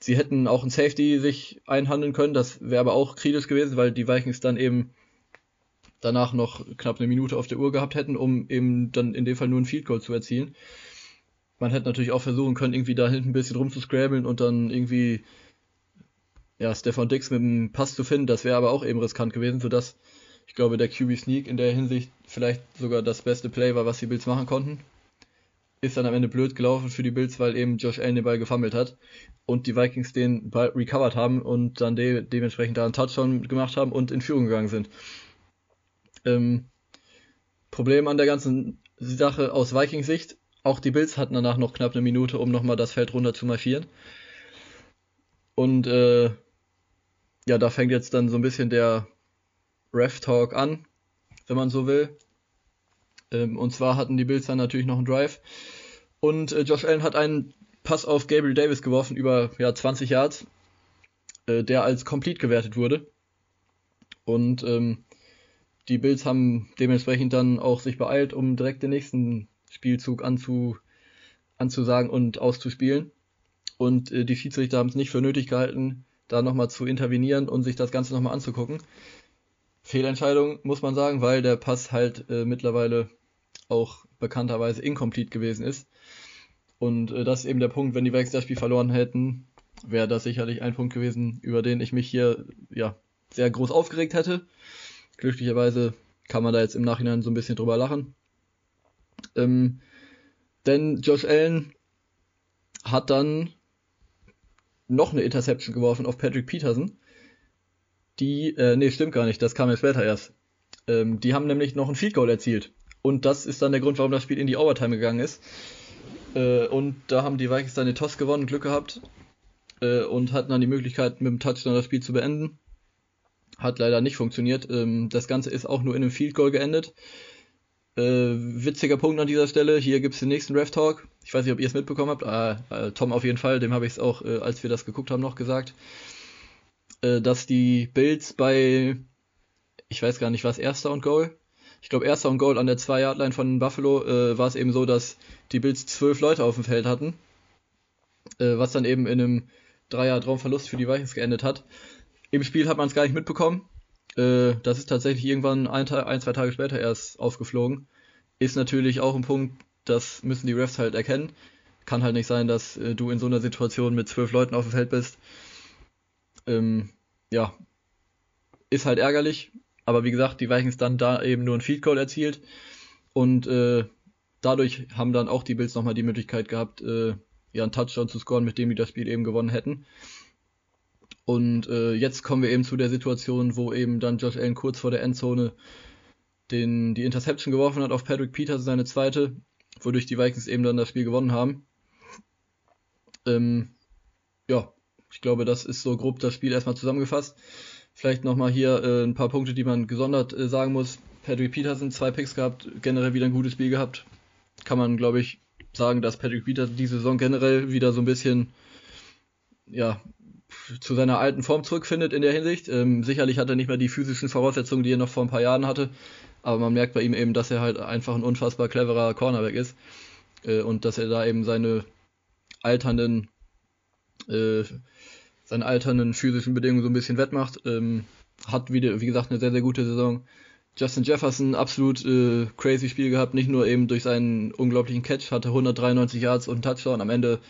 Sie hätten auch ein Safety sich einhandeln können, das wäre aber auch kritisch gewesen, weil die Vikings dann eben danach noch knapp eine Minute auf der Uhr gehabt hätten, um eben dann in dem Fall nur ein Field Goal zu erzielen. Man hätte natürlich auch versuchen können, irgendwie da hinten ein bisschen rumzuscrabbeln und dann irgendwie ja, Stefan Dix mit dem Pass zu finden, das wäre aber auch eben riskant gewesen, sodass ich glaube, der QB Sneak in der Hinsicht vielleicht sogar das beste Play war, was die Bills machen konnten. Ist dann am Ende blöd gelaufen für die Bills, weil eben Josh Allen den Ball gefummelt hat und die Vikings den Ball recovered haben und dann de dementsprechend da einen Touchdown gemacht haben und in Führung gegangen sind. Ähm, Problem an der ganzen Sache aus Vikings Sicht, auch die Bills hatten danach noch knapp eine Minute, um nochmal das Feld runter zu marschieren. Und äh, ja, da fängt jetzt dann so ein bisschen der Ref-Talk an, wenn man so will. Ähm, und zwar hatten die Bills dann natürlich noch einen Drive. Und äh, Josh Allen hat einen Pass auf Gabriel Davis geworfen über ja, 20 Yards, äh, der als complete gewertet wurde. Und ähm, die Bills haben dementsprechend dann auch sich beeilt, um direkt den nächsten Spielzug anzu, anzusagen und auszuspielen. Und äh, die Schiedsrichter haben es nicht für nötig gehalten, da nochmal zu intervenieren und sich das Ganze nochmal anzugucken. Fehlentscheidung, muss man sagen, weil der Pass halt äh, mittlerweile auch bekannterweise incomplete gewesen ist. Und äh, das ist eben der Punkt, wenn die Vikings das Spiel verloren hätten, wäre das sicherlich ein Punkt gewesen, über den ich mich hier ja sehr groß aufgeregt hätte. Glücklicherweise kann man da jetzt im Nachhinein so ein bisschen drüber lachen. Ähm, denn Josh Allen hat dann noch eine Interception geworfen auf Patrick Peterson. Die, äh, nee, stimmt gar nicht, das kam ja später erst. Ähm, die haben nämlich noch ein Field Goal erzielt. Und das ist dann der Grund, warum das Spiel in die Overtime gegangen ist. Äh, und da haben die Vikings dann den Toss gewonnen, Glück gehabt. Äh, und hatten dann die Möglichkeit, mit dem Touchdown das Spiel zu beenden. Hat leider nicht funktioniert. Ähm, das Ganze ist auch nur in einem Field Goal geendet. Äh, witziger Punkt an dieser Stelle. Hier gibt's den nächsten Ref Talk. Ich weiß nicht, ob ihr es mitbekommen habt. Äh, äh, Tom auf jeden Fall. Dem habe ich es auch, äh, als wir das geguckt haben, noch gesagt. Äh, dass die Bills bei, ich weiß gar nicht, was erster und Goal. Ich glaube, erster und Goal an der 2-Yard-Line von Buffalo äh, war es eben so, dass die Bills zwölf Leute auf dem Feld hatten. was dann eben in einem 3-Yard-Raumverlust für die Vikings geendet hat. Im Spiel hat man es gar nicht mitbekommen. Äh, das ist tatsächlich irgendwann ein, ein, zwei Tage später erst aufgeflogen. Ist natürlich auch ein Punkt, das müssen die Refs halt erkennen. Kann halt nicht sein, dass äh, du in so einer Situation mit zwölf Leuten auf dem Feld bist. Ähm, ja, ist halt ärgerlich. Aber wie gesagt, die Vikings dann da eben nur ein Field Goal erzielt. Und äh, dadurch haben dann auch die Bills nochmal die Möglichkeit gehabt, äh, ja, einen Touchdown zu scoren, mit dem die das Spiel eben gewonnen hätten. Und äh, jetzt kommen wir eben zu der Situation, wo eben dann Josh Allen kurz vor der Endzone den, die Interception geworfen hat auf Patrick Peters, seine zweite, wodurch die Vikings eben dann das Spiel gewonnen haben. Ähm, ja, ich glaube, das ist so grob das Spiel erstmal zusammengefasst. Vielleicht nochmal hier äh, ein paar Punkte, die man gesondert äh, sagen muss. Patrick Peterson, zwei Picks gehabt, generell wieder ein gutes Spiel gehabt. Kann man, glaube ich, sagen, dass Patrick Peterson diese Saison generell wieder so ein bisschen, ja, zu seiner alten Form zurückfindet in der Hinsicht. Ähm, sicherlich hat er nicht mehr die physischen Voraussetzungen, die er noch vor ein paar Jahren hatte, aber man merkt bei ihm eben, dass er halt einfach ein unfassbar cleverer Cornerback ist äh, und dass er da eben seine alternden äh, seine alternden physischen Bedingungen so ein bisschen wettmacht. Ähm, hat wieder, wie gesagt, eine sehr, sehr gute Saison. Justin Jefferson, absolut äh, crazy Spiel gehabt, nicht nur eben durch seinen unglaublichen Catch, hatte 193 Yards und einen Touchdown. Am Ende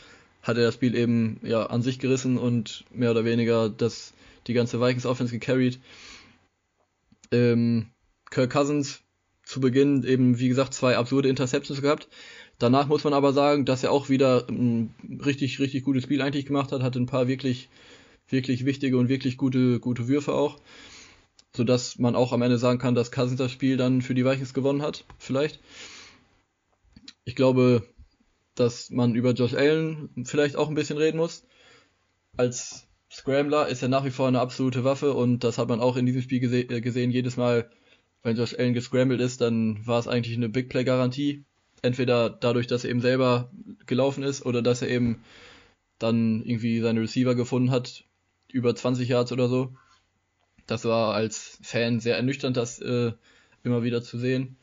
hat er das Spiel eben ja an sich gerissen und mehr oder weniger das, die ganze Vikings Offense gecarried. Ähm, Kirk Cousins zu Beginn eben, wie gesagt, zwei absurde Interceptions gehabt. Danach muss man aber sagen, dass er auch wieder ein richtig, richtig gutes Spiel eigentlich gemacht hat, hatte ein paar wirklich, wirklich wichtige und wirklich gute, gute Würfe auch. Sodass man auch am Ende sagen kann, dass Cousins das Spiel dann für die Vikings gewonnen hat, vielleicht. Ich glaube, dass man über Josh Allen vielleicht auch ein bisschen reden muss. Als Scrambler ist er nach wie vor eine absolute Waffe und das hat man auch in diesem Spiel gese äh, gesehen. Jedes Mal, wenn Josh Allen gescrambled ist, dann war es eigentlich eine Big Play Garantie entweder dadurch, dass er eben selber gelaufen ist oder dass er eben dann irgendwie seine Receiver gefunden hat, über 20 Yards oder so. Das war als Fan sehr ernüchternd, das äh, immer wieder zu sehen.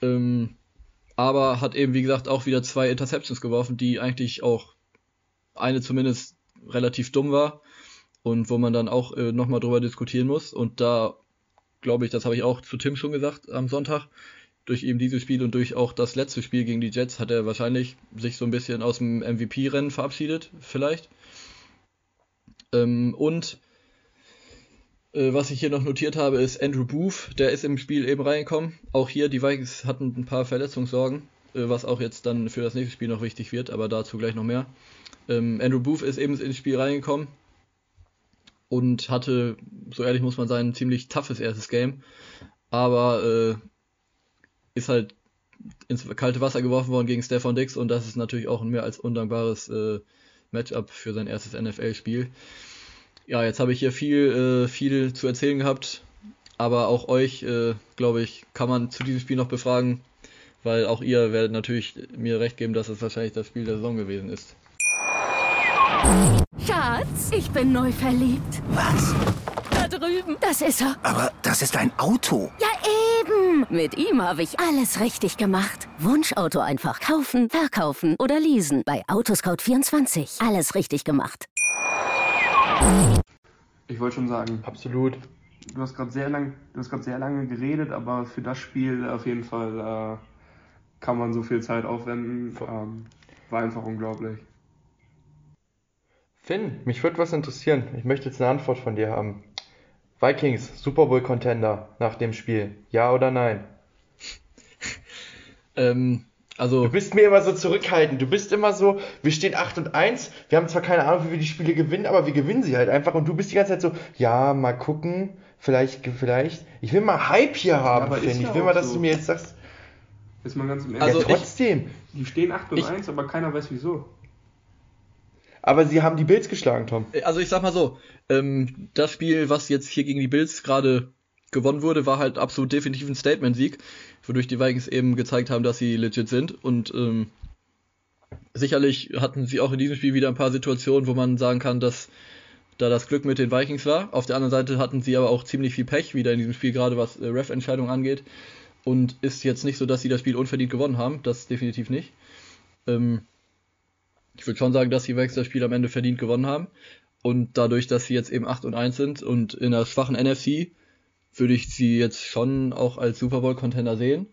Ähm, aber hat eben, wie gesagt, auch wieder zwei Interceptions geworfen, die eigentlich auch eine zumindest relativ dumm war und wo man dann auch äh, nochmal drüber diskutieren muss. Und da glaube ich, das habe ich auch zu Tim schon gesagt am Sonntag, durch eben dieses Spiel und durch auch das letzte Spiel gegen die Jets hat er wahrscheinlich sich so ein bisschen aus dem MVP-Rennen verabschiedet, vielleicht. Ähm, und äh, was ich hier noch notiert habe, ist Andrew Booth, der ist im Spiel eben reingekommen. Auch hier, die Vikings hatten ein paar Verletzungssorgen, äh, was auch jetzt dann für das nächste Spiel noch wichtig wird, aber dazu gleich noch mehr. Ähm, Andrew Booth ist eben ins Spiel reingekommen und hatte, so ehrlich muss man sein, ein ziemlich toughes erstes Game. Aber äh, ist halt ins kalte Wasser geworfen worden gegen Stefan Dix und das ist natürlich auch ein mehr als undankbares äh, Matchup für sein erstes NFL-Spiel. Ja, jetzt habe ich hier viel, äh, viel zu erzählen gehabt, aber auch euch, äh, glaube ich, kann man zu diesem Spiel noch befragen, weil auch ihr werdet natürlich mir recht geben, dass es wahrscheinlich das Spiel der Saison gewesen ist. Schatz, ich bin neu verliebt. Was? Da drüben. Das ist er. Aber das ist ein Auto. Ja, Mit ihm habe ich alles richtig gemacht. Wunschauto einfach kaufen, verkaufen oder leasen. Bei Autoscout24. Alles richtig gemacht. Ich wollte schon sagen, Absolut. du hast gerade sehr lang, du hast gerade sehr lange geredet, aber für das Spiel auf jeden Fall äh, kann man so viel Zeit aufwenden. Ähm, war einfach unglaublich. Finn, mich würde was interessieren. Ich möchte jetzt eine Antwort von dir haben. Vikings, Super Bowl Contender nach dem Spiel. Ja oder nein? Ähm, also, Du bist mir immer so zurückhaltend. Du bist immer so, wir stehen 8 und 1. Wir haben zwar keine Ahnung, wie wir die Spiele gewinnen, aber wir gewinnen sie halt einfach. Und du bist die ganze Zeit so, ja, mal gucken. Vielleicht, vielleicht. Ich will mal Hype hier haben, Finn. ja Ich will mal, dass so. du mir jetzt sagst, Ist mal ganz im Also Ernst. ja, ich- trotzdem. die stehen 8 und ich- 1, aber keiner weiß wieso. Aber sie haben die Bills geschlagen, Tom. also ich sag mal so, ähm, das Spiel, was jetzt hier gegen die Bills gerade gewonnen wurde, war halt absolut definitiv ein Statement-Sieg, wodurch die Vikings eben gezeigt haben, dass sie legit sind. Und ähm, sicherlich hatten sie auch in diesem Spiel wieder ein paar Situationen, wo man sagen kann, dass da das Glück mit den Vikings war. Auf der anderen Seite hatten sie aber auch ziemlich viel Pech wieder in diesem Spiel, gerade was äh, Ref-Entscheidungen angeht. Und ist jetzt nicht so, dass sie das Spiel unverdient gewonnen haben. Das definitiv nicht. Ähm, ich würde schon sagen, dass die Vikings das Spiel am Ende verdient gewonnen haben. Und dadurch, dass sie jetzt eben 8 und 1 sind und in einer schwachen NFC, würde ich sie jetzt schon auch als Super Bowl-Contender sehen.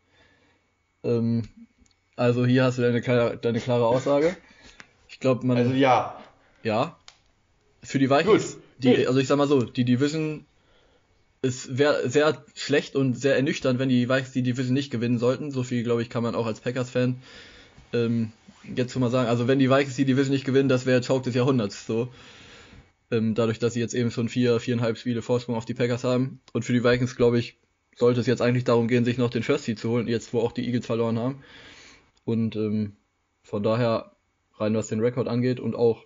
Ähm, also hier hast du deine, klare- deine klare Aussage. Ich glaube, man. Also ja. Ja. Für die Vikings, Gut, die, gut. also ich sag mal so, die Division ist wär, sehr schlecht und sehr ernüchternd, wenn die Vikings die Division nicht gewinnen sollten. So viel, glaube ich, kann man auch als Packers-Fan ähm, jetzt schon mal sagen. Also wenn die Vikings die Division nicht gewinnen, das wäre Choke des Jahrhunderts. So. Ähm, dadurch, dass sie jetzt eben schon vier, viereinhalb Spiele Vorsprung auf die Packers haben. Und für die Vikings, glaube ich, sollte es jetzt eigentlich darum gehen, sich noch den First Seed zu holen, jetzt wo auch die Eagles verloren haben. Und ähm, von daher, rein was den Rekord angeht und auch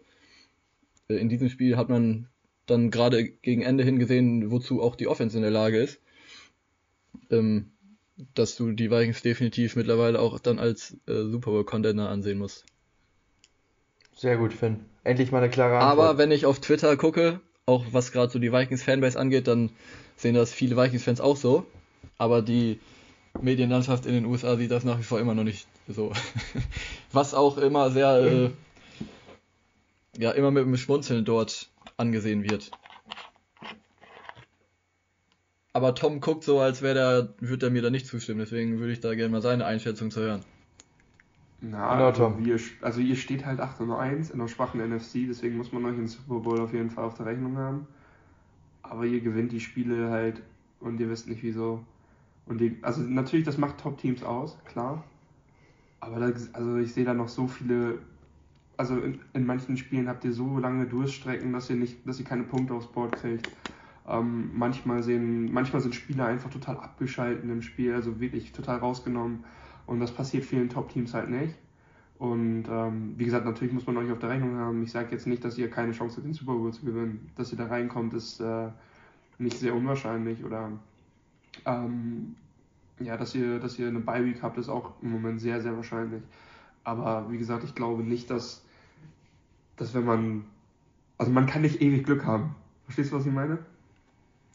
äh, in diesem Spiel hat man dann gerade gegen Ende hingesehen, wozu auch die Offense in der Lage ist. Ähm, dass du die Vikings definitiv mittlerweile auch dann als äh, Super Bowl Contender ansehen musst. Sehr gut, Finn. Endlich mal eine klare Antwort. Aber wenn ich auf Twitter gucke, auch was gerade so die Vikings Fanbase angeht, dann sehen das viele Vikings Fans auch so. Aber die Medienlandschaft in den USA sieht das nach wie vor immer noch nicht so. was auch immer sehr, äh, ja, immer mit einem Schmunzeln dort angesehen wird. Aber Tom guckt so, als wäre der, würde er mir da nicht zustimmen. Deswegen würde ich da gerne mal seine Einschätzung zu hören. Na, genau, also, wir, also ihr steht halt 8 und 1 in einer schwachen NFC, deswegen muss man euch den Super Bowl auf jeden Fall auf der Rechnung haben. Aber ihr gewinnt die Spiele halt und ihr wisst nicht wieso. Und die, also natürlich, das macht Top-Teams aus, klar. Aber da, also ich sehe da noch so viele. Also in, in, manchen Spielen habt ihr so lange Durststrecken, dass ihr nicht, dass ihr keine Punkte aufs Board kriegt. Ähm, manchmal, sehen, manchmal sind Spieler einfach total abgeschalten im Spiel, also wirklich total rausgenommen. Und das passiert vielen Top-Teams halt nicht. Und ähm, wie gesagt, natürlich muss man euch auf der Rechnung haben. Ich sage jetzt nicht, dass ihr keine Chance habt, den Super Bowl zu gewinnen. Dass ihr da reinkommt, ist äh, nicht sehr unwahrscheinlich. Oder ähm, ja, dass ihr, dass ihr eine Bye-Week habt, ist auch im Moment sehr, sehr wahrscheinlich. Aber wie gesagt, ich glaube nicht, dass, dass wenn man. Also man kann nicht ewig Glück haben. Verstehst du, was ich meine?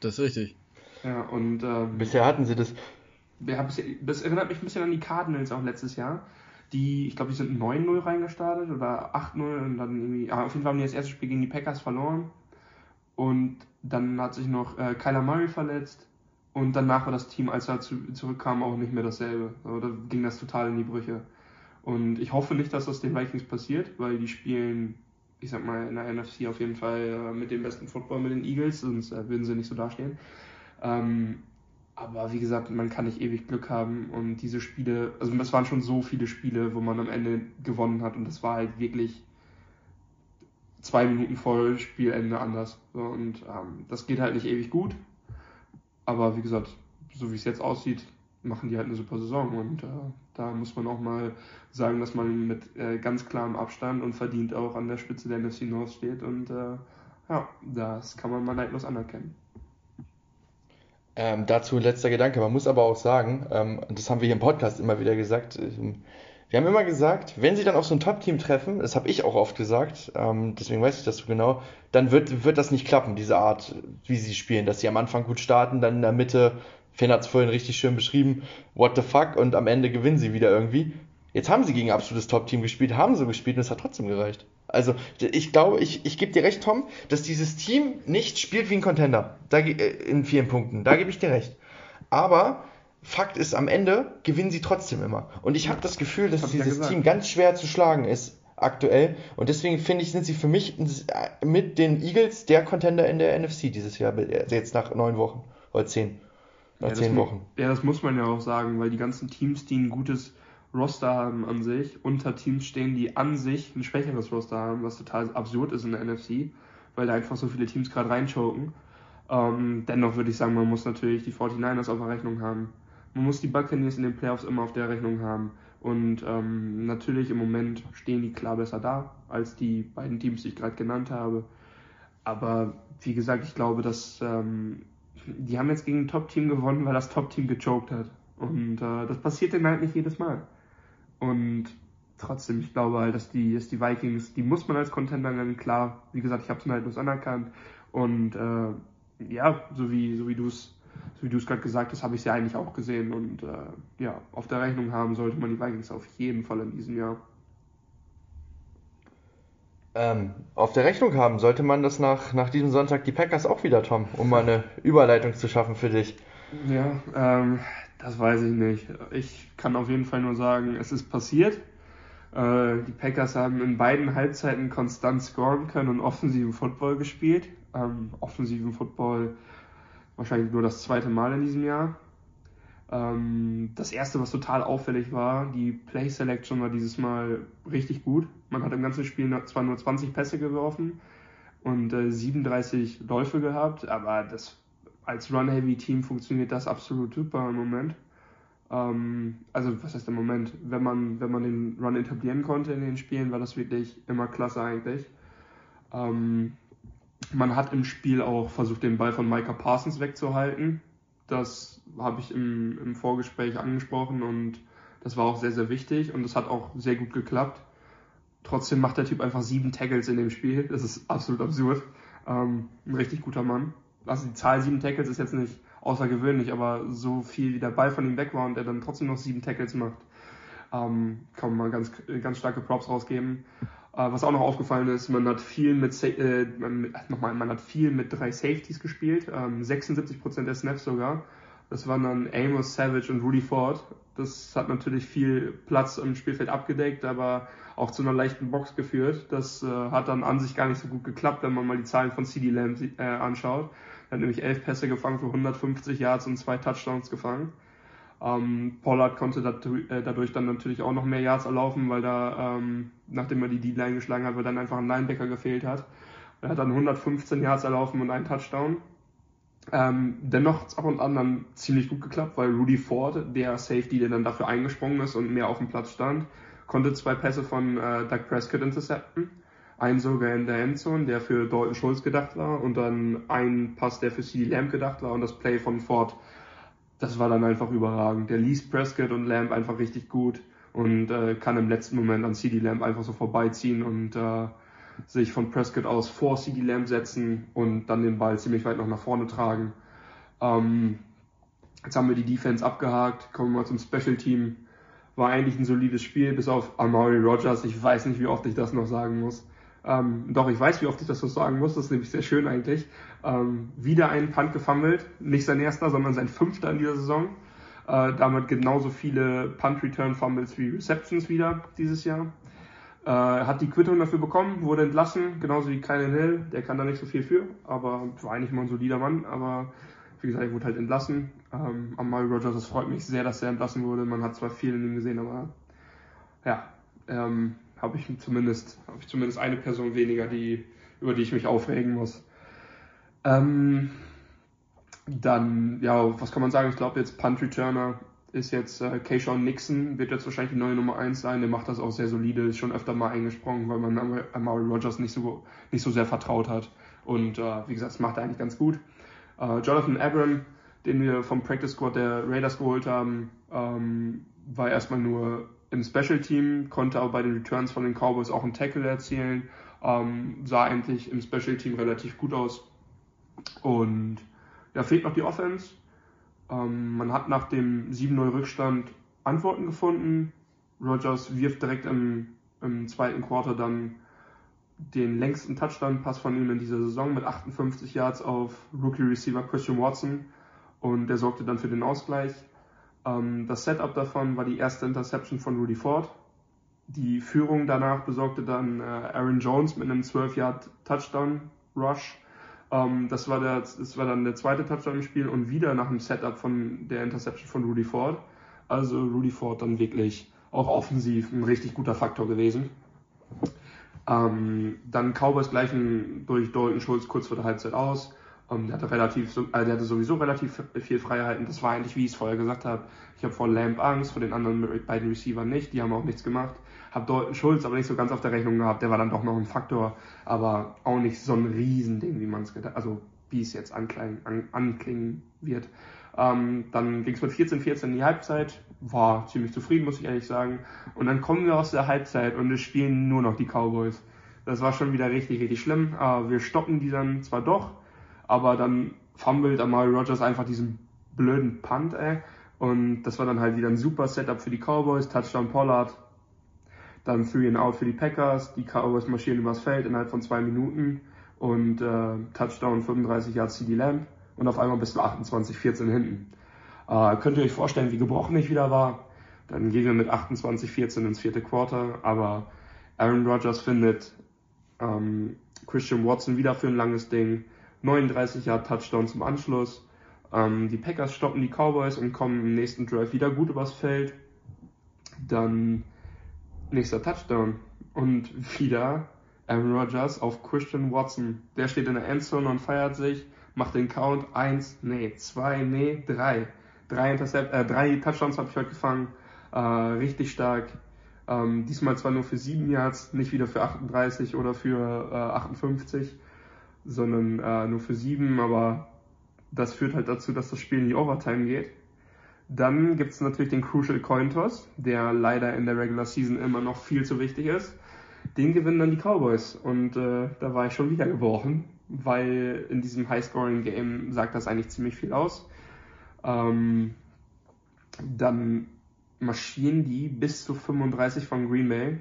Das ist richtig. Ja, und. Ähm, Bisher hatten sie das. Das erinnert mich ein bisschen an die Cardinals auch letztes Jahr. Die, ich glaube, die sind 9-0 reingestartet oder 8-0 und dann irgendwie. Ah, auf jeden Fall haben die das erste Spiel gegen die Packers verloren. Und dann hat sich noch äh, Kyler Murray verletzt. Und danach war das Team, als er zu, zurückkam, auch nicht mehr dasselbe. Also, da ging das total in die Brüche. Und ich hoffe nicht, dass das den Vikings passiert, weil die spielen ich sag mal, in der NFC auf jeden Fall äh, mit dem besten Football mit den Eagles, sonst äh, würden sie nicht so dastehen. Ähm, aber wie gesagt, man kann nicht ewig Glück haben und diese Spiele, also es waren schon so viele Spiele, wo man am Ende gewonnen hat und das war halt wirklich zwei Minuten vor Spielende anders. Und ähm, das geht halt nicht ewig gut. Aber wie gesagt, so wie es jetzt aussieht, machen die halt eine super Saison und äh, da muss man auch mal sagen, dass man mit äh, ganz klarem Abstand und verdient auch an der Spitze der NFC North steht und äh, ja, das kann man mal neidlos anerkennen. Ähm, dazu letzter Gedanke. Man muss aber auch sagen, ähm, das haben wir hier im Podcast immer wieder gesagt, ähm, wir haben immer gesagt, wenn sie dann auf so ein Top-Team treffen, das habe ich auch oft gesagt, ähm, deswegen weiß ich das so genau, dann wird, wird das nicht klappen, diese Art, wie sie spielen, dass sie am Anfang gut starten, dann in der Mitte Finn hat es vorhin richtig schön beschrieben, what the fuck, und am Ende gewinnen sie wieder irgendwie. Jetzt haben sie gegen ein absolutes Top-Team gespielt, haben so gespielt und es hat trotzdem gereicht. Also ich glaube, ich, ich gebe dir recht, Tom, dass dieses Team nicht spielt wie ein Contender. Da, äh, in vielen Punkten. Da gebe ich dir recht. Aber Fakt ist, am Ende gewinnen sie trotzdem immer. Und ich habe das Gefühl, dass dieses ja Team ganz schwer zu schlagen ist aktuell. Und deswegen finde ich, sind sie für mich mit den Eagles der Contender in der NFC dieses Jahr, jetzt nach neun Wochen oder zehn. Ja, zehn Wochen. Ja, das muss man ja auch sagen, weil die ganzen Teams, die ein gutes Roster haben an sich, unter Teams stehen, die an sich ein schwächeres Roster haben, was total absurd ist in der NFC, weil da einfach so viele Teams gerade reinchoken. Ähm, dennoch würde ich sagen, man muss natürlich die 49ers auf der Rechnung haben. Man muss die Buccaneers in den Playoffs immer auf der Rechnung haben. Und ähm, natürlich im Moment stehen die klar besser da als die beiden Teams, die ich gerade genannt habe. Aber wie gesagt, ich glaube, dass ähm, die haben jetzt gegen ein Top-Team gewonnen, weil das Top-Team gechoked hat. Und äh, das passiert dann halt nicht jedes Mal. Und trotzdem, ich glaube halt, dass die, dass die Vikings, die muss man als Contender nennen, klar. Wie gesagt, ich habe es mir halt anerkannt. Und äh, ja, so wie, so wie du es so wie du es gerade gesagt hast, habe ich es ja eigentlich auch gesehen. Und äh, ja, auf der Rechnung haben sollte man die Vikings auf jeden Fall in diesem Jahr. Ähm, auf der Rechnung haben sollte man das nach, nach diesem Sonntag die Packers auch wieder, Tom, um mal eine Überleitung zu schaffen für dich. Ja, ähm, das weiß ich nicht. Ich kann auf jeden Fall nur sagen, es ist passiert. Äh, die Packers haben in beiden Halbzeiten konstant scoren können und offensiven Football gespielt. Ähm, offensiven Football wahrscheinlich nur das zweite Mal in diesem Jahr. Ähm, das erste, was total auffällig war, die Play Selection war dieses Mal richtig gut. Man hat im ganzen Spiel zwar nur 20 Pässe geworfen, und äh, 37 Läufe gehabt, aber das als Run-Heavy-Team funktioniert das absolut super im Moment. Ähm, also was heißt im Moment? Wenn man, wenn man den Run etablieren konnte in den Spielen, war das wirklich immer klasse eigentlich. Ähm, man hat im Spiel auch versucht, den Ball von Micah Parsons wegzuhalten. Das habe ich im, im Vorgespräch angesprochen und das war auch sehr, sehr wichtig und das hat auch sehr gut geklappt. Trotzdem macht der Typ einfach sieben Tackles in dem Spiel. Das ist absolut absurd. Ähm, ein richtig guter Mann. Also die Zahl sieben Tackles ist jetzt nicht außergewöhnlich, aber so viel wie der Ball von ihm weg war und er dann trotzdem noch sieben Tackles macht, ähm, kann man ganz, ganz starke Props rausgeben. Äh, was auch noch aufgefallen ist, man hat viel mit, äh, nochmal, man hat viel mit drei Safeties gespielt, ähm, 76% der Snaps sogar. Das waren dann Amos, Savage und Rudy Ford. Das hat natürlich viel Platz im Spielfeld abgedeckt, aber auch zu einer leichten Box geführt. Das äh, hat dann an sich gar nicht so gut geklappt, wenn man mal die Zahlen von CD Lamb äh, anschaut. Er hat nämlich elf Pässe gefangen für 150 Yards und zwei Touchdowns gefangen. Ähm, Pollard konnte äh, dadurch dann natürlich auch noch mehr Yards erlaufen, weil da, ähm, nachdem er die D-Line geschlagen hat, weil dann einfach ein Linebacker gefehlt hat. Er hat dann 115 Yards erlaufen und einen Touchdown. Ähm, dennoch hat es ab und an dann ziemlich gut geklappt, weil Rudy Ford, der Safety, der dann dafür eingesprungen ist und mehr auf dem Platz stand, konnte zwei Pässe von äh, Doug Prescott intercepten. Einen sogar in der Endzone, der für Dalton Schulz gedacht war und dann ein Pass, der für CD Lamb gedacht war und das Play von Ford, das war dann einfach überragend. Der liest Prescott und Lamb einfach richtig gut und äh, kann im letzten Moment an CD Lamb einfach so vorbeiziehen und äh, sich von Prescott aus vor CD Lamb setzen und dann den Ball ziemlich weit noch nach vorne tragen. Ähm, jetzt haben wir die Defense abgehakt, kommen wir mal zum Special Team. War eigentlich ein solides Spiel, bis auf Amari Rogers. Ich weiß nicht, wie oft ich das noch sagen muss. Ähm, doch, ich weiß, wie oft ich das so sagen muss. Das ist nämlich sehr schön eigentlich. Ähm, wieder einen Punt gefummelt. Nicht sein erster, sondern sein fünfter in dieser Saison. Äh, damit genauso viele Punt-Return-Fumbles wie Receptions wieder dieses Jahr. Äh, hat die Quittung dafür bekommen, wurde entlassen, genauso wie Kylan Hill. Der kann da nicht so viel für, aber war eigentlich mal ein solider Mann. Aber wie gesagt, er wurde halt entlassen. Ähm, Amari Rogers, das freut mich sehr, dass er entlassen wurde. Man hat zwar viel in ihm gesehen, aber ja, ähm, habe ich zumindest, ich zumindest eine Person weniger, die, über die ich mich aufregen muss. Ähm, dann, ja, was kann man sagen? Ich glaube jetzt Punt Returner ist jetzt äh, Keyshawn Nixon, wird jetzt wahrscheinlich die neue Nummer 1 sein. Der macht das auch sehr solide, ist schon öfter mal eingesprungen, weil man Amari Rogers nicht so, nicht so sehr vertraut hat. Und äh, wie gesagt, das macht er eigentlich ganz gut. Äh, Jonathan Abram, den wir vom Practice Squad der Raiders geholt haben, ähm, war erstmal nur im Special Team, konnte aber bei den Returns von den Cowboys auch einen Tackle erzielen, ähm, sah eigentlich im Special Team relativ gut aus. Und da fehlt noch die Offense. Ähm, man hat nach dem 7-0 Rückstand Antworten gefunden. Rogers wirft direkt im, im zweiten Quarter dann den längsten Touchdown-Pass von ihm in dieser Saison mit 58 Yards auf Rookie-Receiver Christian Watson und der sorgte dann für den Ausgleich. Ähm, das Setup davon war die erste Interception von Rudy Ford. Die Führung danach besorgte dann äh, Aaron Jones mit einem 12-Yard-Touchdown-Rush. Ähm, das, war der, das war dann der zweite Touchdown im Spiel und wieder nach dem Setup von der Interception von Rudy Ford. Also Rudy Ford dann wirklich auch offensiv ein richtig guter Faktor gewesen. Ähm, dann Cowboys gleichen durch Dalton Schulz kurz vor der Halbzeit aus. Ähm, der, hatte relativ, äh, der hatte sowieso relativ viel Freiheiten. Das war eigentlich, wie ich es vorher gesagt habe. Ich habe vor Lamb Angst, vor den anderen beiden Receivern nicht. Die haben auch nichts gemacht. Habe Dalton Schulz aber nicht so ganz auf der Rechnung gehabt. Der war dann doch noch ein Faktor, aber auch nicht so ein Riesending, wie man es gedacht Also wie es jetzt anklingen, an, anklingen wird. Ähm, dann ging es mit 14-14 in die Halbzeit. War ziemlich zufrieden, muss ich ehrlich sagen. Und dann kommen wir aus der Halbzeit und es spielen nur noch die Cowboys. Das war schon wieder richtig, richtig schlimm. Äh, wir stoppen die dann zwar doch, aber dann fummelt Amari Rogers einfach diesen blöden Punt, ey. Und das war dann halt wieder ein super Setup für die Cowboys. Touchdown Pollard. Dann Three and Out für die Packers. Die Cowboys marschieren übers Feld innerhalb von zwei Minuten. Und äh, Touchdown 35 Yards CD Lamb. Und auf einmal bis zu 28-14 hinten. Äh, könnt ihr euch vorstellen, wie gebrochen ich wieder war? Dann gehen wir mit 28-14 ins vierte Quarter. Aber Aaron Rodgers findet ähm, Christian Watson wieder für ein langes Ding. 39 Yard Touchdown zum Anschluss. Ähm, die Packers stoppen die Cowboys und kommen im nächsten Drive wieder gut übers Feld. Dann nächster Touchdown und wieder Aaron Rodgers auf Christian Watson. Der steht in der Endzone und feiert sich, macht den Count 1, nee, 2, nee, 3. Drei, Intercept äh, drei Touchdowns habe ich heute gefangen. Äh, richtig stark. Ähm, diesmal zwar nur für 7 Yards, nicht wieder für 38 oder für äh, 58, sondern äh, nur für 7, aber das führt halt dazu, dass das Spiel in die Overtime geht. Dann gibt es natürlich den Crucial Coin Toss, der leider in der Regular Season immer noch viel zu wichtig ist. Den gewinnen dann die Cowboys und äh, da war ich schon wieder gebrochen, weil in diesem High-Scoring-Game sagt das eigentlich ziemlich viel aus. Ähm, dann marschieren die bis zu 35 von Green Bay.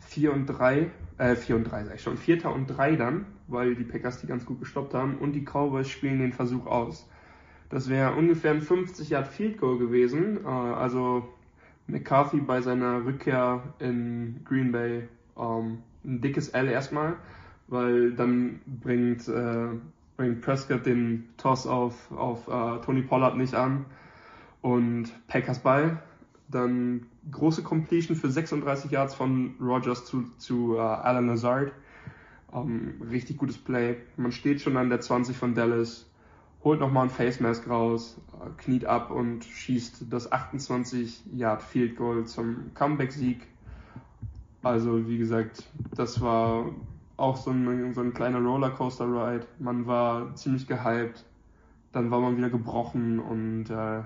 4 und 3, äh 4 und 3 sag ich schon, 4. und 3 dann, weil die Packers die ganz gut gestoppt haben und die Cowboys spielen den Versuch aus. Das wäre ungefähr ein 50 Yard Field Goal gewesen, äh, also McCarthy bei seiner Rückkehr in Green Bay ähm, ein dickes L erstmal, weil dann bringt, äh, bringt Prescott den Toss auf, auf äh, Tony Pollard nicht an und Packers Ball. Dann große Completion für 36 Yards von Rogers zu, zu uh, Alan Lazard. Um, ähm, richtig gutes Play. Man steht schon an der 20 von Dallas, holt nochmal ein Face Mask raus, kniet ab und schießt das 28 Yard Field Goal zum Comeback-Sieg. Also, wie gesagt, das war auch so ein, so ein kleiner Rollercoaster-Ride. Man war ziemlich gehypt, dann war man wieder gebrochen und uh,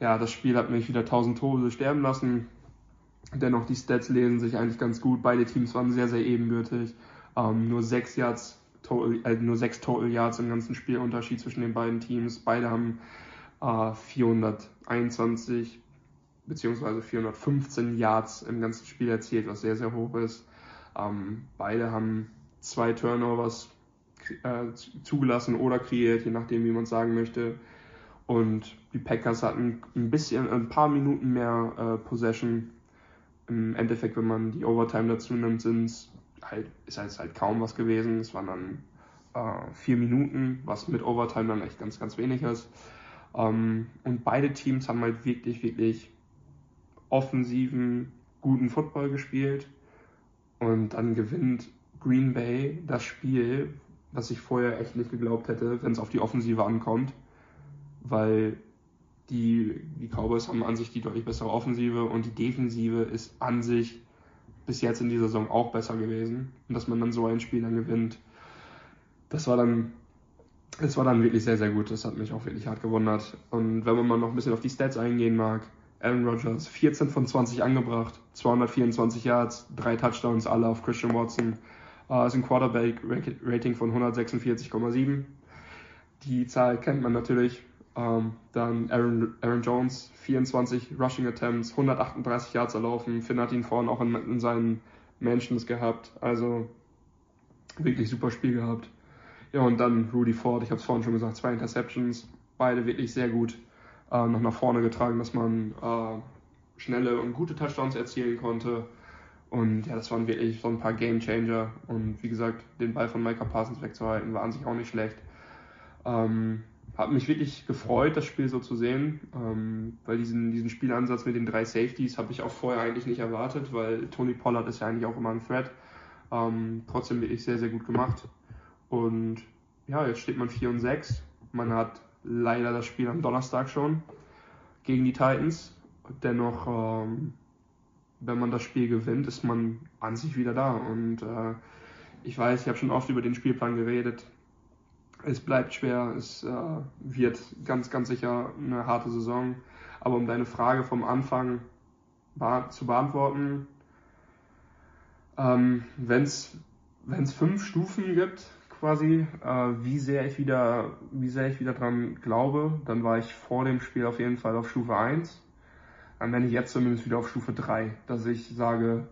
ja, das Spiel hat mich wieder tausend Tode sterben lassen. Dennoch, die Stats lesen sich eigentlich ganz gut. Beide Teams waren sehr, sehr ebenbürtig. Ähm, nur sechs Yards, total, äh, nur sechs Total Yards im ganzen Spielunterschied zwischen den beiden Teams. Beide haben äh, 421 bzw. 415 Yards im ganzen Spiel erzielt, was sehr, sehr hoch ist. Ähm, beide haben zwei Turnovers äh, zugelassen oder kreiert, je nachdem, wie man es sagen möchte. Und die Packers hatten ein bisschen, ein paar Minuten mehr äh, Possession. Im Endeffekt, wenn man die Overtime dazu nimmt, sind halt, ist halt, halt kaum was gewesen. Es waren dann äh, vier Minuten, was mit Overtime dann echt ganz, ganz wenig ist. Ähm, und beide Teams haben halt wirklich, wirklich offensiven, guten Football gespielt. Und dann gewinnt Green Bay das Spiel, was ich vorher echt nicht geglaubt hätte, wenn es auf die Offensive ankommt weil die, die Cowboys haben an sich die deutlich bessere Offensive und die Defensive ist an sich bis jetzt in dieser Saison auch besser gewesen. Und dass man dann so ein Spiel dann gewinnt, das war dann, das war dann wirklich sehr, sehr gut. Das hat mich auch wirklich hart gewundert. Und wenn man mal noch ein bisschen auf die Stats eingehen mag, Aaron Rodgers, 14 von 20 angebracht, 224 Yards, drei Touchdowns, alle auf Christian Watson. Uh, ist ein Quarterback-Rating von 146,7. Die Zahl kennt man natürlich, ähm, dann Aaron, Aaron Jones, 24 Rushing Attempts, 138 Yards erlaufen. Finn hat ihn vorhin auch in, in seinen Mansions gehabt. Also wirklich super Spiel gehabt. Ja, und dann Rudy Ford, ich habe es vorhin schon gesagt, zwei Interceptions, beide wirklich sehr gut äh, noch nach vorne getragen, dass man äh, schnelle und gute Touchdowns erzielen konnte. Und ja, das waren wirklich so ein paar Game Changer. Und wie gesagt, den Ball von Micah Parsons wegzuhalten, war an sich auch nicht schlecht. Ähm, hat mich wirklich gefreut, das Spiel so zu sehen, ähm, weil diesen, diesen Spielansatz mit den drei Safeties habe ich auch vorher eigentlich nicht erwartet, weil Tony Pollard ist ja eigentlich auch immer ein Threat. Ähm, trotzdem wirklich sehr, sehr gut gemacht. Und ja, jetzt steht man 4 und 6. Man hat leider das Spiel am Donnerstag schon gegen die Titans. Dennoch, ähm, wenn man das Spiel gewinnt, ist man an sich wieder da. Und äh, ich weiß, ich habe schon oft über den Spielplan geredet es bleibt schwer, es äh, wird ganz, ganz sicher eine harte Saison. Aber um deine Frage vom Anfang zu beantworten, ähm, wenn es fünf Stufen gibt, quasi, äh, wie sehr ich wieder, wie sehr ich wieder dran glaube, dann war ich vor dem Spiel auf jeden Fall auf Stufe 1. Dann bin ich jetzt zumindest wieder auf Stufe 3, dass ich sage,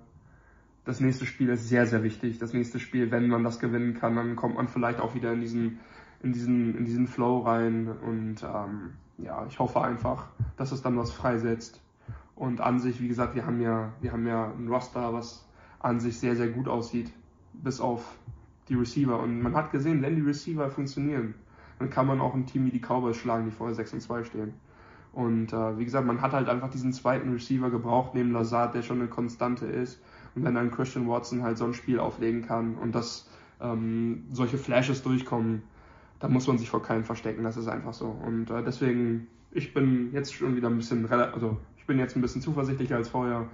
das nächste Spiel ist sehr, sehr wichtig. Das nächste Spiel, wenn man das gewinnen kann, dann kommt man vielleicht auch wieder in diesen in diesen, in diesen Flow rein und ähm, ja, ich hoffe einfach, dass es dann was freisetzt. Und an sich, wie gesagt, wir haben ja, wir haben ja ein Roster, was an sich sehr, sehr gut aussieht, bis auf die Receiver. Und man hat gesehen, wenn die Receiver funktionieren, dann kann man auch ein Team wie die Cowboys schlagen, die vorher 6 und 2 stehen. Und äh, wie gesagt, man hat halt einfach diesen zweiten Receiver gebraucht, neben Lazard, der schon eine Konstante ist. Und wenn dann Christian Watson halt so ein Spiel auflegen kann und dass ähm, solche Flashes durchkommen, dann muss man sich vor keinem verstecken. Das ist einfach so. Und äh, deswegen, ich bin jetzt schon wieder ein bisschen, also ich bin jetzt ein bisschen zuversichtlicher als vorher.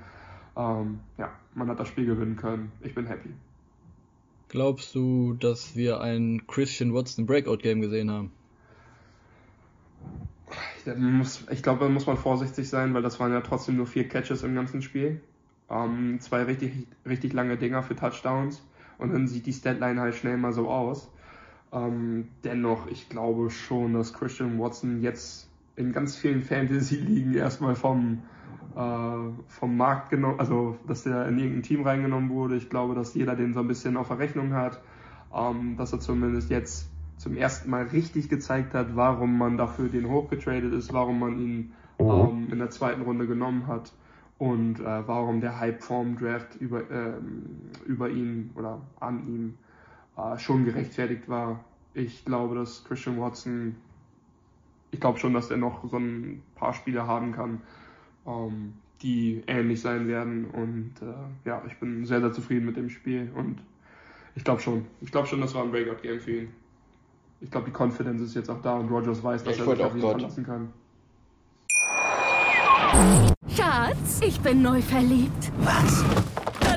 Ähm, ja, man hat das Spiel gewinnen können. Ich bin happy. Glaubst du, dass wir ein Christian Watson Breakout Game gesehen haben? ich glaube, da muss man vorsichtig sein, weil das waren ja trotzdem nur vier Catches im ganzen Spiel. Ähm, zwei richtig, richtig lange Dinger für Touchdowns und dann sieht die Statline halt schnell mal so aus. Ähm, dennoch, ich glaube schon, dass Christian Watson jetzt in ganz vielen Fantasy-Ligen erstmal vom, äh, vom Markt genommen, also dass der in irgendein Team reingenommen wurde. Ich glaube, dass jeder den so ein bisschen auf der Rechnung hat, ähm, dass er zumindest jetzt zum ersten Mal richtig gezeigt hat, warum man dafür den hochgetradet ist, warum man ihn mhm. ähm, in der zweiten Runde genommen hat und äh, warum der Hype vorm Draft über, ähm, über ihn oder an ihm äh, schon gerechtfertigt war. Ich glaube, dass Christian Watson, ich glaube schon, dass er noch so ein paar Spiele haben kann, ähm, die ähnlich sein werden und äh, ja, ich bin sehr, sehr zufrieden mit dem Spiel und ich glaube schon, ich glaube schon, das war ein Breakout-Game für ihn ich glaube, die Confidence ist jetzt auch da und Rogers weiß, dass ich er sich auf ihn verlassen kann. Schatz, ich bin neu verliebt. Was?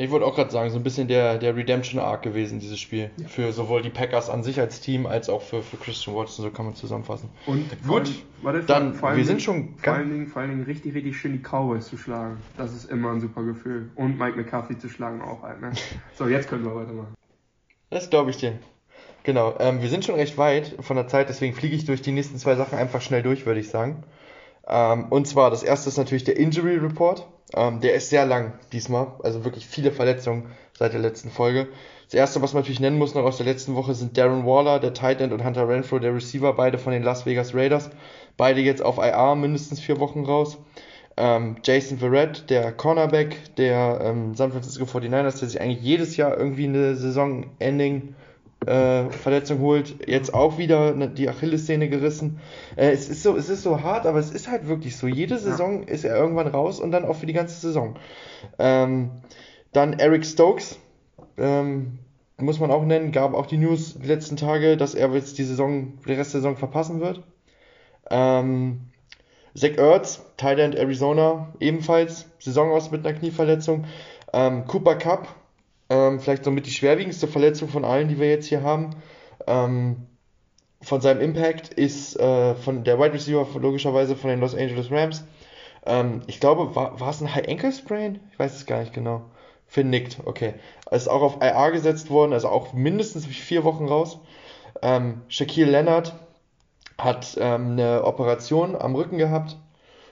Ich wollte auch gerade sagen, so ein bisschen der, der Redemption Arc gewesen, dieses Spiel. Ja. Für sowohl die Packers an sich als Team, als auch für, für Christian Watson, so kann man zusammenfassen. Und gut, allem, dann, vor wir sind schon vor allen, Dingen, vor allen Dingen richtig, richtig schön die Cowboys zu schlagen. Das ist immer ein super Gefühl. Und Mike McCarthy zu schlagen auch halt, ne? So, jetzt können wir weitermachen. Das glaube ich dir. Genau, ähm, wir sind schon recht weit von der Zeit, deswegen fliege ich durch die nächsten zwei Sachen einfach schnell durch, würde ich sagen. Ähm, und zwar, das erste ist natürlich der Injury Report. Ähm, der ist sehr lang diesmal, also wirklich viele Verletzungen seit der letzten Folge. Das erste, was man natürlich nennen muss noch aus der letzten Woche, sind Darren Waller, der Tight End, und Hunter Renfro, der Receiver, beide von den Las Vegas Raiders. Beide jetzt auf IR mindestens vier Wochen raus. Ähm, Jason Verrett, der Cornerback der ähm, San Francisco 49ers, der sich eigentlich jedes Jahr irgendwie eine Saison-Ending äh, Verletzung holt, jetzt auch wieder ne, die Achillessehne gerissen. Äh, es ist so, es ist so hart, aber es ist halt wirklich so. Jede Saison ist er irgendwann raus und dann auch für die ganze Saison. Ähm, dann Eric Stokes, ähm, muss man auch nennen, gab auch die News die letzten Tage, dass er jetzt die Saison, die Rest der Saison verpassen wird. Ähm, Zach Ertz, Thailand, Arizona, ebenfalls Saison aus mit einer Knieverletzung. Ähm, Cooper Cup, ähm, vielleicht somit die schwerwiegendste Verletzung von allen, die wir jetzt hier haben. Ähm, von seinem Impact ist äh, von der Wide Receiver logischerweise von den Los Angeles Rams. Ähm, ich glaube, war, es ein High Ankle Sprain? Ich weiß es gar nicht genau. Finn nickt, okay. Ist auch auf IR gesetzt worden, also auch mindestens vier Wochen raus. Ähm, Shaquille Leonard hat ähm, eine Operation am Rücken gehabt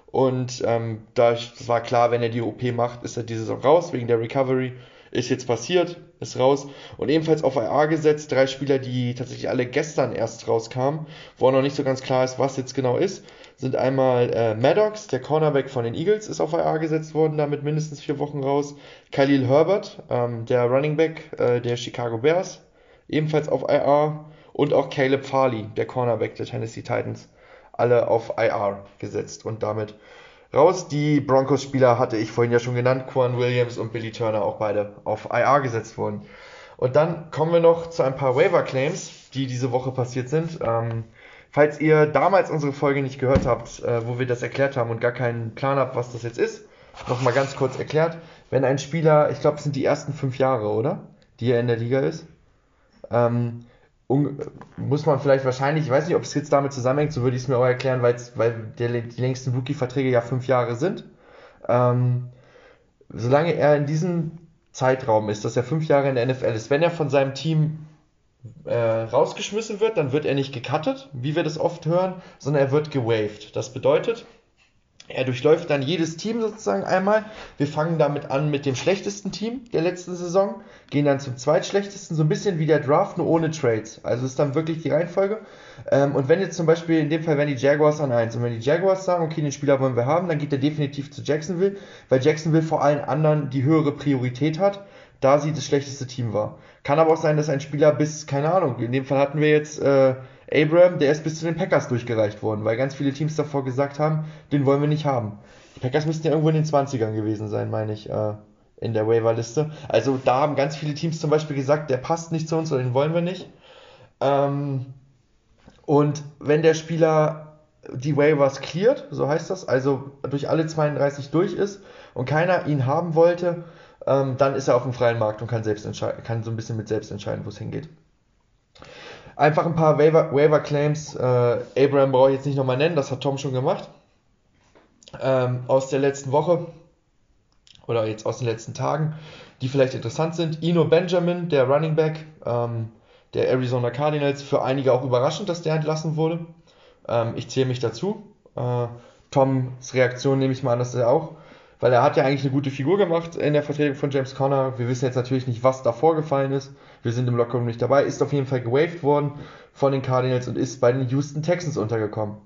und ähm, da war klar, wenn er die OP macht, ist er diese Saison raus wegen der Recovery ist jetzt passiert, ist raus. Und ebenfalls auf IA gesetzt, drei Spieler, die tatsächlich alle gestern erst rauskamen, wo auch noch nicht so ganz klar ist, was jetzt genau ist, sind einmal äh, Maddox, der Cornerback von den Eagles, ist auf IA gesetzt worden, damit mindestens vier Wochen raus. Khalil Herbert, ähm, der Running Back äh, der Chicago Bears, ebenfalls auf IR. Und auch Caleb Farley, der Cornerback der Tennessee Titans, alle auf IR gesetzt und damit raus. Die Broncos-Spieler hatte ich vorhin ja schon genannt, Quan Williams und Billy Turner auch beide auf IR gesetzt wurden. Und dann kommen wir noch zu ein paar Waiver-Claims, die diese Woche passiert sind. Ähm, falls ihr damals unsere Folge nicht gehört habt, äh, wo wir das erklärt haben und gar keinen Plan habt, was das jetzt ist, nochmal ganz kurz erklärt. Wenn ein Spieler, ich glaube, es sind die ersten fünf Jahre, oder? Die er in der Liga ist. Ähm, muss man vielleicht wahrscheinlich, ich weiß nicht, ob es jetzt damit zusammenhängt, so würde ich es mir auch erklären, weil der, die längsten Rookie-Verträge ja fünf Jahre sind. Ähm, solange er in diesem Zeitraum ist, dass er fünf Jahre in der NFL ist, wenn er von seinem Team äh, rausgeschmissen wird, dann wird er nicht gecuttet, wie wir das oft hören, sondern er wird gewaved. Das bedeutet, er durchläuft dann jedes Team sozusagen einmal. Wir fangen damit an mit dem schlechtesten Team der letzten Saison, gehen dann zum zweitschlechtesten, so ein bisschen wie der Draft, nur ohne Trades. Also ist dann wirklich die Reihenfolge. Ähm, und wenn jetzt zum Beispiel in dem Fall wären die Jaguars an 1 und wenn die Jaguars sagen, okay, den Spieler wollen wir haben, dann geht er definitiv zu Jacksonville, weil Jacksonville vor allen anderen die höhere Priorität hat, da sie das schlechteste Team war. Kann aber auch sein, dass ein Spieler bis, keine Ahnung, in dem Fall hatten wir jetzt äh, Abram, der ist bis zu den Packers durchgereicht worden, weil ganz viele Teams davor gesagt haben, den wollen wir nicht haben. Die Packers müssten ja irgendwo in den 20ern gewesen sein, meine ich, äh, in der Waiver-Liste. Also da haben ganz viele Teams zum Beispiel gesagt, der passt nicht zu uns oder den wollen wir nicht. Ähm, und wenn der Spieler die Waivers cleart, so heißt das, also durch alle 32 durch ist und keiner ihn haben wollte, ähm, dann ist er auf dem freien Markt und kann selbst kann so ein bisschen mit selbst entscheiden, wo es hingeht. Einfach ein paar Waiver, Waiver Claims. Äh, Abraham brauche ich jetzt nicht nochmal nennen, das hat Tom schon gemacht. Ähm, aus der letzten Woche oder jetzt aus den letzten Tagen, die vielleicht interessant sind. Ino Benjamin, der Running Back ähm, der Arizona Cardinals, für einige auch überraschend, dass der entlassen wurde. Ähm, ich zähle mich dazu. Äh, Toms Reaktion nehme ich mal an, dass er auch weil er hat ja eigentlich eine gute Figur gemacht in der Vertretung von James Conner. Wir wissen jetzt natürlich nicht, was da vorgefallen ist. Wir sind im Lockerroom nicht dabei. Ist auf jeden Fall gewaved worden von den Cardinals und ist bei den Houston Texans untergekommen.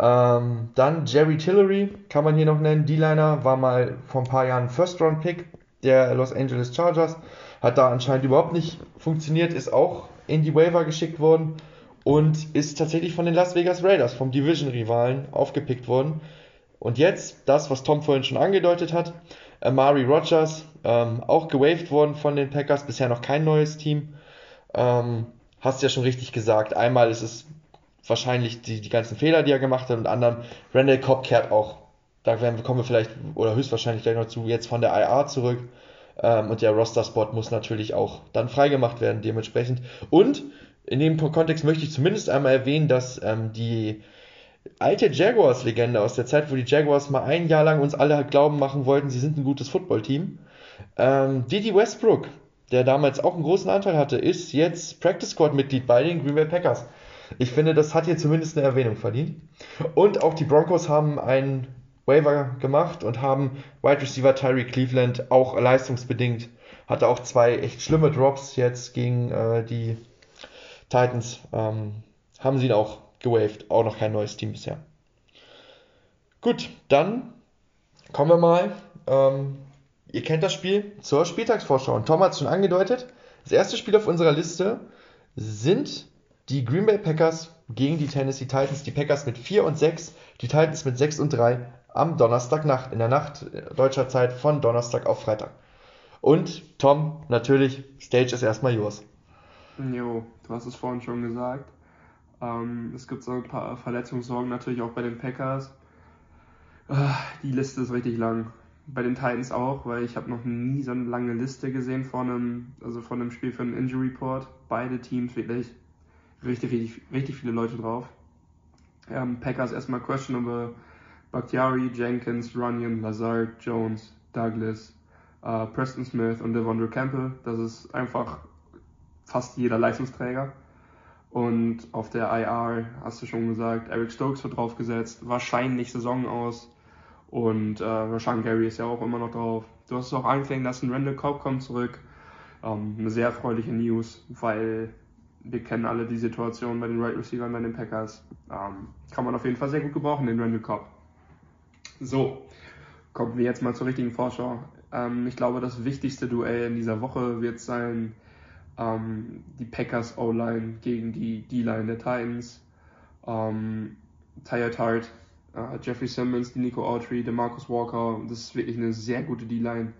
Ähm, dann Jerry Tillery, kann man hier noch nennen. D-Liner war mal vor ein paar Jahren First-Round-Pick der Los Angeles Chargers. Hat da anscheinend überhaupt nicht funktioniert, ist auch in die Waiver geschickt worden und ist tatsächlich von den Las Vegas Raiders, vom Division-Rivalen, aufgepickt worden. Und jetzt das, was Tom vorhin schon angedeutet hat, Amari Rogers, ähm, auch gewaved worden von den Packers, bisher noch kein neues Team. Ähm, hast ja schon richtig gesagt. Einmal ist es wahrscheinlich die, die ganzen Fehler, die er gemacht hat, und anderen Randall Cobb kehrt auch, da werden, kommen wir vielleicht oder höchstwahrscheinlich gleich noch zu, jetzt von der IR zurück. Ähm, und der Roster-Spot muss natürlich auch dann freigemacht werden, dementsprechend. Und in dem Kontext möchte ich zumindest einmal erwähnen, dass ähm, die alte Jaguars-Legende aus der Zeit, wo die Jaguars mal ein Jahr lang uns alle glauben machen wollten, sie sind ein gutes Footballteam. Ähm, Didi Westbrook, der damals auch einen großen Anteil hatte, ist jetzt Practice Squad-Mitglied bei den Green Bay Packers. Ich finde, das hat hier zumindest eine Erwähnung verdient. Und auch die Broncos haben einen Waiver gemacht und haben Wide Receiver Tyree Cleveland auch leistungsbedingt, hatte auch zwei echt schlimme Drops jetzt gegen äh, die Titans, ähm, haben sie ihn auch gewaved. Auch noch kein neues Team bisher. Gut, dann kommen wir mal. Ähm, ihr kennt das Spiel zur Spieltagsvorschau. Und Tom hat es schon angedeutet. Das erste Spiel auf unserer Liste sind die Green Bay Packers gegen die Tennessee Titans. Die Packers mit 4 und 6, die Titans mit 6 und 3 am Donnerstagnacht, in der Nacht deutscher Zeit von Donnerstag auf Freitag. Und Tom, natürlich, Stage ist erstmal yours. Jo, du hast es vorhin schon gesagt. Ähm, es gibt so ein paar Verletzungssorgen natürlich auch bei den Packers. Ah, die Liste ist richtig lang. Bei den Titans auch, weil ich habe noch nie so eine lange Liste gesehen von einem, also von einem Spiel für einen Injury Report. Beide Teams wirklich richtig, richtig, richtig viele Leute drauf. Ähm, Packers erstmal questionable. Bakhtiari, Jenkins, Runyon, Lazard, Jones, Douglas, äh, Preston Smith und Devondre Campbell. Das ist einfach fast jeder Leistungsträger. Und auf der IR hast du schon gesagt, Eric Stokes wird draufgesetzt, wahrscheinlich Saison aus. Und äh, Rashan Gary ist ja auch immer noch drauf. Du hast es auch angeklingen lassen, Randall Cobb kommt zurück. Ähm, eine sehr erfreuliche News, weil wir kennen alle die Situation bei den Right Receivers bei den Packers. Ähm, kann man auf jeden Fall sehr gut gebrauchen, den Randall Cobb. So, kommen wir jetzt mal zur richtigen Vorschau. Ähm, ich glaube, das wichtigste Duell in dieser Woche wird sein ähm, die Packers O-Line gegen die D-Line der Titans. Ähm, Tyre Tart, äh, Jeffrey Simmons, die Nico Autry, der Marcus Walker. Das ist wirklich eine sehr gute D-Line.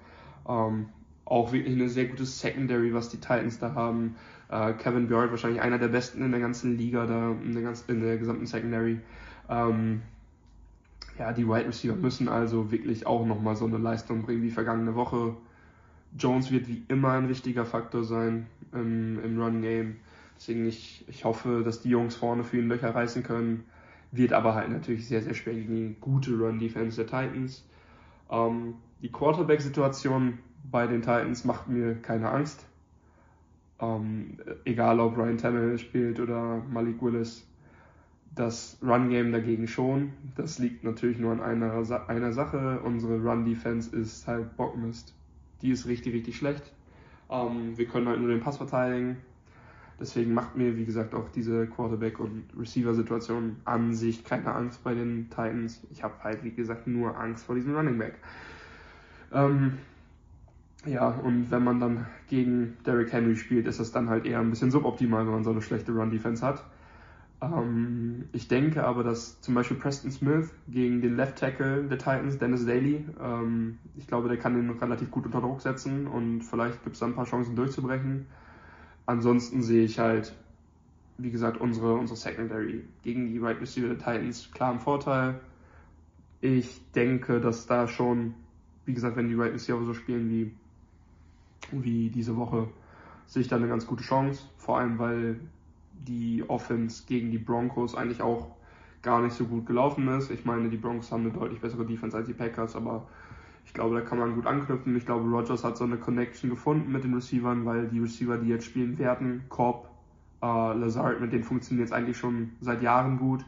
Ähm, auch wirklich eine sehr gute Secondary, was die Titans da haben. Äh, Kevin Björk wahrscheinlich einer der besten in der ganzen Liga da, in der, ganzen, in der gesamten Secondary. Ähm, ja, die Wide Receiver müssen also wirklich auch nochmal so eine Leistung bringen wie vergangene Woche. Jones wird wie immer ein wichtiger Faktor sein im, im Run-Game. Deswegen ich, ich hoffe, dass die Jungs vorne für ihn Löcher reißen können. Wird aber halt natürlich sehr, sehr schwer gegen gute Run-Defense der Titans. Ähm, die Quarterback-Situation bei den Titans macht mir keine Angst. Ähm, egal ob Ryan Tannehill spielt oder Malik Willis. Das Run-Game dagegen schon. Das liegt natürlich nur an einer, einer Sache. Unsere Run-Defense ist halt Bockmist. Die ist richtig, richtig schlecht. Ähm, wir können halt nur den Pass verteidigen. Deswegen macht mir, wie gesagt, auch diese Quarterback- und Receiver-Situation an sich keine Angst bei den Titans. Ich habe halt, wie gesagt, nur Angst vor diesem Running Back. Ähm, ja, und wenn man dann gegen Derrick Henry spielt, ist das dann halt eher ein bisschen suboptimal, wenn man so eine schlechte Run-Defense hat. Ähm, ich denke aber, dass zum Beispiel Preston Smith gegen den Left Tackle der Titans, Dennis Daly, ähm, ich glaube, der kann den relativ gut unter Druck setzen und vielleicht gibt es da ein paar Chancen durchzubrechen. Ansonsten sehe ich halt, wie gesagt, unsere, unsere Secondary gegen die Right Receiver Titans klar im Vorteil. Ich denke, dass da schon, wie gesagt, wenn die Right Receiver so spielen wie wie diese Woche, sehe ich da eine ganz gute Chance. Vor allem, weil die Offense gegen die Broncos eigentlich auch gar nicht so gut gelaufen ist. Ich meine, die Broncos haben eine deutlich bessere Defense als die Packers, aber ich glaube, da kann man gut anknüpfen. Ich glaube, Rogers hat so eine Connection gefunden mit den Receivern, weil die Receiver, die jetzt spielen werden, Cobb, äh, Lazard, mit denen funktioniert es eigentlich schon seit Jahren gut.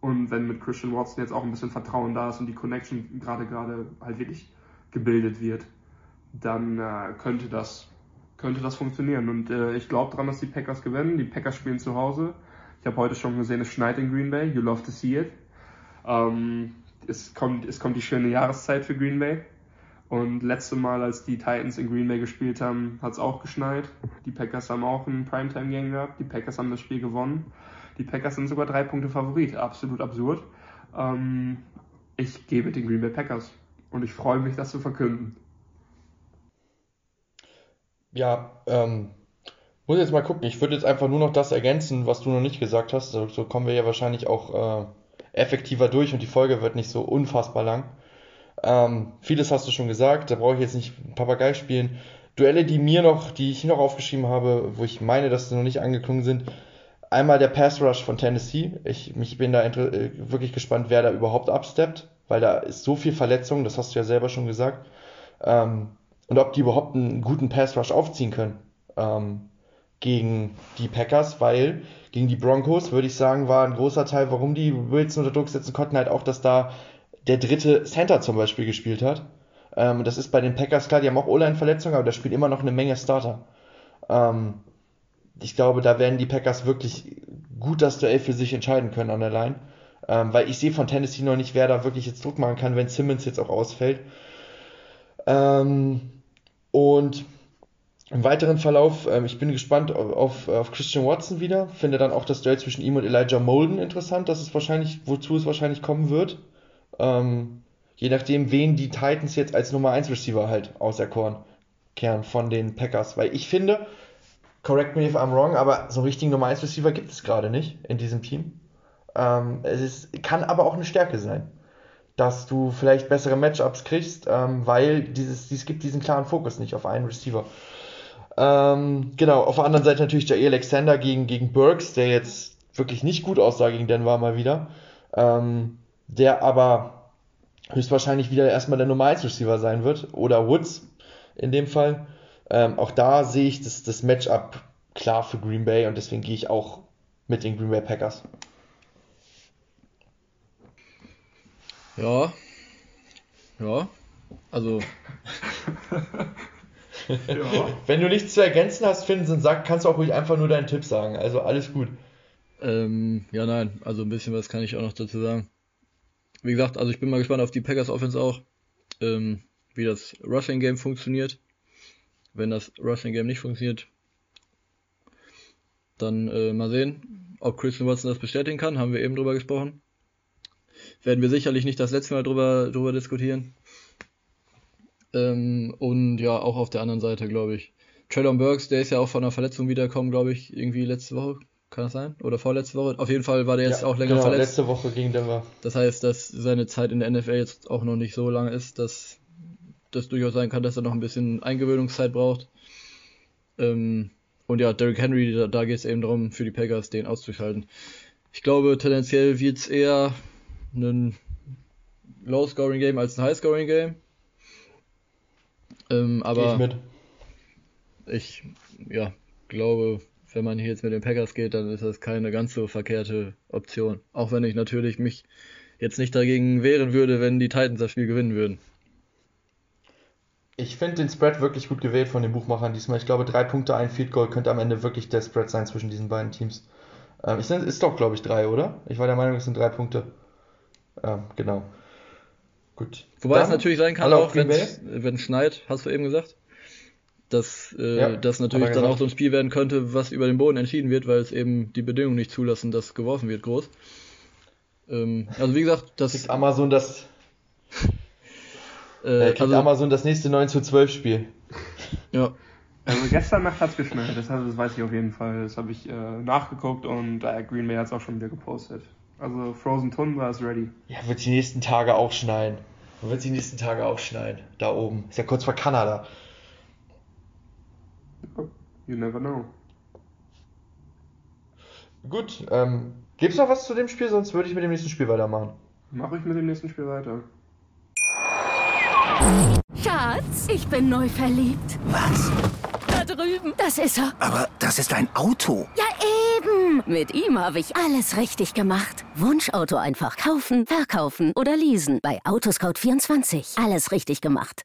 Und wenn mit Christian Watson jetzt auch ein bisschen Vertrauen da ist und die Connection gerade gerade halt wirklich gebildet wird, dann äh, könnte das könnte das funktionieren. Und äh, ich glaube daran, dass die Packers gewinnen. Die Packers spielen zu Hause. Ich habe heute schon gesehen, es schneit in Green Bay. You love to see it. Ähm, es, kommt, es kommt die schöne Jahreszeit für Green Bay. Und letzte Mal, als die Titans in Green Bay gespielt haben, hat es auch geschneit. Die Packers haben auch ein Primetime-Game gehabt. Die Packers haben das Spiel gewonnen. Die Packers sind sogar drei Punkte Favorit. Absolut absurd. Ähm, ich gebe den Green Bay Packers. Und ich freue mich, das zu verkünden. Ja, ähm, muss jetzt mal gucken. Ich würde jetzt einfach nur noch das ergänzen, was du noch nicht gesagt hast. So, so kommen wir ja wahrscheinlich auch äh, effektiver durch und die Folge wird nicht so unfassbar lang. Ähm, vieles hast du schon gesagt, da brauche ich jetzt nicht Papagei spielen. Duelle, die mir noch, die ich noch aufgeschrieben habe, wo ich meine, dass sie noch nicht angeklungen sind. Einmal der Pass Rush von Tennessee. Ich, ich bin da äh, wirklich gespannt, wer da überhaupt absteppt, weil da ist so viel Verletzung, das hast du ja selber schon gesagt. Ähm, und ob die überhaupt einen guten Pass Rush aufziehen können ähm, gegen die Packers, weil gegen die Broncos, würde ich sagen, war ein großer Teil, warum die Wilson unter Druck setzen konnten, halt auch, dass da der dritte Center zum Beispiel gespielt hat. Ähm, das ist bei den Packers klar, die haben auch O-Line-Verletzungen, aber da spielt immer noch eine Menge Starter. Ähm, ich glaube, da werden die Packers wirklich gut das Duell für sich entscheiden können an der Line. Ähm, weil ich sehe von Tennessee noch nicht, wer da wirklich jetzt Druck machen kann, wenn Simmons jetzt auch ausfällt. Ähm, und im weiteren Verlauf, ähm, ich bin gespannt auf, auf Christian Watson wieder. Finde dann auch das Duell zwischen ihm und Elijah Molden interessant, dass es wahrscheinlich, wozu es wahrscheinlich kommen wird. Ähm, je nachdem, wen die Titans jetzt als Nummer 1 Receiver halt auserkoren kehren von den Packers. Weil ich finde, correct me if I'm wrong, aber so einen richtigen Nummer 1 Receiver gibt es gerade nicht in diesem Team. Ähm, es ist, kann aber auch eine Stärke sein dass du vielleicht bessere Matchups kriegst, ähm, weil dieses, es gibt diesen klaren Fokus nicht auf einen Receiver. Ähm, genau, auf der anderen Seite natürlich Jair Alexander gegen, gegen Burks, der jetzt wirklich nicht gut aussah gegen Denver mal wieder. Ähm, der aber höchstwahrscheinlich wieder erstmal der Nummer 1 Receiver sein wird. Oder Woods in dem Fall. Ähm, auch da sehe ich das, das Matchup klar für Green Bay und deswegen gehe ich auch mit den Green Bay Packers. Ja. Ja. Also. ja. Wenn du nichts zu ergänzen hast, Finsen, sag, kannst du auch ruhig einfach nur deinen Tipp sagen. Also alles gut. Ähm, ja, nein. Also ein bisschen was kann ich auch noch dazu sagen. Wie gesagt, also ich bin mal gespannt auf die Packers Offense auch. Ähm, wie das Rushing Game funktioniert. Wenn das Rushing Game nicht funktioniert, dann äh, mal sehen, ob Christian Watson das bestätigen kann. Haben wir eben drüber gesprochen werden wir sicherlich nicht das letzte Mal drüber, drüber diskutieren. Ähm, und ja, auch auf der anderen Seite, glaube ich. Traylon Burks, der ist ja auch von einer Verletzung wiedergekommen, glaube ich, irgendwie letzte Woche. Kann das sein? Oder vorletzte Woche? Auf jeden Fall war der jetzt ja, auch länger genau, verletzt. letzte Woche ging der war. Das heißt, dass seine Zeit in der NFL jetzt auch noch nicht so lange ist, dass das durchaus sein kann, dass er noch ein bisschen Eingewöhnungszeit braucht. Ähm, und ja, Derrick Henry, da, da geht es eben darum, für die Packers den auszuschalten. Ich glaube, tendenziell wird es eher ein Low-Scoring-Game als ein High-Scoring-Game. Ähm, aber ich, mit. ich ja, glaube, wenn man hier jetzt mit den Packers geht, dann ist das keine ganz so verkehrte Option. Auch wenn ich natürlich mich jetzt nicht dagegen wehren würde, wenn die Titans das Spiel gewinnen würden. Ich finde den Spread wirklich gut gewählt von den Buchmachern diesmal. Ich glaube, drei Punkte, ein Field Goal könnte am Ende wirklich der Spread sein zwischen diesen beiden Teams. Ähm, ich, ist doch, glaube ich, drei, oder? Ich war der Meinung, es sind drei Punkte. Ähm, genau. Gut. Wobei Dann, es natürlich sein kann, auch wenn es schneit, hast du eben gesagt, dass äh, ja, das natürlich dann auch so ein Spiel werden könnte, was über den Boden entschieden wird, weil es eben die Bedingungen nicht zulassen, dass geworfen wird groß. Ähm, also wie gesagt, das... Kriegt Amazon das... äh, kriegt also, Amazon das nächste 9 zu 12 Spiel. Ja. Also gestern Nacht hat es geschneit, das, das, weiß ich auf jeden Fall. Das habe ich äh, nachgeguckt und äh, Green Bay hat es auch schon wieder gepostet. Also Frozen Tundra ist ready. Ja, wird die nächsten Tage auch schneien. Wird die nächsten Tage auch schneien. Da oben. Ist ja kurz vor Kanada. You never know. Gut, ähm, gibt's noch was zu dem Spiel? Sonst würde ich mit dem nächsten Spiel weitermachen. Mache ich mit dem nächsten Spiel weiter. Schatz, ich bin neu verliebt. Was? Da drüben. Das ist er. Aber das ist ein Auto. Ja, eben. Mit ihm habe ich alles richtig gemacht. Wunschauto einfach kaufen, verkaufen oder leasen. Bei Autoscout24. Alles richtig gemacht.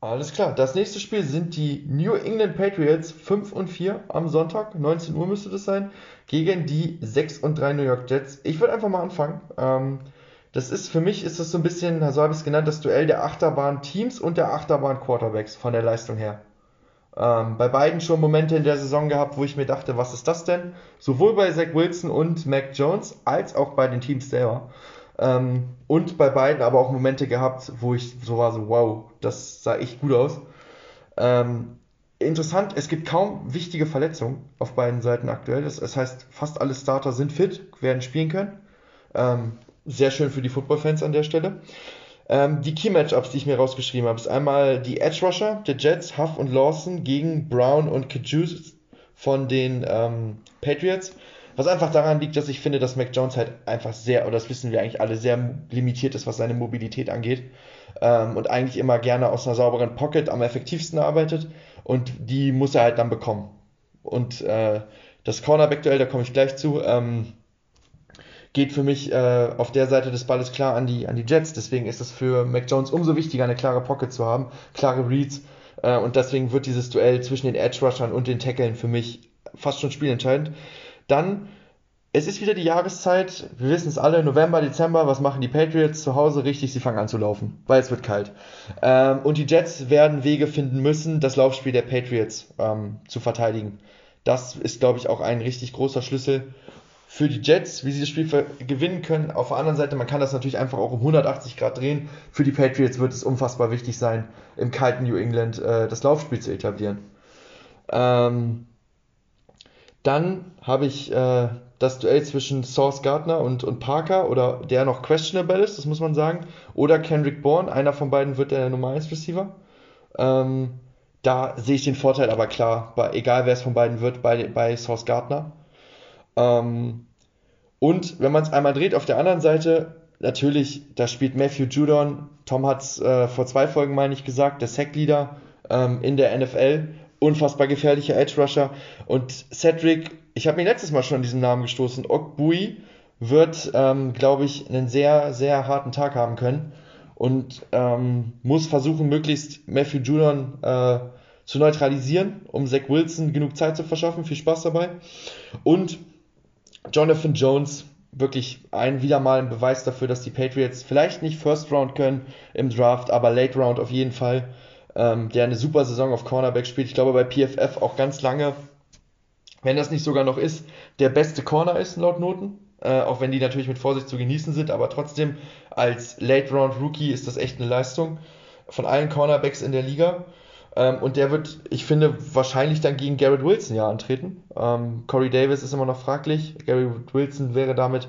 Alles klar. Das nächste Spiel sind die New England Patriots 5 und 4 am Sonntag, 19 Uhr müsste das sein, gegen die 6 und 3 New York Jets. Ich würde einfach mal anfangen. Ähm, das ist für mich ist das so ein bisschen, so habe ich es genannt, das Duell der Achterbahn Teams und der Achterbahn Quarterbacks von der Leistung her. Ähm, bei beiden schon Momente in der Saison gehabt, wo ich mir dachte, was ist das denn? Sowohl bei Zach Wilson und Mac Jones als auch bei den Teams selber. Ähm, und bei beiden aber auch Momente gehabt, wo ich so war, so wow, das sah echt gut aus. Ähm, interessant, es gibt kaum wichtige Verletzungen auf beiden Seiten aktuell. Das, das heißt, fast alle Starter sind fit, werden spielen können. Ähm, sehr schön für die Football-Fans an der Stelle. Ähm, die Key-Matchups, die ich mir rausgeschrieben habe, ist einmal die Edge Rusher der Jets, Huff und Lawson gegen Brown und Kajus von den ähm, Patriots. Was einfach daran liegt, dass ich finde, dass Mac Jones halt einfach sehr, oder das wissen wir eigentlich alle, sehr limitiert ist, was seine Mobilität angeht. Ähm, und eigentlich immer gerne aus einer sauberen Pocket am effektivsten arbeitet. Und die muss er halt dann bekommen. Und äh, das Cornerback-Duell, da komme ich gleich zu, ähm, geht für mich äh, auf der Seite des Balles klar an die, an die Jets. Deswegen ist es für Mac Jones umso wichtiger, eine klare Pocket zu haben, klare Reads. Äh, und deswegen wird dieses Duell zwischen den Edge-Rushern und den Tackeln für mich fast schon spielentscheidend. Dann, es ist wieder die Jahreszeit, wir wissen es alle, November, Dezember, was machen die Patriots zu Hause? Richtig, sie fangen an zu laufen, weil es wird kalt. Ähm, und die Jets werden Wege finden müssen, das Laufspiel der Patriots ähm, zu verteidigen. Das ist, glaube ich, auch ein richtig großer Schlüssel für die Jets, wie sie das Spiel gewinnen können. Auf der anderen Seite, man kann das natürlich einfach auch um 180 Grad drehen. Für die Patriots wird es unfassbar wichtig sein, im kalten New England äh, das Laufspiel zu etablieren. Ähm, dann habe ich äh, das Duell zwischen Source Gardner und, und Parker, oder der noch questionable ist, das muss man sagen, oder Kendrick Bourne, einer von beiden wird der Nummer 1 Receiver. Ähm, da sehe ich den Vorteil aber klar, bei, egal wer es von beiden wird, bei, bei Source Gardner. Ähm, und wenn man es einmal dreht, auf der anderen Seite, natürlich, da spielt Matthew Judon, Tom hat es äh, vor zwei Folgen, meine ich, gesagt, der Sackleader ähm, in der NFL unfassbar gefährlicher Edge Rusher. Und Cedric, ich habe mir letztes Mal schon an diesen Namen gestoßen, Okbui wird, ähm, glaube ich, einen sehr, sehr harten Tag haben können und ähm, muss versuchen, möglichst Matthew Judon äh, zu neutralisieren, um Zach Wilson genug Zeit zu verschaffen. Viel Spaß dabei. Und Jonathan Jones, wirklich ein wieder mal ein Beweis dafür, dass die Patriots vielleicht nicht First Round können im Draft, aber Late Round auf jeden Fall ähm, der eine super Saison auf Cornerback spielt. Ich glaube bei PFF auch ganz lange, wenn das nicht sogar noch ist, der beste Corner ist laut Noten. Äh, auch wenn die natürlich mit Vorsicht zu genießen sind, aber trotzdem als Late Round Rookie ist das echt eine Leistung von allen Cornerbacks in der Liga. Ähm, und der wird, ich finde, wahrscheinlich dann gegen Garrett Wilson ja antreten. Ähm, Corey Davis ist immer noch fraglich. Garrett Wilson wäre damit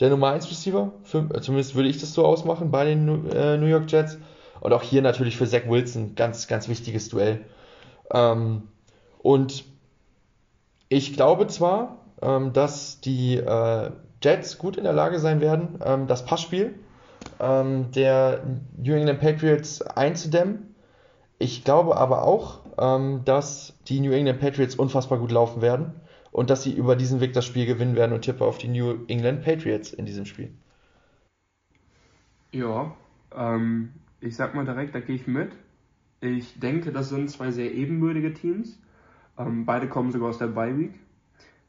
der Nummer 1 Receiver. Für, zumindest würde ich das so ausmachen bei den äh, New York Jets. Und auch hier natürlich für Zach Wilson ganz, ganz wichtiges Duell. Ähm, und ich glaube zwar, ähm, dass die äh, Jets gut in der Lage sein werden, ähm, das Passspiel ähm, der New England Patriots einzudämmen. Ich glaube aber auch, ähm, dass die New England Patriots unfassbar gut laufen werden und dass sie über diesen Weg das Spiel gewinnen werden und tippe auf die New England Patriots in diesem Spiel. Ja, ähm, ich sag mal direkt, da gehe ich mit. Ich denke, das sind zwei sehr ebenbürtige Teams. Ähm, beide kommen sogar aus der Bye Week.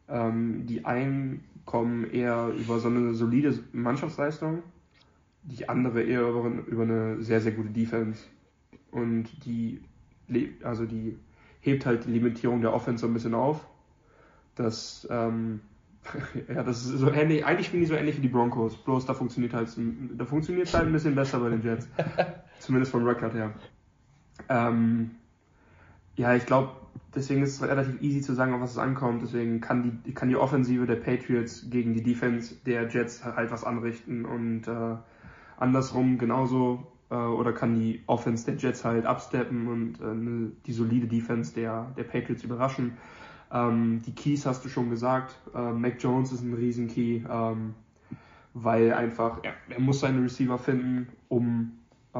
Ähm, die einen kommen eher über so eine solide Mannschaftsleistung, die andere eher über, über eine sehr, sehr gute Defense. Und die, also die hebt halt die Limitierung der Offense so ein bisschen auf. Das, ähm, ja, das ist so ähnlich, eigentlich bin ich so ähnlich wie die Broncos, bloß da funktioniert halt, da funktioniert halt ein bisschen besser bei den Jets. Zumindest vom Record her. Ähm, ja, ich glaube, deswegen ist es relativ easy zu sagen, auf was es ankommt. Deswegen kann die, kann die Offensive der Patriots gegen die Defense der Jets halt was anrichten und äh, andersrum genauso äh, oder kann die Offense der Jets halt absteppen und äh, ne, die solide Defense der, der Patriots überraschen. Ähm, die Keys hast du schon gesagt. Äh, Mac Jones ist ein Riesenkey, ähm, weil einfach er, er muss seine Receiver finden, um äh,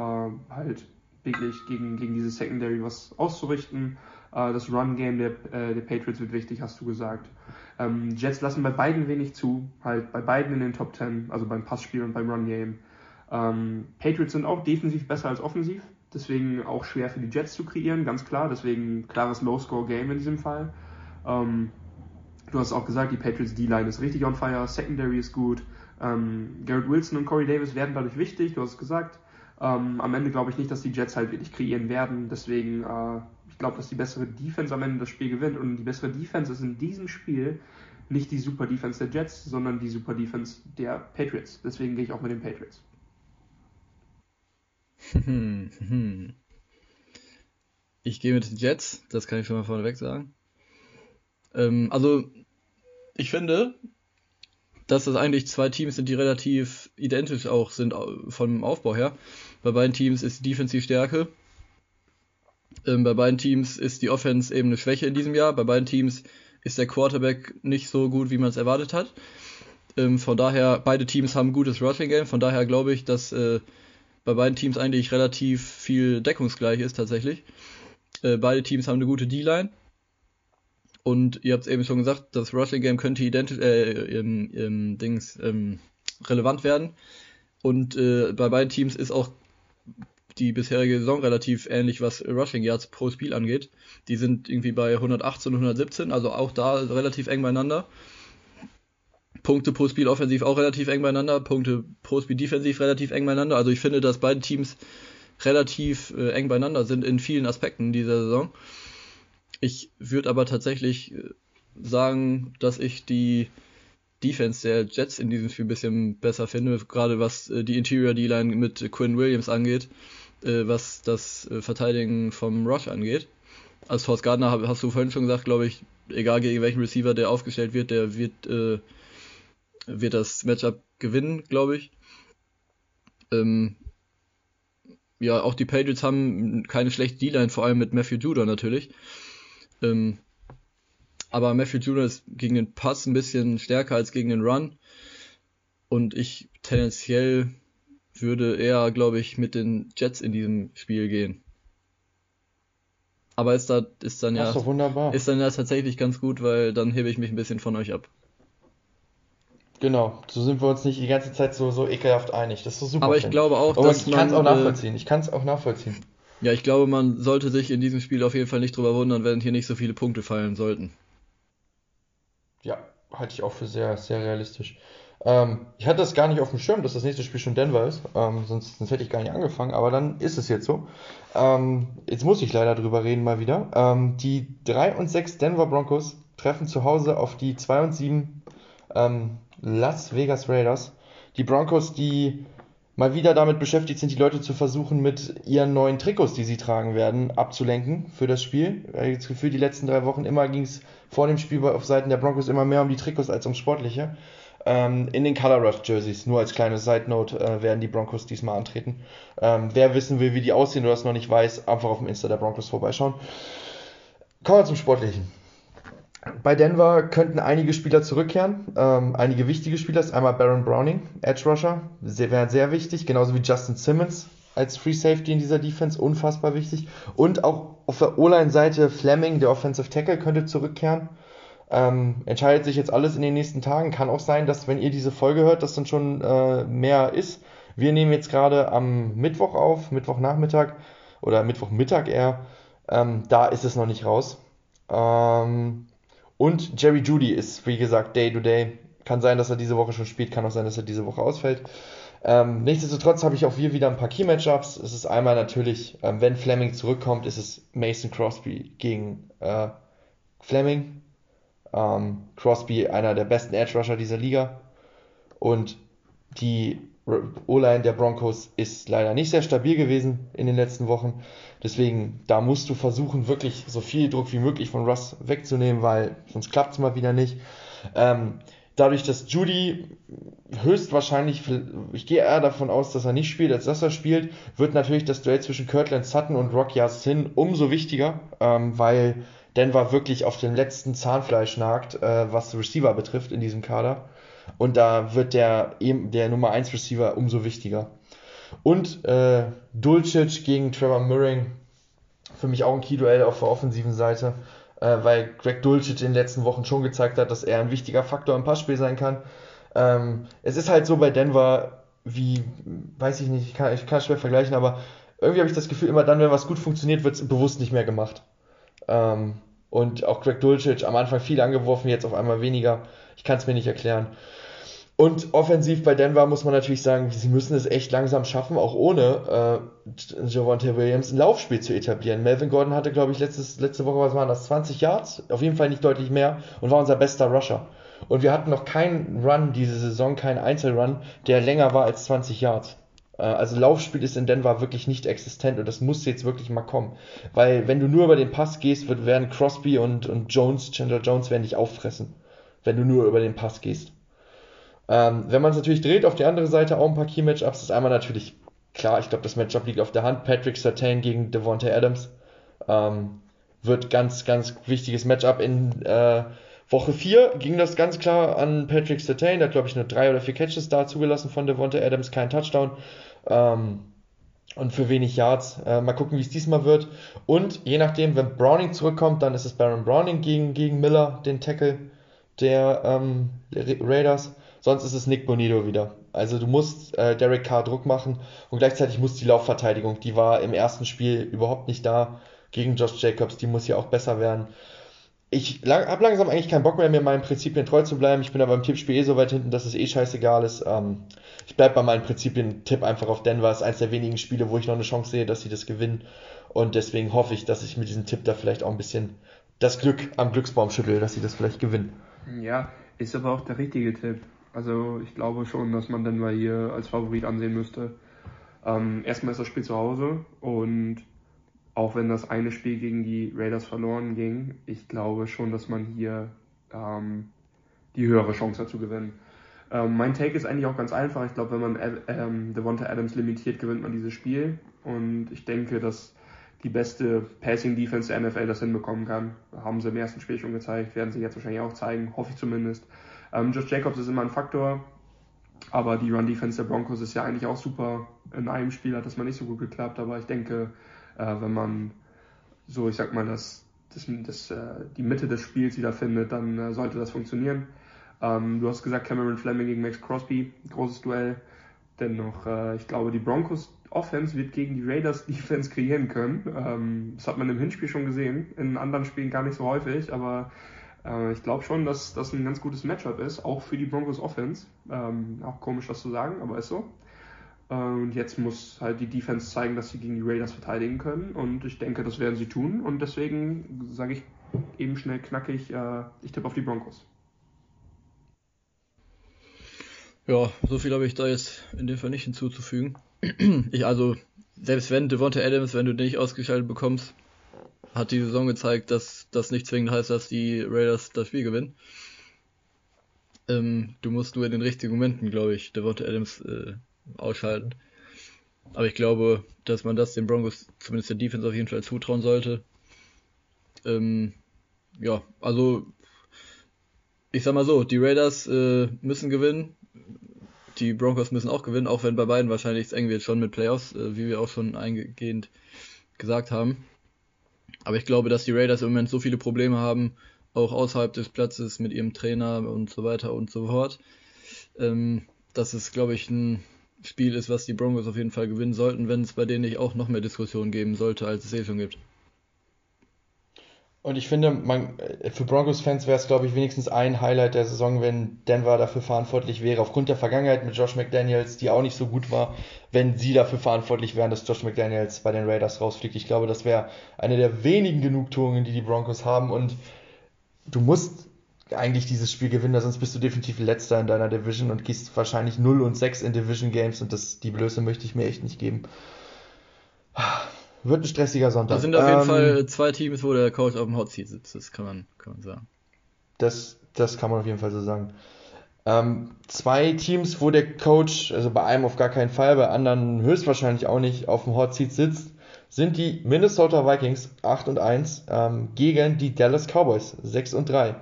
halt wirklich gegen, gegen diese Secondary was auszurichten. Äh, das Run-Game der, äh, der Patriots wird wichtig, hast du gesagt. Ähm, Jets lassen bei beiden wenig zu, halt bei beiden in den Top 10, also beim Passspiel und beim Run-Game. Ähm, Patriots sind auch defensiv besser als offensiv, deswegen auch schwer für die Jets zu kreieren, ganz klar. Deswegen klares Low-Score-Game in diesem Fall. Ähm, du hast auch gesagt, die Patriots D-Line ist richtig on fire, Secondary ist gut. Ähm, Garrett Wilson und Corey Davis werden dadurch wichtig, du hast es gesagt. Ähm, am Ende glaube ich nicht, dass die Jets halt wirklich kreieren werden. Deswegen, äh, ich glaube, dass die bessere Defense am Ende das Spiel gewinnt. Und die bessere Defense ist in diesem Spiel nicht die Super Defense der Jets, sondern die Super Defense der Patriots. Deswegen gehe ich auch mit den Patriots. Ich gehe mit den Jets, das kann ich schon mal vorneweg sagen. Ähm, also, ich finde, dass das eigentlich zwei Teams sind, die relativ identisch auch sind vom Aufbau her. Bei beiden Teams ist die Defense die Stärke. Ähm, bei beiden Teams ist die Offense eben eine Schwäche in diesem Jahr. Bei beiden Teams ist der Quarterback nicht so gut, wie man es erwartet hat. Ähm, von daher, beide Teams haben ein gutes Rushing Game. Von daher glaube ich, dass äh, bei beiden Teams eigentlich relativ viel deckungsgleich ist tatsächlich. Äh, beide Teams haben eine gute D-Line. Und ihr habt es eben schon gesagt, das Rushing Game könnte identisch, äh, im, im Dings, ähm, relevant werden. Und äh, bei beiden Teams ist auch die bisherige Saison relativ ähnlich, was Rushing Yards pro Spiel angeht. Die sind irgendwie bei 118 und 117, also auch da relativ eng beieinander. Punkte pro Spiel offensiv auch relativ eng beieinander, Punkte pro Spiel defensiv relativ eng beieinander. Also ich finde, dass beide Teams relativ äh, eng beieinander sind in vielen Aspekten dieser Saison. Ich würde aber tatsächlich äh, sagen, dass ich die Defense der Jets in diesem Spiel ein bisschen besser finde, gerade was äh, die Interior D-Line mit Quinn Williams angeht, äh, was das Verteidigen vom Rush angeht. Als Force Gardner hast du vorhin schon gesagt, glaube ich, egal gegen welchen Receiver der aufgestellt wird, der wird, äh, wird das Matchup gewinnen, glaube ich. Ähm, ja, auch die Patriots haben keine schlechte D-Line, vor allem mit Matthew Judah natürlich. Ähm, aber Matthew Jr. ist gegen den Pass ein bisschen stärker als gegen den Run. Und ich tendenziell würde eher, glaube ich, mit den Jets in diesem Spiel gehen. Aber ist, da, ist dann ja ist dann ja tatsächlich ganz gut, weil dann hebe ich mich ein bisschen von euch ab. Genau, so sind wir uns nicht die ganze Zeit so, so ekelhaft einig. Das ist so super. Aber ich glaube auch, dass ich kann es auch nachvollziehen. Ich kann es auch nachvollziehen. Ja, ich glaube, man sollte sich in diesem Spiel auf jeden Fall nicht drüber wundern, wenn hier nicht so viele Punkte fallen sollten. Ja, halte ich auch für sehr, sehr realistisch. Ähm, ich hatte das gar nicht auf dem Schirm, dass das nächste Spiel schon Denver ist, ähm, sonst, sonst hätte ich gar nicht angefangen, aber dann ist es jetzt so. Ähm, jetzt muss ich leider drüber reden mal wieder. Ähm, die 3 und 6 Denver Broncos treffen zu Hause auf die 2 und 7 ähm, Las Vegas Raiders. Die Broncos, die mal wieder damit beschäftigt sind, die Leute zu versuchen, mit ihren neuen Trikots, die sie tragen werden, abzulenken für das Spiel. Das Gefühl, die letzten drei Wochen immer ging es vor dem Spiel auf Seiten der Broncos immer mehr um die Trikots als ums Sportliche. Ähm, in den Color Rush Jerseys, nur als kleine Side Note, äh, werden die Broncos diesmal antreten. Ähm, wer wissen will, wie die aussehen oder das noch nicht weiß, einfach auf dem Insta der Broncos vorbeischauen. Kommen wir zum Sportlichen. Bei Denver könnten einige Spieler zurückkehren, ähm, einige wichtige Spieler. Einmal Baron Browning, Edge Rusher, wäre sehr wichtig, genauso wie Justin Simmons, als Free Safety in dieser Defense, unfassbar wichtig. Und auch auf der O-Line-Seite Fleming, der Offensive Tackle, könnte zurückkehren. Ähm, entscheidet sich jetzt alles in den nächsten Tagen. Kann auch sein, dass, wenn ihr diese Folge hört, das dann schon äh, mehr ist. Wir nehmen jetzt gerade am Mittwoch auf, Mittwochnachmittag oder Mittwochmittag eher. Ähm, da ist es noch nicht raus. Ähm, und Jerry Judy ist, wie gesagt, Day to Day. Kann sein, dass er diese Woche schon spielt, kann auch sein, dass er diese Woche ausfällt. Ähm, nichtsdestotrotz habe ich auch hier wieder ein paar Key-Matchups. Es ist einmal natürlich, ähm, wenn Fleming zurückkommt, ist es Mason Crosby gegen äh, Fleming. Ähm, Crosby, einer der besten Edge-Rusher dieser Liga. Und die O-Line der Broncos ist leider nicht sehr stabil gewesen in den letzten Wochen. Deswegen, da musst du versuchen, wirklich so viel Druck wie möglich von Russ wegzunehmen, weil sonst klappt es mal wieder nicht. Ähm, dadurch, dass Judy höchstwahrscheinlich, ich gehe eher davon aus, dass er nicht spielt, als dass er spielt, wird natürlich das Duell zwischen Kirtland Sutton und Rock Sin umso wichtiger, ähm, weil Denver wirklich auf dem letzten Zahnfleisch nagt, äh, was Receiver betrifft in diesem Kader. Und da wird der, der Nummer 1 Receiver umso wichtiger. Und äh, Dulcich gegen Trevor Murray, für mich auch ein Key-Duell auf der offensiven Seite, äh, weil Greg Dulcich in den letzten Wochen schon gezeigt hat, dass er ein wichtiger Faktor im Passspiel sein kann. Ähm, es ist halt so bei Denver, wie, weiß ich nicht, ich kann, ich kann schwer vergleichen, aber irgendwie habe ich das Gefühl, immer dann, wenn was gut funktioniert, wird es bewusst nicht mehr gemacht. Ähm, und auch Greg Dulcich am Anfang viel angeworfen, jetzt auf einmal weniger. Ich kann es mir nicht erklären. Und offensiv bei Denver muss man natürlich sagen, sie müssen es echt langsam schaffen, auch ohne äh, Javante Williams ein Laufspiel zu etablieren. Melvin Gordon hatte, glaube ich, letztes, letzte Woche, was waren das, 20 Yards? Auf jeden Fall nicht deutlich mehr und war unser bester Rusher. Und wir hatten noch keinen Run diese Saison, keinen Einzelrun, der länger war als 20 Yards. Äh, also Laufspiel ist in Denver wirklich nicht existent und das muss jetzt wirklich mal kommen. Weil wenn du nur über den Pass gehst, wird, werden Crosby und, und Jones, Chandler Jones werden dich auffressen. Wenn du nur über den Pass gehst. Ähm, wenn man es natürlich dreht, auf die andere Seite auch ein paar Key-Matchups, ist einmal natürlich klar, ich glaube, das Matchup liegt auf der Hand. Patrick Sertain gegen Devontae Adams. Ähm, wird ganz, ganz wichtiges Matchup in äh, Woche 4 ging das ganz klar an Patrick Sertain. Hat, glaube ich, nur drei oder vier Catches da zugelassen von Devontae Adams, kein Touchdown. Ähm, und für wenig Yards. Äh, mal gucken, wie es diesmal wird. Und je nachdem, wenn Browning zurückkommt, dann ist es Baron Browning gegen, gegen Miller, den Tackle der ähm, Raiders. Sonst ist es Nick Bonito wieder. Also du musst äh, Derek Carr Druck machen und gleichzeitig muss die Laufverteidigung, die war im ersten Spiel überhaupt nicht da gegen Josh Jacobs, die muss hier auch besser werden. Ich lang, habe langsam eigentlich keinen Bock mehr, mir meinen Prinzipien treu zu bleiben. Ich bin aber im Tippspiel eh so weit hinten, dass es eh scheißegal ist. Ähm, ich bleibe bei meinen Prinzipien, tipp einfach auf Denver. Ist eines der wenigen Spiele, wo ich noch eine Chance sehe, dass sie das gewinnen. Und deswegen hoffe ich, dass ich mit diesem Tipp da vielleicht auch ein bisschen das Glück am Glücksbaum schüttel, dass sie das vielleicht gewinnen. Ja, ist aber auch der richtige Tipp. Also ich glaube schon, dass man Denver hier als Favorit ansehen müsste. Ähm, erstmal ist das Spiel zu Hause und auch wenn das eine Spiel gegen die Raiders verloren ging, ich glaube schon, dass man hier ähm, die höhere Chance hat zu gewinnen. Ähm, mein Take ist eigentlich auch ganz einfach. Ich glaube, wenn man ähm, Devonta Adams limitiert, gewinnt man dieses Spiel. Und ich denke, dass die beste Passing Defense der NFL das hinbekommen kann. Haben sie im ersten Spiel schon gezeigt, werden sie jetzt wahrscheinlich auch zeigen, hoffe ich zumindest. Ähm, Josh Jacobs ist immer ein Faktor, aber die Run Defense der Broncos ist ja eigentlich auch super. In einem Spiel hat das mal nicht so gut geklappt, aber ich denke, äh, wenn man so, ich sag mal, das, das, das, äh, die Mitte des Spiels wieder findet, dann äh, sollte das funktionieren. Ähm, du hast gesagt, Cameron Fleming gegen Max Crosby, großes Duell. Dennoch, äh, ich glaube, die Broncos Offense wird gegen die Raiders Defense kreieren können. Ähm, das hat man im Hinspiel schon gesehen, in anderen Spielen gar nicht so häufig, aber äh, ich glaube schon, dass das ein ganz gutes Matchup ist, auch für die Broncos Offense. Ähm, auch komisch, das zu sagen, aber ist so. Und jetzt muss halt die Defense zeigen, dass sie gegen die Raiders verteidigen können. Und ich denke, das werden sie tun. Und deswegen sage ich eben schnell knackig, äh, ich tippe auf die Broncos. Ja, so viel habe ich da jetzt in dem Fall nicht hinzuzufügen. Ich also, selbst wenn Devonta Adams, wenn du den nicht ausgeschaltet bekommst, hat die Saison gezeigt, dass das nicht zwingend heißt, dass die Raiders das Spiel gewinnen. Ähm, du musst nur in den richtigen Momenten, glaube ich, Devonta Adams äh, ausschalten. Aber ich glaube, dass man das den Broncos, zumindest der Defense auf jeden Fall zutrauen sollte. Ähm, ja, also ich sag mal so, die Raiders äh, müssen gewinnen. Die Broncos müssen auch gewinnen, auch wenn bei beiden wahrscheinlich es eng wird, schon mit Playoffs, äh, wie wir auch schon eingehend gesagt haben. Aber ich glaube, dass die Raiders im Moment so viele Probleme haben, auch außerhalb des Platzes mit ihrem Trainer und so weiter und so fort, ähm, dass es, glaube ich, ein Spiel ist, was die Broncos auf jeden Fall gewinnen sollten, wenn es bei denen nicht auch noch mehr Diskussionen geben sollte, als es eh schon gibt. Und ich finde, man, äh, für Broncos-Fans wäre es, glaube ich, wenigstens ein Highlight der Saison, wenn Denver dafür verantwortlich wäre, aufgrund der Vergangenheit mit Josh McDaniels, die auch nicht so gut war, wenn sie dafür verantwortlich wären, dass Josh McDaniels bei den Raiders rausfliegt. Ich glaube, das wäre eine der wenigen Genugtuungen, die die Broncos haben. Und du musst eigentlich dieses Spiel gewinnen, sonst bist du definitiv letzter in deiner Division und gehst wahrscheinlich 0 und 6 in Division Games und das, die Blöße möchte ich mir echt nicht geben. Wird ein stressiger Sonntag. Da sind auf jeden ähm, Fall zwei Teams, wo der Coach auf dem Hot Seat sitzt, das kann man, kann man sagen. Das, das kann man auf jeden Fall so sagen. Ähm, zwei Teams, wo der Coach, also bei einem auf gar keinen Fall, bei anderen höchstwahrscheinlich auch nicht, auf dem Hot Seat sitzt, sind die Minnesota Vikings 8 und 1 ähm, gegen die Dallas Cowboys 6 und 3.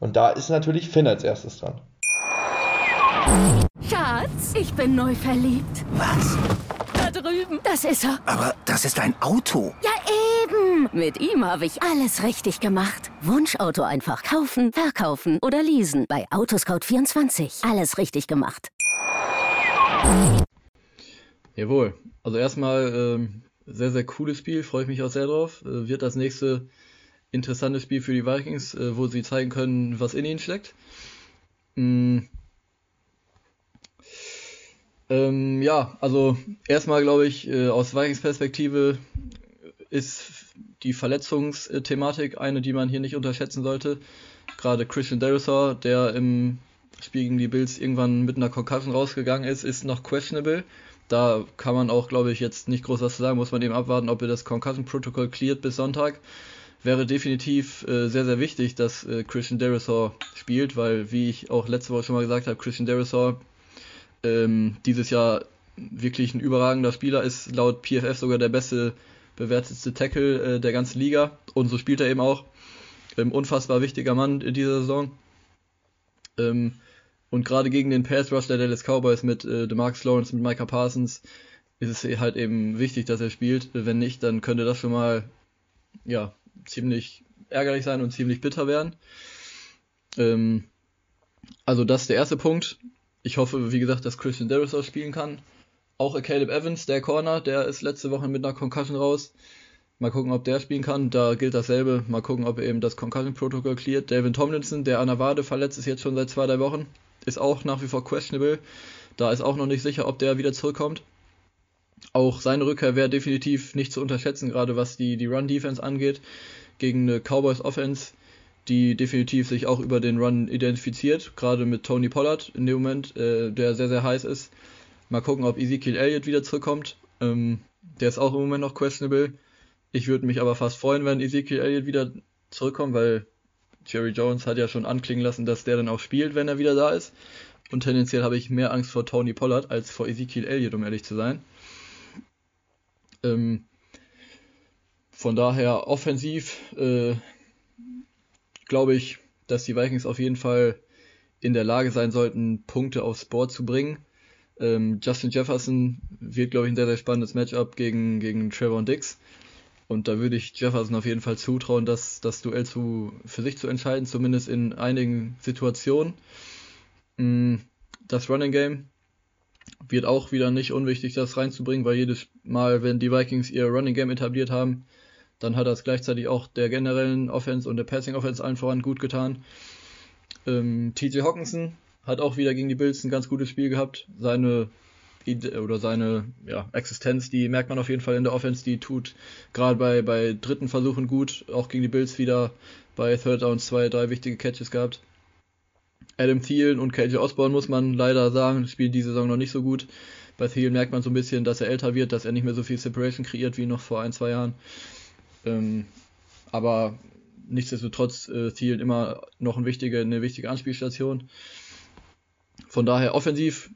Und da ist natürlich Finn als erstes dran. Schatz, ich bin neu verliebt. Was? Drüben. Das ist er. Aber das ist ein Auto. Ja, eben. Mit ihm habe ich alles richtig gemacht. Wunschauto einfach kaufen, verkaufen oder leasen. Bei Autoscout24. Alles richtig gemacht. Jawohl. Also erstmal ähm, sehr, sehr cooles Spiel. Freue ich mich auch sehr drauf. Äh, wird das nächste interessantes Spiel für die Vikings, äh, wo sie zeigen können, was in ihnen steckt. Mhm. Ähm, ja, also erstmal glaube ich, äh, aus Vikings Perspektive ist die Verletzungsthematik eine, die man hier nicht unterschätzen sollte. Gerade Christian Derisor, der im Spiel gegen die Bills irgendwann mit einer Concussion rausgegangen ist, ist noch questionable. Da kann man auch, glaube ich, jetzt nicht groß was zu sagen, muss man eben abwarten, ob er das Concussion-Protokoll cleart bis Sonntag wäre definitiv äh, sehr, sehr wichtig, dass äh, Christian Derisor spielt, weil, wie ich auch letzte Woche schon mal gesagt habe, Christian Derisor ähm, dieses Jahr wirklich ein überragender Spieler ist, laut PFF sogar der beste bewertetste Tackle äh, der ganzen Liga und so spielt er eben auch. Ähm, unfassbar wichtiger Mann in dieser Saison. Ähm, und gerade gegen den Pass Rush der Dallas Cowboys mit äh, DeMarcus Lawrence, mit Micah Parsons, ist es halt eben wichtig, dass er spielt. Wenn nicht, dann könnte das schon mal ja, ziemlich ärgerlich sein und ziemlich bitter werden. Ähm, also das ist der erste Punkt. Ich hoffe, wie gesagt, dass Christian Darius auch spielen kann. Auch Caleb Evans, der Corner, der ist letzte Woche mit einer Concussion raus. Mal gucken, ob der spielen kann. Da gilt dasselbe. Mal gucken, ob er eben das Concussion-Protokoll cleart. David Tomlinson, der an der Wade verletzt ist jetzt schon seit zwei, drei Wochen, ist auch nach wie vor questionable. Da ist auch noch nicht sicher, ob der wieder zurückkommt. Auch seine Rückkehr wäre definitiv nicht zu unterschätzen, gerade was die, die Run-Defense angeht, gegen eine Cowboys-Offense, die definitiv sich auch über den Run identifiziert, gerade mit Tony Pollard in dem Moment, äh, der sehr, sehr heiß ist. Mal gucken, ob Ezekiel Elliott wieder zurückkommt. Ähm, der ist auch im Moment noch questionable. Ich würde mich aber fast freuen, wenn Ezekiel Elliott wieder zurückkommt, weil Jerry Jones hat ja schon anklingen lassen, dass der dann auch spielt, wenn er wieder da ist. Und tendenziell habe ich mehr Angst vor Tony Pollard als vor Ezekiel Elliott, um ehrlich zu sein. Ähm, von daher offensiv äh, glaube ich, dass die Vikings auf jeden Fall in der Lage sein sollten, Punkte aufs Board zu bringen. Ähm, Justin Jefferson wird, glaube ich, ein sehr, sehr spannendes Matchup gegen, gegen Trevor Dix. Und da würde ich Jefferson auf jeden Fall zutrauen, das, das Duell zu, für sich zu entscheiden, zumindest in einigen Situationen. Mm, das Running Game wird auch wieder nicht unwichtig, das reinzubringen, weil jedes Mal, wenn die Vikings ihr Running Game etabliert haben, dann hat das gleichzeitig auch der generellen Offense und der Passing Offense allen voran gut getan. Ähm, TJ Hawkinson hat auch wieder gegen die Bills ein ganz gutes Spiel gehabt. Seine oder seine ja, Existenz, die merkt man auf jeden Fall in der Offense, die tut gerade bei, bei dritten Versuchen gut, auch gegen die Bills wieder bei Third Downs zwei, drei wichtige Catches gehabt. Adam Thielen und KJ Osborne muss man leider sagen, spielen diese Saison noch nicht so gut. Bei Thielen merkt man so ein bisschen, dass er älter wird, dass er nicht mehr so viel Separation kreiert wie noch vor ein, zwei Jahren. Ähm, aber nichtsdestotrotz äh, Thielen immer noch ein wichtige, eine wichtige Anspielstation. Von daher offensiv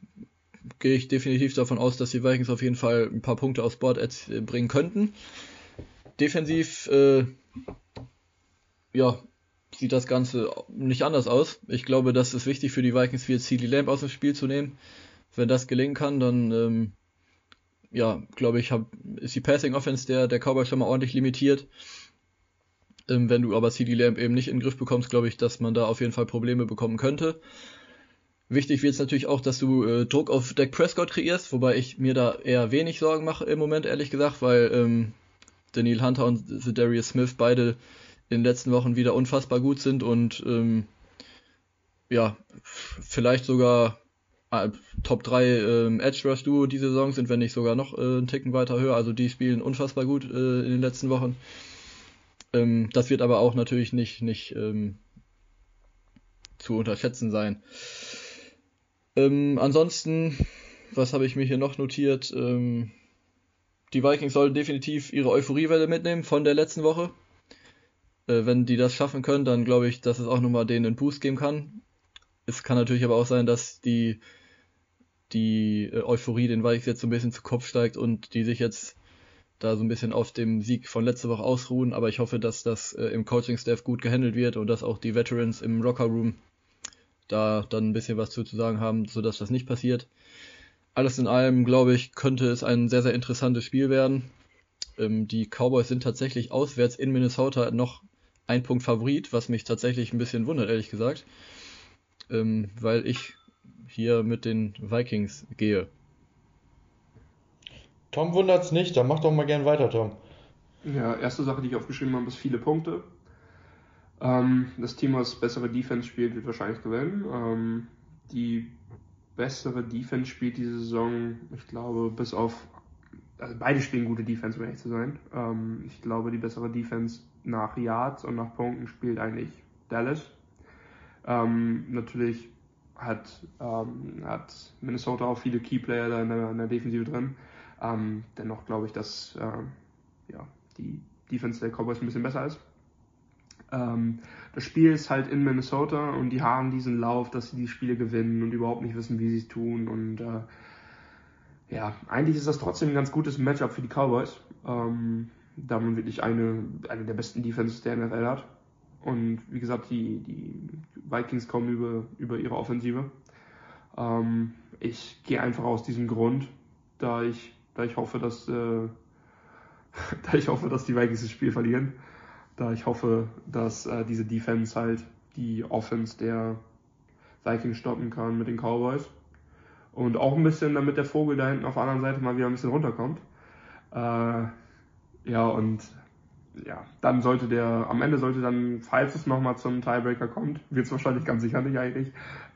gehe ich definitiv davon aus, dass die Vikings auf jeden Fall ein paar Punkte aufs Board bringen könnten. Defensiv, äh, ja, sieht das Ganze nicht anders aus. Ich glaube, dass es wichtig für die Vikings wird, CD Lamb aus dem Spiel zu nehmen, wenn das gelingen kann, dann ähm, ja, glaube ich, hab, ist die Passing Offense der, der Cowboys schon mal ordentlich limitiert. Ähm, wenn du aber CD Lamb eben nicht in den Griff bekommst, glaube ich, dass man da auf jeden Fall Probleme bekommen könnte. Wichtig wird es natürlich auch, dass du äh, Druck auf Dak Prescott kreierst, wobei ich mir da eher wenig Sorgen mache im Moment, ehrlich gesagt, weil ähm, Daniel Hunter und Darius Smith beide in den letzten Wochen wieder unfassbar gut sind und ähm, ja, vielleicht sogar Top 3 ähm, Edge Rush Duo diese Saison sind, wenn nicht sogar noch äh, einen Ticken weiter höher. Also die spielen unfassbar gut äh, in den letzten Wochen. Ähm, das wird aber auch natürlich nicht, nicht ähm, zu unterschätzen sein. Ähm, ansonsten, was habe ich mir hier noch notiert? Ähm, die Vikings sollen definitiv ihre Euphoriewelle mitnehmen von der letzten Woche. Äh, wenn die das schaffen können, dann glaube ich, dass es auch nochmal denen einen Boost geben kann. Es kann natürlich aber auch sein, dass die, die äh, Euphorie den Vikings jetzt so ein bisschen zu Kopf steigt und die sich jetzt da so ein bisschen auf dem Sieg von letzter Woche ausruhen. Aber ich hoffe, dass das äh, im Coaching-Staff gut gehandelt wird und dass auch die Veterans im Rocker-Room da dann ein bisschen was zu, zu sagen haben, sodass das nicht passiert. Alles in allem, glaube ich, könnte es ein sehr, sehr interessantes Spiel werden. Ähm, die Cowboys sind tatsächlich auswärts in Minnesota noch ein Punkt Favorit, was mich tatsächlich ein bisschen wundert, ehrlich gesagt. Ähm, weil ich hier mit den Vikings gehe. Tom wundert's nicht, dann mach doch mal gern weiter, Tom. Ja, erste Sache, die ich aufgeschrieben habe, ist viele Punkte. Ähm, das Team, was bessere Defense spielt, wird wahrscheinlich gewinnen. Ähm, die bessere Defense spielt diese Saison, ich glaube, bis auf. Also beide spielen gute Defense, um ehrlich zu sein. Ähm, ich glaube, die bessere Defense nach Yards und nach Punkten spielt eigentlich Dallas. Ähm, natürlich hat, ähm, hat Minnesota auch viele Keyplayer da in der, in der Defensive drin. Ähm, dennoch glaube ich, dass äh, ja, die Defense der Cowboys ein bisschen besser ist. Ähm, das Spiel ist halt in Minnesota und die haben diesen Lauf, dass sie die Spiele gewinnen und überhaupt nicht wissen, wie sie es tun. Und äh, ja, eigentlich ist das trotzdem ein ganz gutes Matchup für die Cowboys, ähm, da man wirklich eine, eine der besten Defenses der NFL hat. Und wie gesagt, die, die Vikings kommen über, über ihre Offensive. Ähm, ich gehe einfach aus diesem Grund, da ich, da ich hoffe, dass, äh, da ich hoffe, dass die Vikings das Spiel verlieren da ich hoffe, dass äh, diese Defense halt die Offense der Vikings stoppen kann mit den Cowboys. Und auch ein bisschen, damit der Vogel da hinten auf der anderen Seite mal wieder ein bisschen runterkommt. Äh, ja, und ja, dann sollte der, am Ende sollte dann, falls es nochmal zum Tiebreaker kommt, wird es wahrscheinlich ganz sicher nicht eigentlich,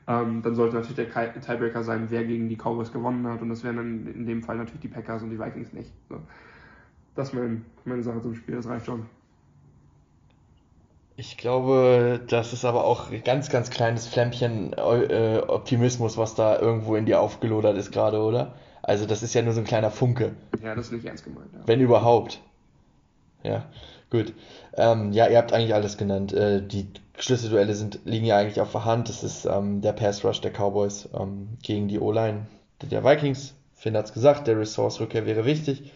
ähm, dann sollte natürlich der Tiebreaker sein, wer gegen die Cowboys gewonnen hat. Und das wären dann in dem Fall natürlich die Packers und die Vikings nicht. So. Das ist mein, meine Sache zum Spiel, das reicht schon. Ich glaube, das ist aber auch ein ganz, ganz kleines Flämmchen äh, Optimismus, was da irgendwo in dir aufgelodert ist gerade, oder? Also das ist ja nur so ein kleiner Funke. Ja, das ist nicht ernst gemeint. Ja. Wenn überhaupt. Ja, gut. Ähm, ja, ihr habt eigentlich alles genannt. Äh, die Schlüsselduelle sind, liegen ja eigentlich auf der Hand. Das ist ähm, der Pass Rush der Cowboys ähm, gegen die O-Line der Vikings. Finn hat's gesagt, der Resource-Rückkehr wäre wichtig.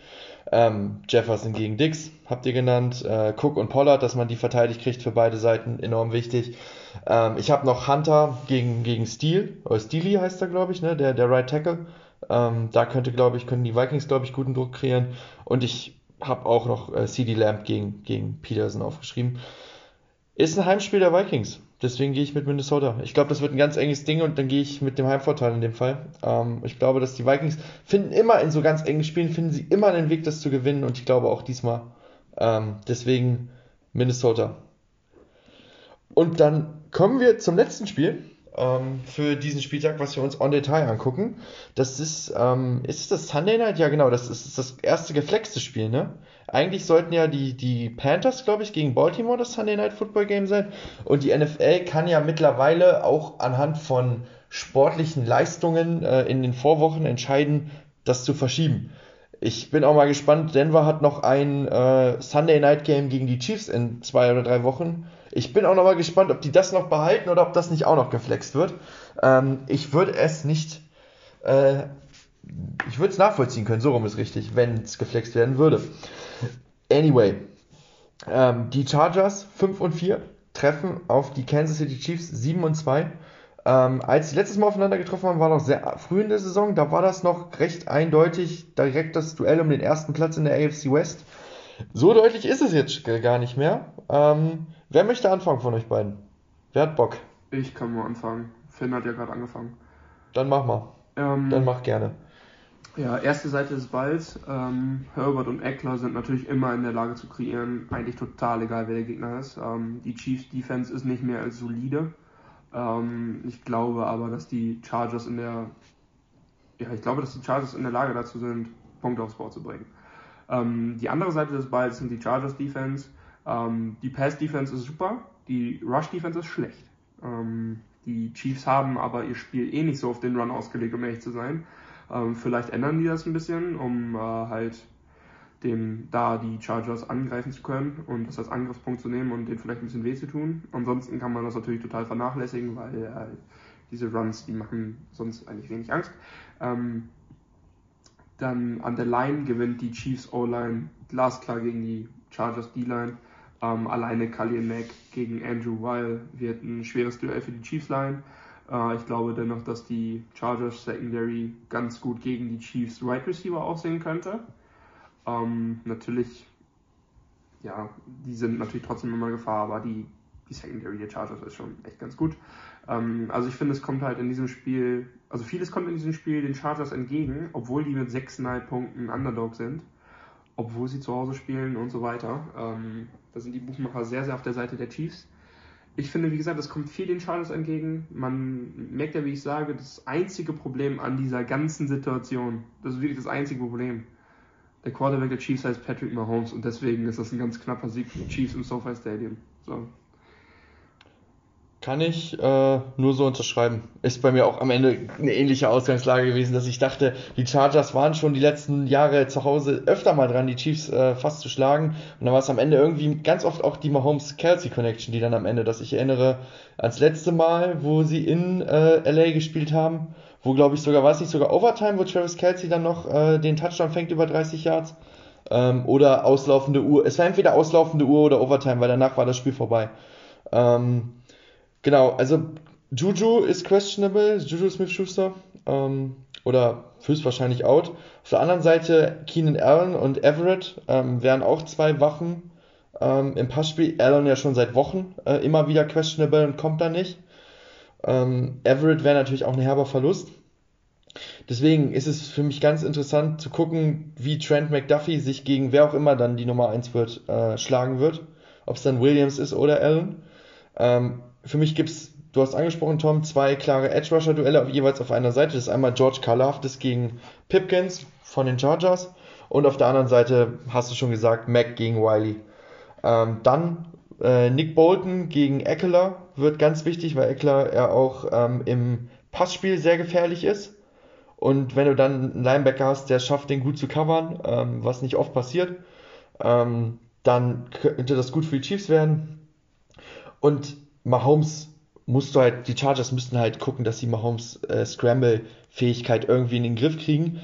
Ähm, Jefferson gegen Dix habt ihr genannt. Äh, Cook und Pollard, dass man die verteidigt kriegt für beide Seiten, enorm wichtig. Ähm, ich habe noch Hunter gegen, gegen Steele, oder Steely heißt er, glaube ich, ne? der, der Right Tackle. Ähm, da könnte, glaube ich, können die Vikings, glaube ich, guten Druck kreieren. Und ich habe auch noch äh, CD Lamb gegen, gegen Peterson aufgeschrieben. Ist ein Heimspiel der Vikings. Deswegen gehe ich mit Minnesota. Ich glaube, das wird ein ganz enges Ding und dann gehe ich mit dem Heimvorteil in dem Fall. Ähm, ich glaube, dass die Vikings finden immer in so ganz engen Spielen, finden sie immer einen Weg, das zu gewinnen und ich glaube auch diesmal. Ähm, deswegen Minnesota. Und dann kommen wir zum letzten Spiel ähm, für diesen Spieltag, was wir uns on Detail angucken. Das ist, ähm, ist das Sunday Night? Ja, genau, das ist das erste geflexte Spiel, ne? Eigentlich sollten ja die, die Panthers, glaube ich, gegen Baltimore das Sunday Night Football Game sein. Und die NFL kann ja mittlerweile auch anhand von sportlichen Leistungen äh, in den Vorwochen entscheiden, das zu verschieben. Ich bin auch mal gespannt. Denver hat noch ein äh, Sunday Night Game gegen die Chiefs in zwei oder drei Wochen. Ich bin auch noch mal gespannt, ob die das noch behalten oder ob das nicht auch noch geflext wird. Ähm, ich würde es nicht äh, ich würde es nachvollziehen können, so rum ist richtig, wenn es geflext werden würde. Anyway, ähm, die Chargers 5 und 4 treffen auf die Kansas City Chiefs 7 und 2. Ähm, als sie letztes Mal aufeinander getroffen haben, war noch sehr früh in der Saison. Da war das noch recht eindeutig direkt das Duell um den ersten Platz in der AFC West. So deutlich ist es jetzt gar nicht mehr. Ähm, wer möchte anfangen von euch beiden? Wer hat Bock? Ich kann mal anfangen. Finn hat ja gerade angefangen. Dann mach mal. Ähm, Dann mach gerne. Ja, erste Seite des Balls. Ähm, Herbert und Eckler sind natürlich immer in der Lage zu kreieren. Eigentlich total egal, wer der Gegner ist. Ähm, die Chiefs Defense ist nicht mehr als solide. Ähm, ich glaube aber, dass die Chargers in der ja, ich glaube, dass die Chargers in der Lage dazu sind, Punkte aufs Board zu bringen. Ähm, die andere Seite des Balls sind die Chargers Defense. Ähm, die Pass Defense ist super, die Rush Defense ist schlecht. Ähm, die Chiefs haben aber ihr Spiel eh nicht so auf den Run ausgelegt, um ehrlich zu sein. Ähm, vielleicht ändern die das ein bisschen, um äh, halt dem da die Chargers angreifen zu können und das als Angriffspunkt zu nehmen und denen vielleicht ein bisschen weh zu tun. Ansonsten kann man das natürlich total vernachlässigen, weil äh, diese Runs, die machen sonst eigentlich wenig Angst. Ähm, dann an der Line gewinnt die Chiefs O-Line glasklar gegen die Chargers D-Line. Ähm, alleine Khalil Mack gegen Andrew Weil wird ein schweres Duell für die Chiefs Line. Äh, ich glaube dennoch, dass die Chargers Secondary ganz gut gegen die Chiefs Wide right Receiver aussehen könnte. Ähm, natürlich, ja, die sind natürlich trotzdem immer Gefahr, aber die, die Secondary der Chargers ist schon echt ganz gut. Ähm, also ich finde, es kommt halt in diesem Spiel, also vieles kommt in diesem Spiel den Chargers entgegen, obwohl die mit 6,5 Punkten Underdog sind obwohl sie zu Hause spielen und so weiter. Ähm, da sind die Buchmacher sehr, sehr auf der Seite der Chiefs. Ich finde, wie gesagt, es kommt viel den Chargers entgegen. Man merkt ja, wie ich sage, das einzige Problem an dieser ganzen Situation, das ist wirklich das einzige Problem. Der Quarterback der Chiefs heißt Patrick Mahomes und deswegen ist das ein ganz knapper Sieg für die Chiefs im SoFi Stadium. So. Kann ich äh, nur so unterschreiben. Ist bei mir auch am Ende eine ähnliche Ausgangslage gewesen, dass ich dachte, die Chargers waren schon die letzten Jahre zu Hause öfter mal dran, die Chiefs äh, fast zu schlagen. Und dann war es am Ende irgendwie ganz oft auch die Mahomes-Kelsey-Connection, die dann am Ende, dass ich erinnere, als letzte Mal, wo sie in äh, LA gespielt haben, wo glaube ich sogar, war es nicht sogar Overtime, wo Travis Kelsey dann noch äh, den Touchdown fängt über 30 Yards. Ähm, oder auslaufende Uhr. Es war entweder auslaufende Uhr oder Overtime, weil danach war das Spiel vorbei. Ähm, Genau, also Juju ist questionable, Juju Smith-Schuster. Ähm, oder höchstwahrscheinlich out. Auf der anderen Seite Keenan Allen und Everett ähm, wären auch zwei Waffen ähm, im Passspiel. Allen ja schon seit Wochen äh, immer wieder questionable und kommt da nicht. Ähm, Everett wäre natürlich auch ein herber Verlust. Deswegen ist es für mich ganz interessant zu gucken, wie Trent McDuffie sich gegen wer auch immer dann die Nummer 1 wird, äh, schlagen wird. Ob es dann Williams ist oder Allen. Ähm, für mich gibt es, du hast angesprochen, Tom, zwei klare Edge-Rusher-Duelle jeweils auf einer Seite. Das ist einmal George Karlaftis gegen Pipkins von den Chargers und auf der anderen Seite hast du schon gesagt, Mac gegen Wiley. Ähm, dann äh, Nick Bolton gegen Eckler wird ganz wichtig, weil Eckler ja auch ähm, im Passspiel sehr gefährlich ist. Und wenn du dann einen Linebacker hast, der schafft, den gut zu covern, ähm, was nicht oft passiert, ähm, dann könnte das gut für die Chiefs werden. Und Mahomes musst du halt, die Chargers müssten halt gucken, dass sie Mahomes äh, Scramble-Fähigkeit irgendwie in den Griff kriegen.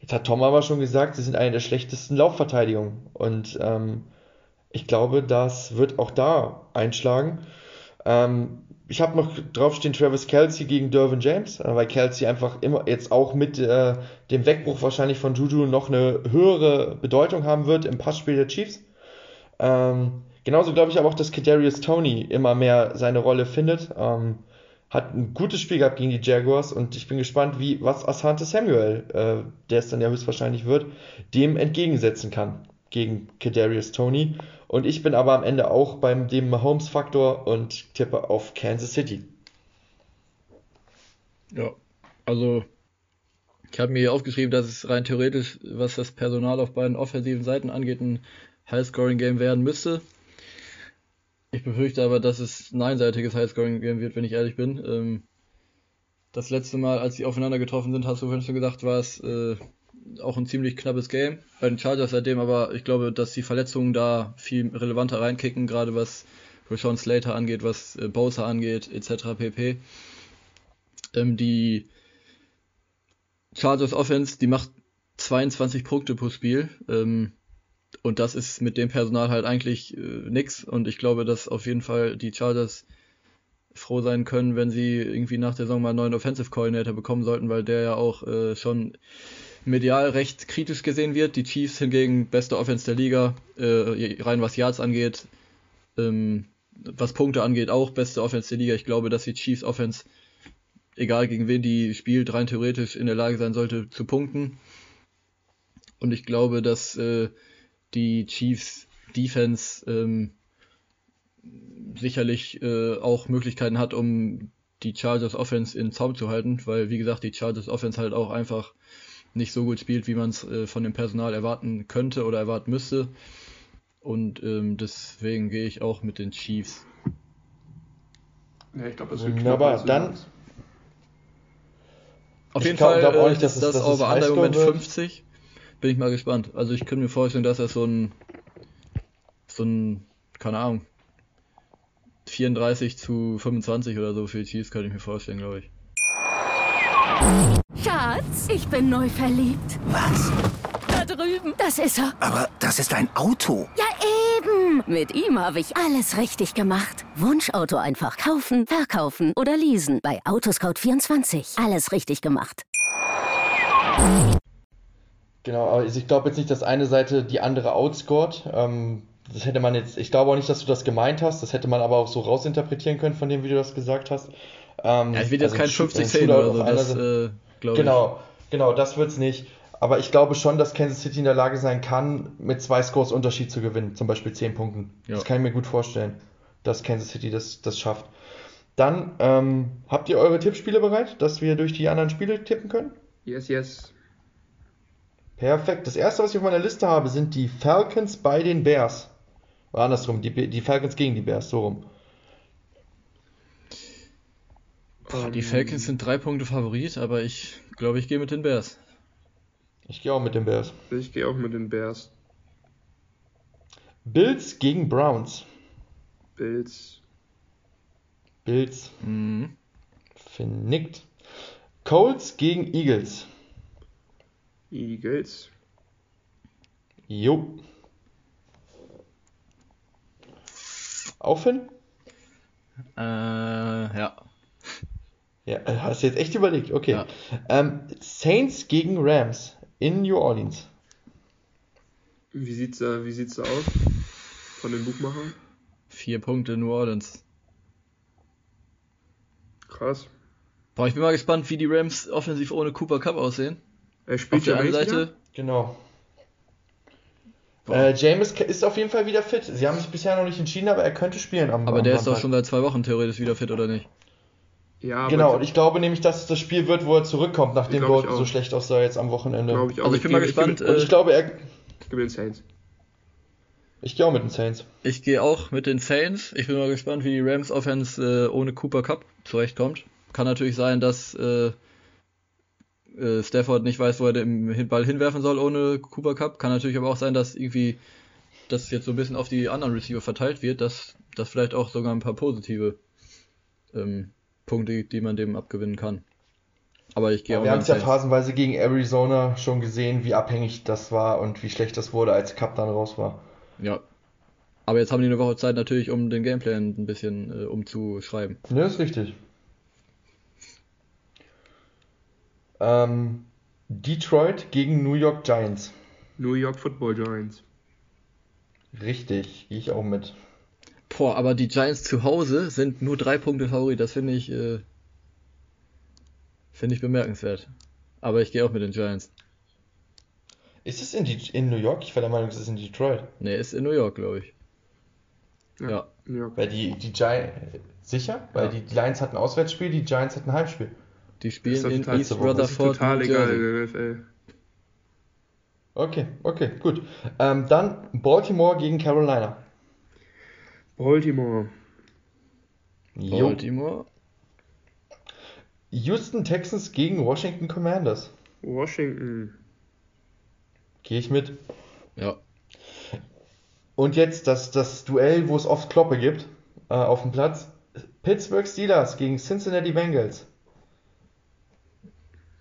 Jetzt hat Tom aber schon gesagt, sie sind eine der schlechtesten Laufverteidigungen. Und ähm, ich glaube, das wird auch da einschlagen. Ähm, ich habe noch draufstehen Travis Kelsey gegen Dervin James, äh, weil Kelsey einfach immer jetzt auch mit äh, dem Wegbruch wahrscheinlich von Juju noch eine höhere Bedeutung haben wird im Passspiel der Chiefs. Ähm, Genauso glaube ich aber auch, dass Kadarius Tony immer mehr seine Rolle findet. Ähm, hat ein gutes Spiel gehabt gegen die Jaguars und ich bin gespannt, wie was Asante Samuel, äh, der es dann ja höchstwahrscheinlich wird, dem entgegensetzen kann gegen Kadarius Tony. Und ich bin aber am Ende auch beim dem Mahomes-Faktor und tippe auf Kansas City. Ja, also ich habe mir hier aufgeschrieben, dass es rein theoretisch, was das Personal auf beiden offensiven Seiten angeht, ein High-Scoring-Game werden müsste. Ich befürchte aber, dass es ein einseitiges Highscoring-Game wird, wenn ich ehrlich bin. Ähm, das letzte Mal, als sie aufeinander getroffen sind, hast du vorhin schon gesagt, war es äh, auch ein ziemlich knappes Game. Bei den Chargers seitdem, aber ich glaube, dass die Verletzungen da viel relevanter reinkicken, gerade was Rashawn Slater angeht, was äh, Bowser angeht, etc. pp. Ähm, die Chargers Offense, die macht 22 Punkte pro Spiel. Ähm, und das ist mit dem Personal halt eigentlich äh, nix. Und ich glaube, dass auf jeden Fall die Chargers froh sein können, wenn sie irgendwie nach der Saison mal einen neuen Offensive Coordinator bekommen sollten, weil der ja auch äh, schon medial recht kritisch gesehen wird. Die Chiefs hingegen beste Offense der Liga, äh, rein was Yards angeht, ähm, was Punkte angeht, auch beste Offense der Liga. Ich glaube, dass die Chiefs Offense, egal gegen wen die spielt, rein theoretisch in der Lage sein sollte zu punkten. Und ich glaube, dass äh, die Chiefs Defense ähm, sicherlich äh, auch Möglichkeiten hat, um die Chargers Offense in Zaum zu halten, weil wie gesagt die Chargers Offense halt auch einfach nicht so gut spielt, wie man es äh, von dem Personal erwarten könnte oder erwarten müsste. Und ähm, deswegen gehe ich auch mit den Chiefs. Ja, ich glaube, das wird Wunderbar, knapp, dann. Auf jeden glaub, Fall glaub nicht, äh, ist das, das Over-Under im Moment 50. Bin ich mal gespannt. Also ich könnte mir vorstellen, dass das so ein, so ein, keine Ahnung, 34 zu 25 oder so für die Chiefs könnte ich mir vorstellen, glaube ich. Schatz, ich bin neu verliebt. Was? Da drüben. Das ist er. Aber das ist ein Auto. Ja, eben. Mit ihm habe ich alles richtig gemacht. Wunschauto einfach kaufen, verkaufen oder leasen. Bei Autoscout24. Alles richtig gemacht. Genau, aber ich glaube jetzt nicht, dass eine Seite die andere outscored. Ähm, das hätte man jetzt, ich glaube auch nicht, dass du das gemeint hast. Das hätte man aber auch so rausinterpretieren können, von dem, wie du das gesagt hast. Ähm, ja, es wird jetzt also kein 50-10 oder so, das äh, glaube Genau, genau, das wird's nicht. Aber ich glaube schon, dass Kansas City in der Lage sein kann, mit zwei Scores Unterschied zu gewinnen, zum Beispiel 10 Punkten. Ja. Das kann ich mir gut vorstellen, dass Kansas City das, das schafft. Dann ähm, habt ihr eure Tippspiele bereit, dass wir durch die anderen Spiele tippen können? Yes, yes. Perfekt. Das erste, was ich auf meiner Liste habe, sind die Falcons bei den Bears. Oder andersrum, die, die Falcons gegen die Bears, so rum. Boah, die Falcons sind drei Punkte Favorit, aber ich glaube, ich gehe mit den Bears. Ich gehe auch mit den Bears. Ich gehe auch mit den Bears. Bills gegen Browns. Bills. Bills. Mhm. Vernickt. Colts gegen Eagles. Eagles. Jo. Aufhören? Äh, ja. Ja, hast du jetzt echt überlegt? Okay. Ja. Ähm, Saints gegen Rams in New Orleans. Wie sieht's, äh, wie sieht's da aus? Von den Buchmachern? Vier Punkte New Orleans. Krass. Boah, ich bin mal gespannt, wie die Rams offensiv ohne Cooper Cup aussehen. Er spielt auf der einen Seite. Genau. Äh, James ist auf jeden Fall wieder fit. Sie haben sich bisher noch nicht entschieden, aber er könnte spielen am Aber am der Samstag. ist doch schon seit zwei Wochen theoretisch wieder fit, oder nicht? Ja, genau, und ich glaube nämlich, dass es das Spiel wird, wo er zurückkommt, nachdem Gordon so schlecht aussah jetzt am Wochenende. Ich also ich, ich bin mal gespannt. Ich, und ich glaube, er. Ich gehe mit den Saints. Ich gehe auch mit den Saints. Ich gehe auch mit den Saints. Ich bin mal gespannt, wie die Rams Offense äh, ohne Cooper Cup zurechtkommt. Kann natürlich sein, dass äh, äh, Stafford nicht weiß, wo er den Ball hinwerfen soll ohne Cooper Cup. Kann natürlich aber auch sein, dass irgendwie das jetzt so ein bisschen auf die anderen Receiver verteilt wird, dass das vielleicht auch sogar ein paar positive ähm, Punkte, die man dem abgewinnen kann. Aber ich gehe auch Wir haben es ja phasenweise gegen Arizona schon gesehen, wie abhängig das war und wie schlecht das wurde, als Cup dann raus war. Ja. Aber jetzt haben die eine Woche Zeit natürlich, um den Gameplan ein bisschen äh, umzuschreiben. Ja, ist richtig. Ähm, Detroit gegen New York Giants. New York Football Giants. Richtig, gehe ich auch mit. Boah, aber die Giants zu Hause sind nur drei Punkte Favorit. Das finde ich, äh, finde ich bemerkenswert. Aber ich gehe auch mit den Giants. Ist es in, in New York? Ich war der Meinung, es ist in Detroit. Nee, ist in New York, glaube ich. Ja. ja. New York. Weil die, die Giants. Sicher? Weil ja. die Lions hatten ein Auswärtsspiel, die Giants hatten ein Heimspiel. Die spielen in East Rutherford. Total egal, NFL. Okay, okay, gut. Ähm, dann Baltimore gegen Carolina. Baltimore. Jo. Baltimore. Houston Texans gegen Washington Commanders. Washington. Gehe ich mit. Ja. Und jetzt das, das Duell, wo es oft Kloppe gibt, äh, auf dem Platz. Pittsburgh Steelers gegen Cincinnati Bengals.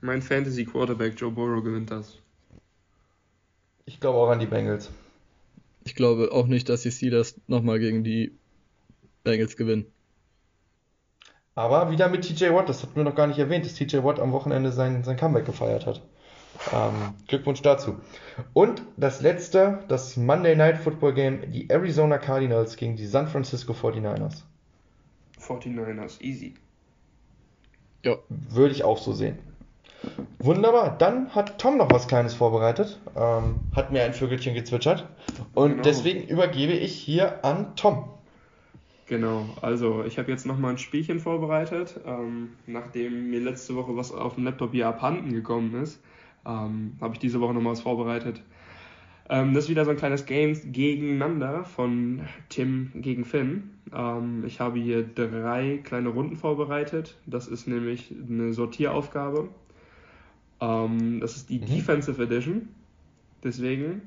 Mein Fantasy Quarterback Joe Burrow gewinnt das. Ich glaube auch an die Bengals. Ich glaube auch nicht, dass die Steelers nochmal gegen die Bengals gewinnen. Aber wieder mit TJ Watt, das hatten wir noch gar nicht erwähnt, dass TJ Watt am Wochenende sein, sein Comeback gefeiert hat. Ähm, Glückwunsch dazu. Und das letzte, das Monday Night Football Game, die Arizona Cardinals gegen die San Francisco 49ers. 49ers, easy. Ja. Würde ich auch so sehen. Wunderbar. Dann hat Tom noch was Kleines vorbereitet. Ähm, hat mir ein Vögelchen gezwitschert. Und genau. deswegen übergebe ich hier an Tom. Genau, also ich habe jetzt nochmal ein Spielchen vorbereitet, ähm, nachdem mir letzte Woche was auf dem Laptop hier abhanden gekommen ist, ähm, habe ich diese Woche nochmal was vorbereitet. Ähm, das ist wieder so ein kleines Game gegeneinander von Tim gegen Finn. Ähm, ich habe hier drei kleine Runden vorbereitet. Das ist nämlich eine Sortieraufgabe. Ähm, das ist die mhm. Defensive Edition. Deswegen,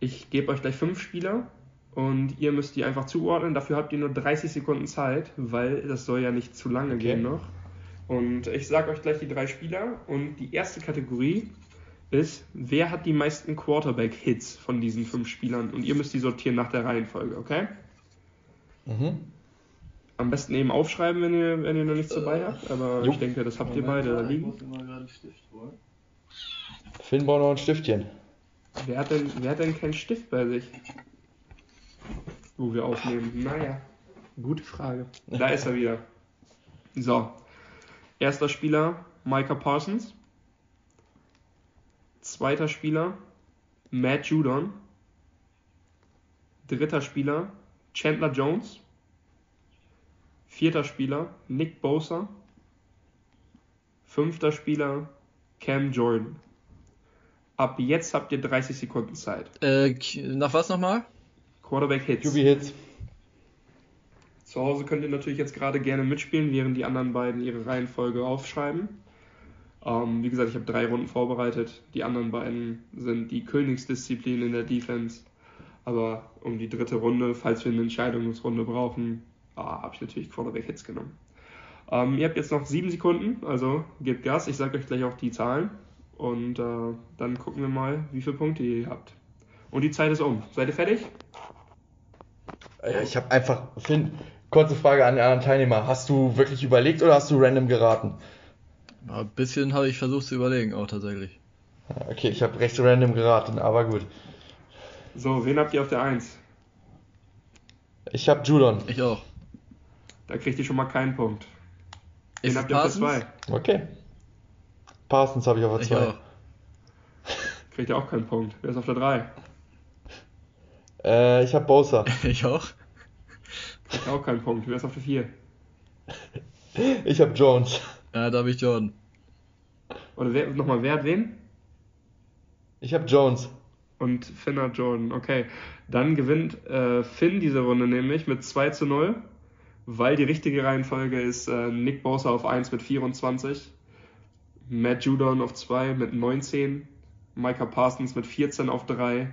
ich gebe euch gleich fünf Spieler und ihr müsst die einfach zuordnen. Dafür habt ihr nur 30 Sekunden Zeit, weil das soll ja nicht zu lange okay. gehen noch. Und ich sage euch gleich die drei Spieler und die erste Kategorie ist, wer hat die meisten Quarterback-Hits von diesen fünf Spielern? Und ihr müsst die sortieren nach der Reihenfolge, okay? Mhm. Am besten eben aufschreiben, wenn ihr, wenn ihr noch nichts dabei habt, aber jo. ich denke, das habt ihr beide da liegen. Finn braucht noch ein Stiftchen. Wer hat, denn, wer hat denn keinen Stift bei sich? wo wir aufnehmen? Naja, gute Frage. Da ist er wieder. So, erster Spieler Micah Parsons. Zweiter Spieler Matt Judon. Dritter Spieler Chandler Jones. Vierter Spieler Nick Bosa. Fünfter Spieler Cam Jordan. Ab jetzt habt ihr 30 Sekunden Zeit. Äh, nach was nochmal? Quarterback Hits. QB Hits. Zu Hause könnt ihr natürlich jetzt gerade gerne mitspielen, während die anderen beiden ihre Reihenfolge aufschreiben. Ähm, wie gesagt, ich habe drei Runden vorbereitet. Die anderen beiden sind die Königsdisziplin in der Defense. Aber um die dritte Runde, falls wir eine Entscheidungsrunde brauchen, ah, habe ich natürlich Quarterback Hits genommen. Ähm, ihr habt jetzt noch sieben Sekunden, also gebt Gas. Ich sage euch gleich auch die Zahlen. Und äh, dann gucken wir mal, wie viele Punkte ihr habt. Und die Zeit ist um. Seid ihr fertig? Ja, ich habe einfach, Finn, kurze Frage an die anderen Teilnehmer. Hast du wirklich überlegt oder hast du random geraten? ein bisschen habe ich versucht zu überlegen, auch tatsächlich. Okay, ich habe recht random geraten, aber gut. So, wen habt ihr auf der 1? Ich habe Judon. Ich auch. Da kriegt ihr schon mal keinen Punkt. Wen ist habt ihr auf der 2? Okay. Parsons habe ich auf der 2. Kriegt ihr auch keinen Punkt. Wer ist auf der 3? Äh, ich habe Bosa. ich auch. Ich auch keinen Punkt. Wer ist auf der 4? Ich habe Jones. Ja, da habe ich Jordan. Oder wer, nochmal, wer hat wen? Ich habe Jones. Und Finn hat Jordan. Okay. Dann gewinnt äh, Finn diese Runde nämlich mit 2 zu 0, weil die richtige Reihenfolge ist äh, Nick Bosa auf 1 mit 24, Matt Judon auf 2 mit 19, Micah Parsons mit 14 auf 3,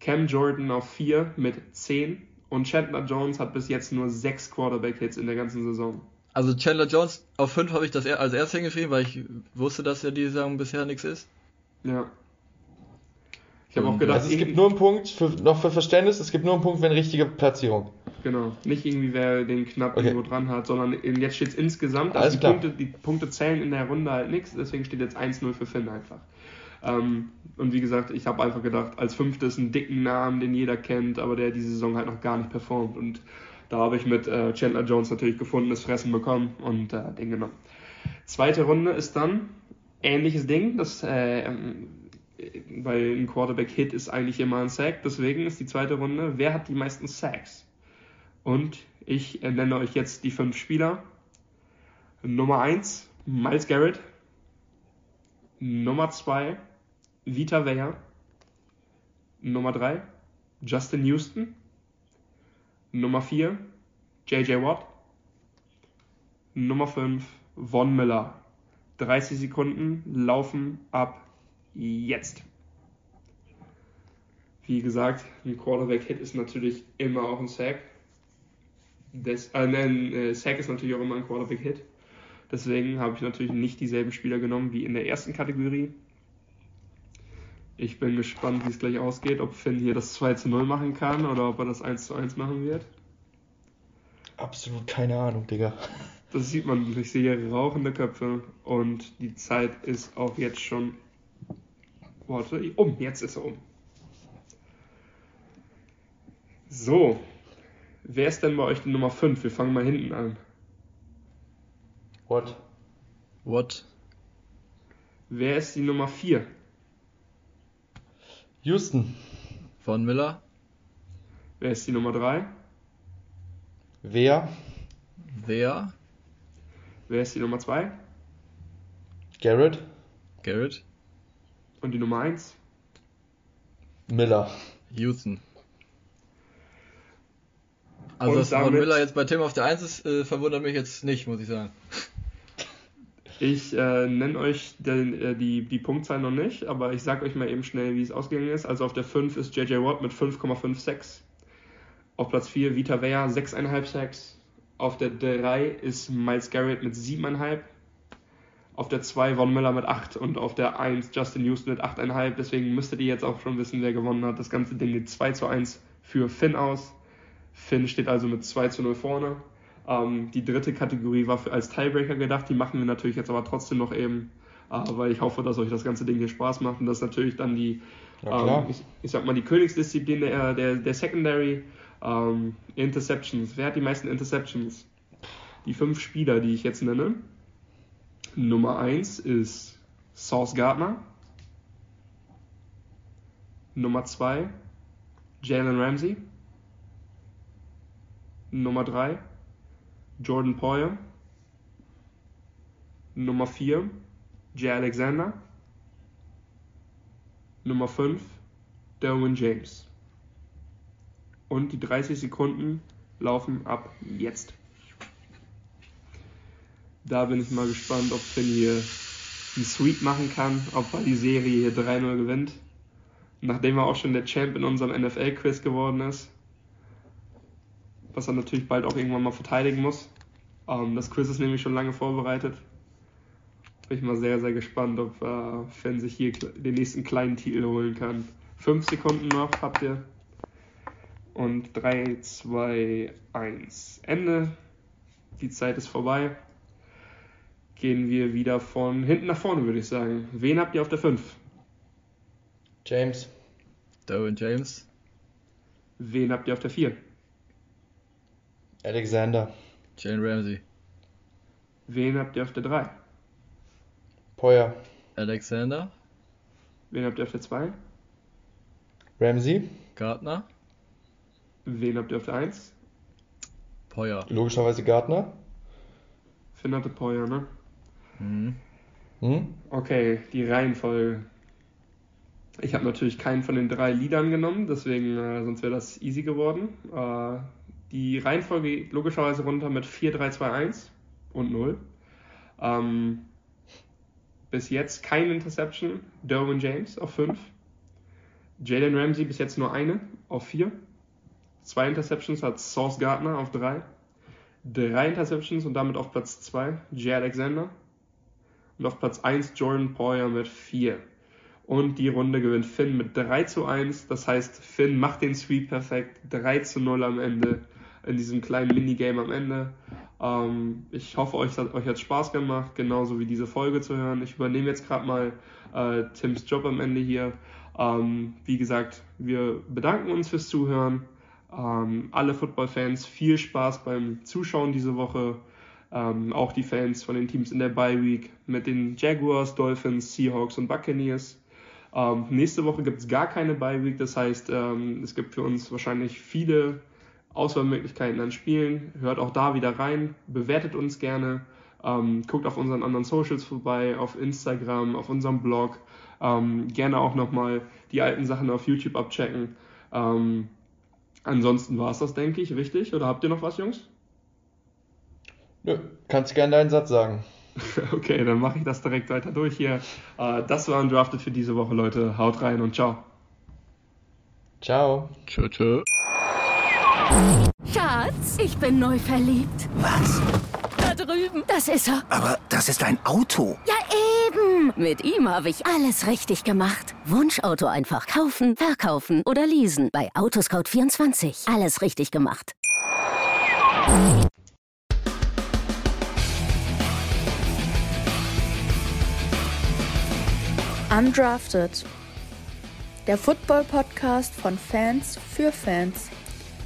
Cam Jordan auf 4 mit 10 und Chandler Jones hat bis jetzt nur 6 Quarterback-Hits in der ganzen Saison. Also Chandler Jones auf 5 habe ich das als erstes hingeschrieben, weil ich wusste, dass ja die Saison bisher nichts ist. Ja. Ich habe auch gedacht, also es gibt nur einen Punkt, für, noch für Verständnis, es gibt nur einen Punkt, wenn richtige Platzierung. Genau, nicht irgendwie wer den knapp okay. irgendwo dran hat, sondern jetzt steht es insgesamt, also die Punkte, die Punkte zählen in der Runde halt nichts, deswegen steht jetzt 1-0 für Finn einfach. Ähm, und wie gesagt, ich habe einfach gedacht, als fünftes einen dicken Namen, den jeder kennt, aber der diese Saison halt noch gar nicht performt. Und da habe ich mit äh, Chandler Jones natürlich gefundenes Fressen bekommen und äh, den genommen. Zweite Runde ist dann ähnliches Ding, das, äh, ähm, weil ein Quarterback-Hit ist eigentlich immer ein Sack, deswegen ist die zweite Runde, wer hat die meisten Sacks? Und ich nenne euch jetzt die fünf Spieler. Nummer 1, Miles Garrett. Nummer 2, Vita Vea. Nummer 3, Justin Houston. Nummer 4, JJ Watt. Nummer 5, Von Miller. 30 Sekunden laufen ab jetzt. Wie gesagt, ein Quarterback-Hit ist natürlich immer auch ein Sack. Das, äh, ein äh, Sack ist natürlich auch immer ein Quarterback-Hit. Deswegen habe ich natürlich nicht dieselben Spieler genommen wie in der ersten Kategorie. Ich bin gespannt, wie es gleich ausgeht, ob Finn hier das 2 zu 0 machen kann oder ob er das 1 zu 1 machen wird. Absolut keine Ahnung, Digga. Das sieht man. Ich sehe rauchende Köpfe und die Zeit ist auch jetzt schon. Warte, um, jetzt ist er um. So. Wer ist denn bei euch die Nummer 5? Wir fangen mal hinten an. What? What? Wer ist die Nummer 4? Houston. Von Miller? Wer ist die Nummer 3? Wer? Wer? Wer ist die Nummer 2? Garrett. Garrett? Und die Nummer 1? Miller. Houston. Also, Und dass Von damit- Miller jetzt bei Tim auf der 1 ist, äh, verwundert mich jetzt nicht, muss ich sagen. Ich äh, nenne euch den, äh, die, die Punktzahl noch nicht, aber ich sage euch mal eben schnell, wie es ausgegangen ist. Also auf der 5 ist JJ Watt mit 5,56. Auf Platz 4 Vita Vea 6,5 Sacks. Auf der 3 ist Miles Garrett mit 7,5. Auf der 2 Von Miller mit 8 und auf der 1 Justin Houston mit 8,5. Deswegen müsstet ihr jetzt auch schon wissen, wer gewonnen hat. Das ganze Ding geht 2 zu 1 für Finn aus. Finn steht also mit 2 zu 0 vorne. Ähm, die dritte Kategorie war für, als Tiebreaker gedacht. Die machen wir natürlich jetzt aber trotzdem noch eben, äh, weil ich hoffe, dass euch das ganze Ding hier Spaß macht. Und das ist natürlich dann die, ähm, ich, ich sag mal, die Königsdisziplin der, der, der Secondary. Ähm, Interceptions. Wer hat die meisten Interceptions? Die fünf Spieler, die ich jetzt nenne. Nummer 1 ist Sauce Gardner. Nummer 2 Jalen Ramsey. Nummer 3 Jordan Poyer. Nummer 4 Jay Alexander. Nummer 5 Derwin James. Und die 30 Sekunden laufen ab jetzt. Da bin ich mal gespannt, ob Finn hier einen Sweep machen kann, ob er die Serie hier 3-0 gewinnt. Nachdem er auch schon der Champ in unserem NFL-Quiz geworden ist. Was er natürlich bald auch irgendwann mal verteidigen muss. Ähm, das Quiz ist nämlich schon lange vorbereitet. Bin ich mal sehr, sehr gespannt, ob äh, Finn sich hier den nächsten kleinen Titel holen kann. Fünf Sekunden noch habt ihr. Und 3, 2, 1. Ende. Die Zeit ist vorbei. Gehen wir wieder von hinten nach vorne, würde ich sagen. Wen habt ihr auf der 5? James. Derwin James? Wen habt ihr auf der 4? Alexander. Jalen Ramsey? Wen habt ihr auf der 3? Poyer. Alexander? Wen habt ihr auf der 2? Ramsey. Gardner? Wen habt ihr auf der 1? Poyer? Logischerweise Gardner. Finn hatte Poyer, ne? Mhm. Hm? Okay, die Reihenfolge. Ich habe natürlich keinen von den drei Liedern genommen, deswegen, äh, sonst wäre das easy geworden. Äh, die Reihenfolge geht logischerweise runter mit 4, 3, 2, 1 und 0. Ähm, bis jetzt kein Interception. Derwin James auf 5. Jalen Ramsey bis jetzt nur eine auf 4. Zwei Interceptions hat Sauce Gardner auf 3. Drei Interceptions und damit auf Platz 2 Jay Alexander. Und auf Platz 1 Jordan Poyer mit 4. Und die Runde gewinnt Finn mit 3 zu 1. Das heißt, Finn macht den Sweep perfekt. 3 zu 0 am Ende. In diesem kleinen Minigame am Ende. Ähm, ich hoffe, euch hat euch hat Spaß gemacht, genauso wie diese Folge zu hören. Ich übernehme jetzt gerade mal äh, Tims Job am Ende hier. Ähm, wie gesagt, wir bedanken uns fürs Zuhören. Ähm, alle Football-Fans viel Spaß beim Zuschauen diese Woche. Ähm, auch die Fans von den Teams in der Bye Week mit den Jaguars, Dolphins, Seahawks und Buccaneers. Ähm, nächste Woche gibt es gar keine Bye Week, das heißt, ähm, es gibt für uns wahrscheinlich viele Auswahlmöglichkeiten an Spielen. Hört auch da wieder rein, bewertet uns gerne, ähm, guckt auf unseren anderen Socials vorbei, auf Instagram, auf unserem Blog. Ähm, gerne auch nochmal die alten Sachen auf YouTube abchecken. Ähm, ansonsten war es das, denke ich, richtig? Oder habt ihr noch was, Jungs? Nö, kannst gerne deinen Satz sagen. Okay, dann mache ich das direkt weiter durch hier. Äh, das war Undrafted für diese Woche, Leute. Haut rein und ciao. Ciao. Tschö, tschö. Schatz, ich bin neu verliebt. Was? Da drüben. Das ist er. Aber das ist ein Auto. Ja, eben. Mit ihm habe ich alles richtig gemacht. Wunschauto einfach kaufen, verkaufen oder leasen. Bei Autoscout24. Alles richtig gemacht. Undrafted. Der Football-Podcast von Fans für Fans.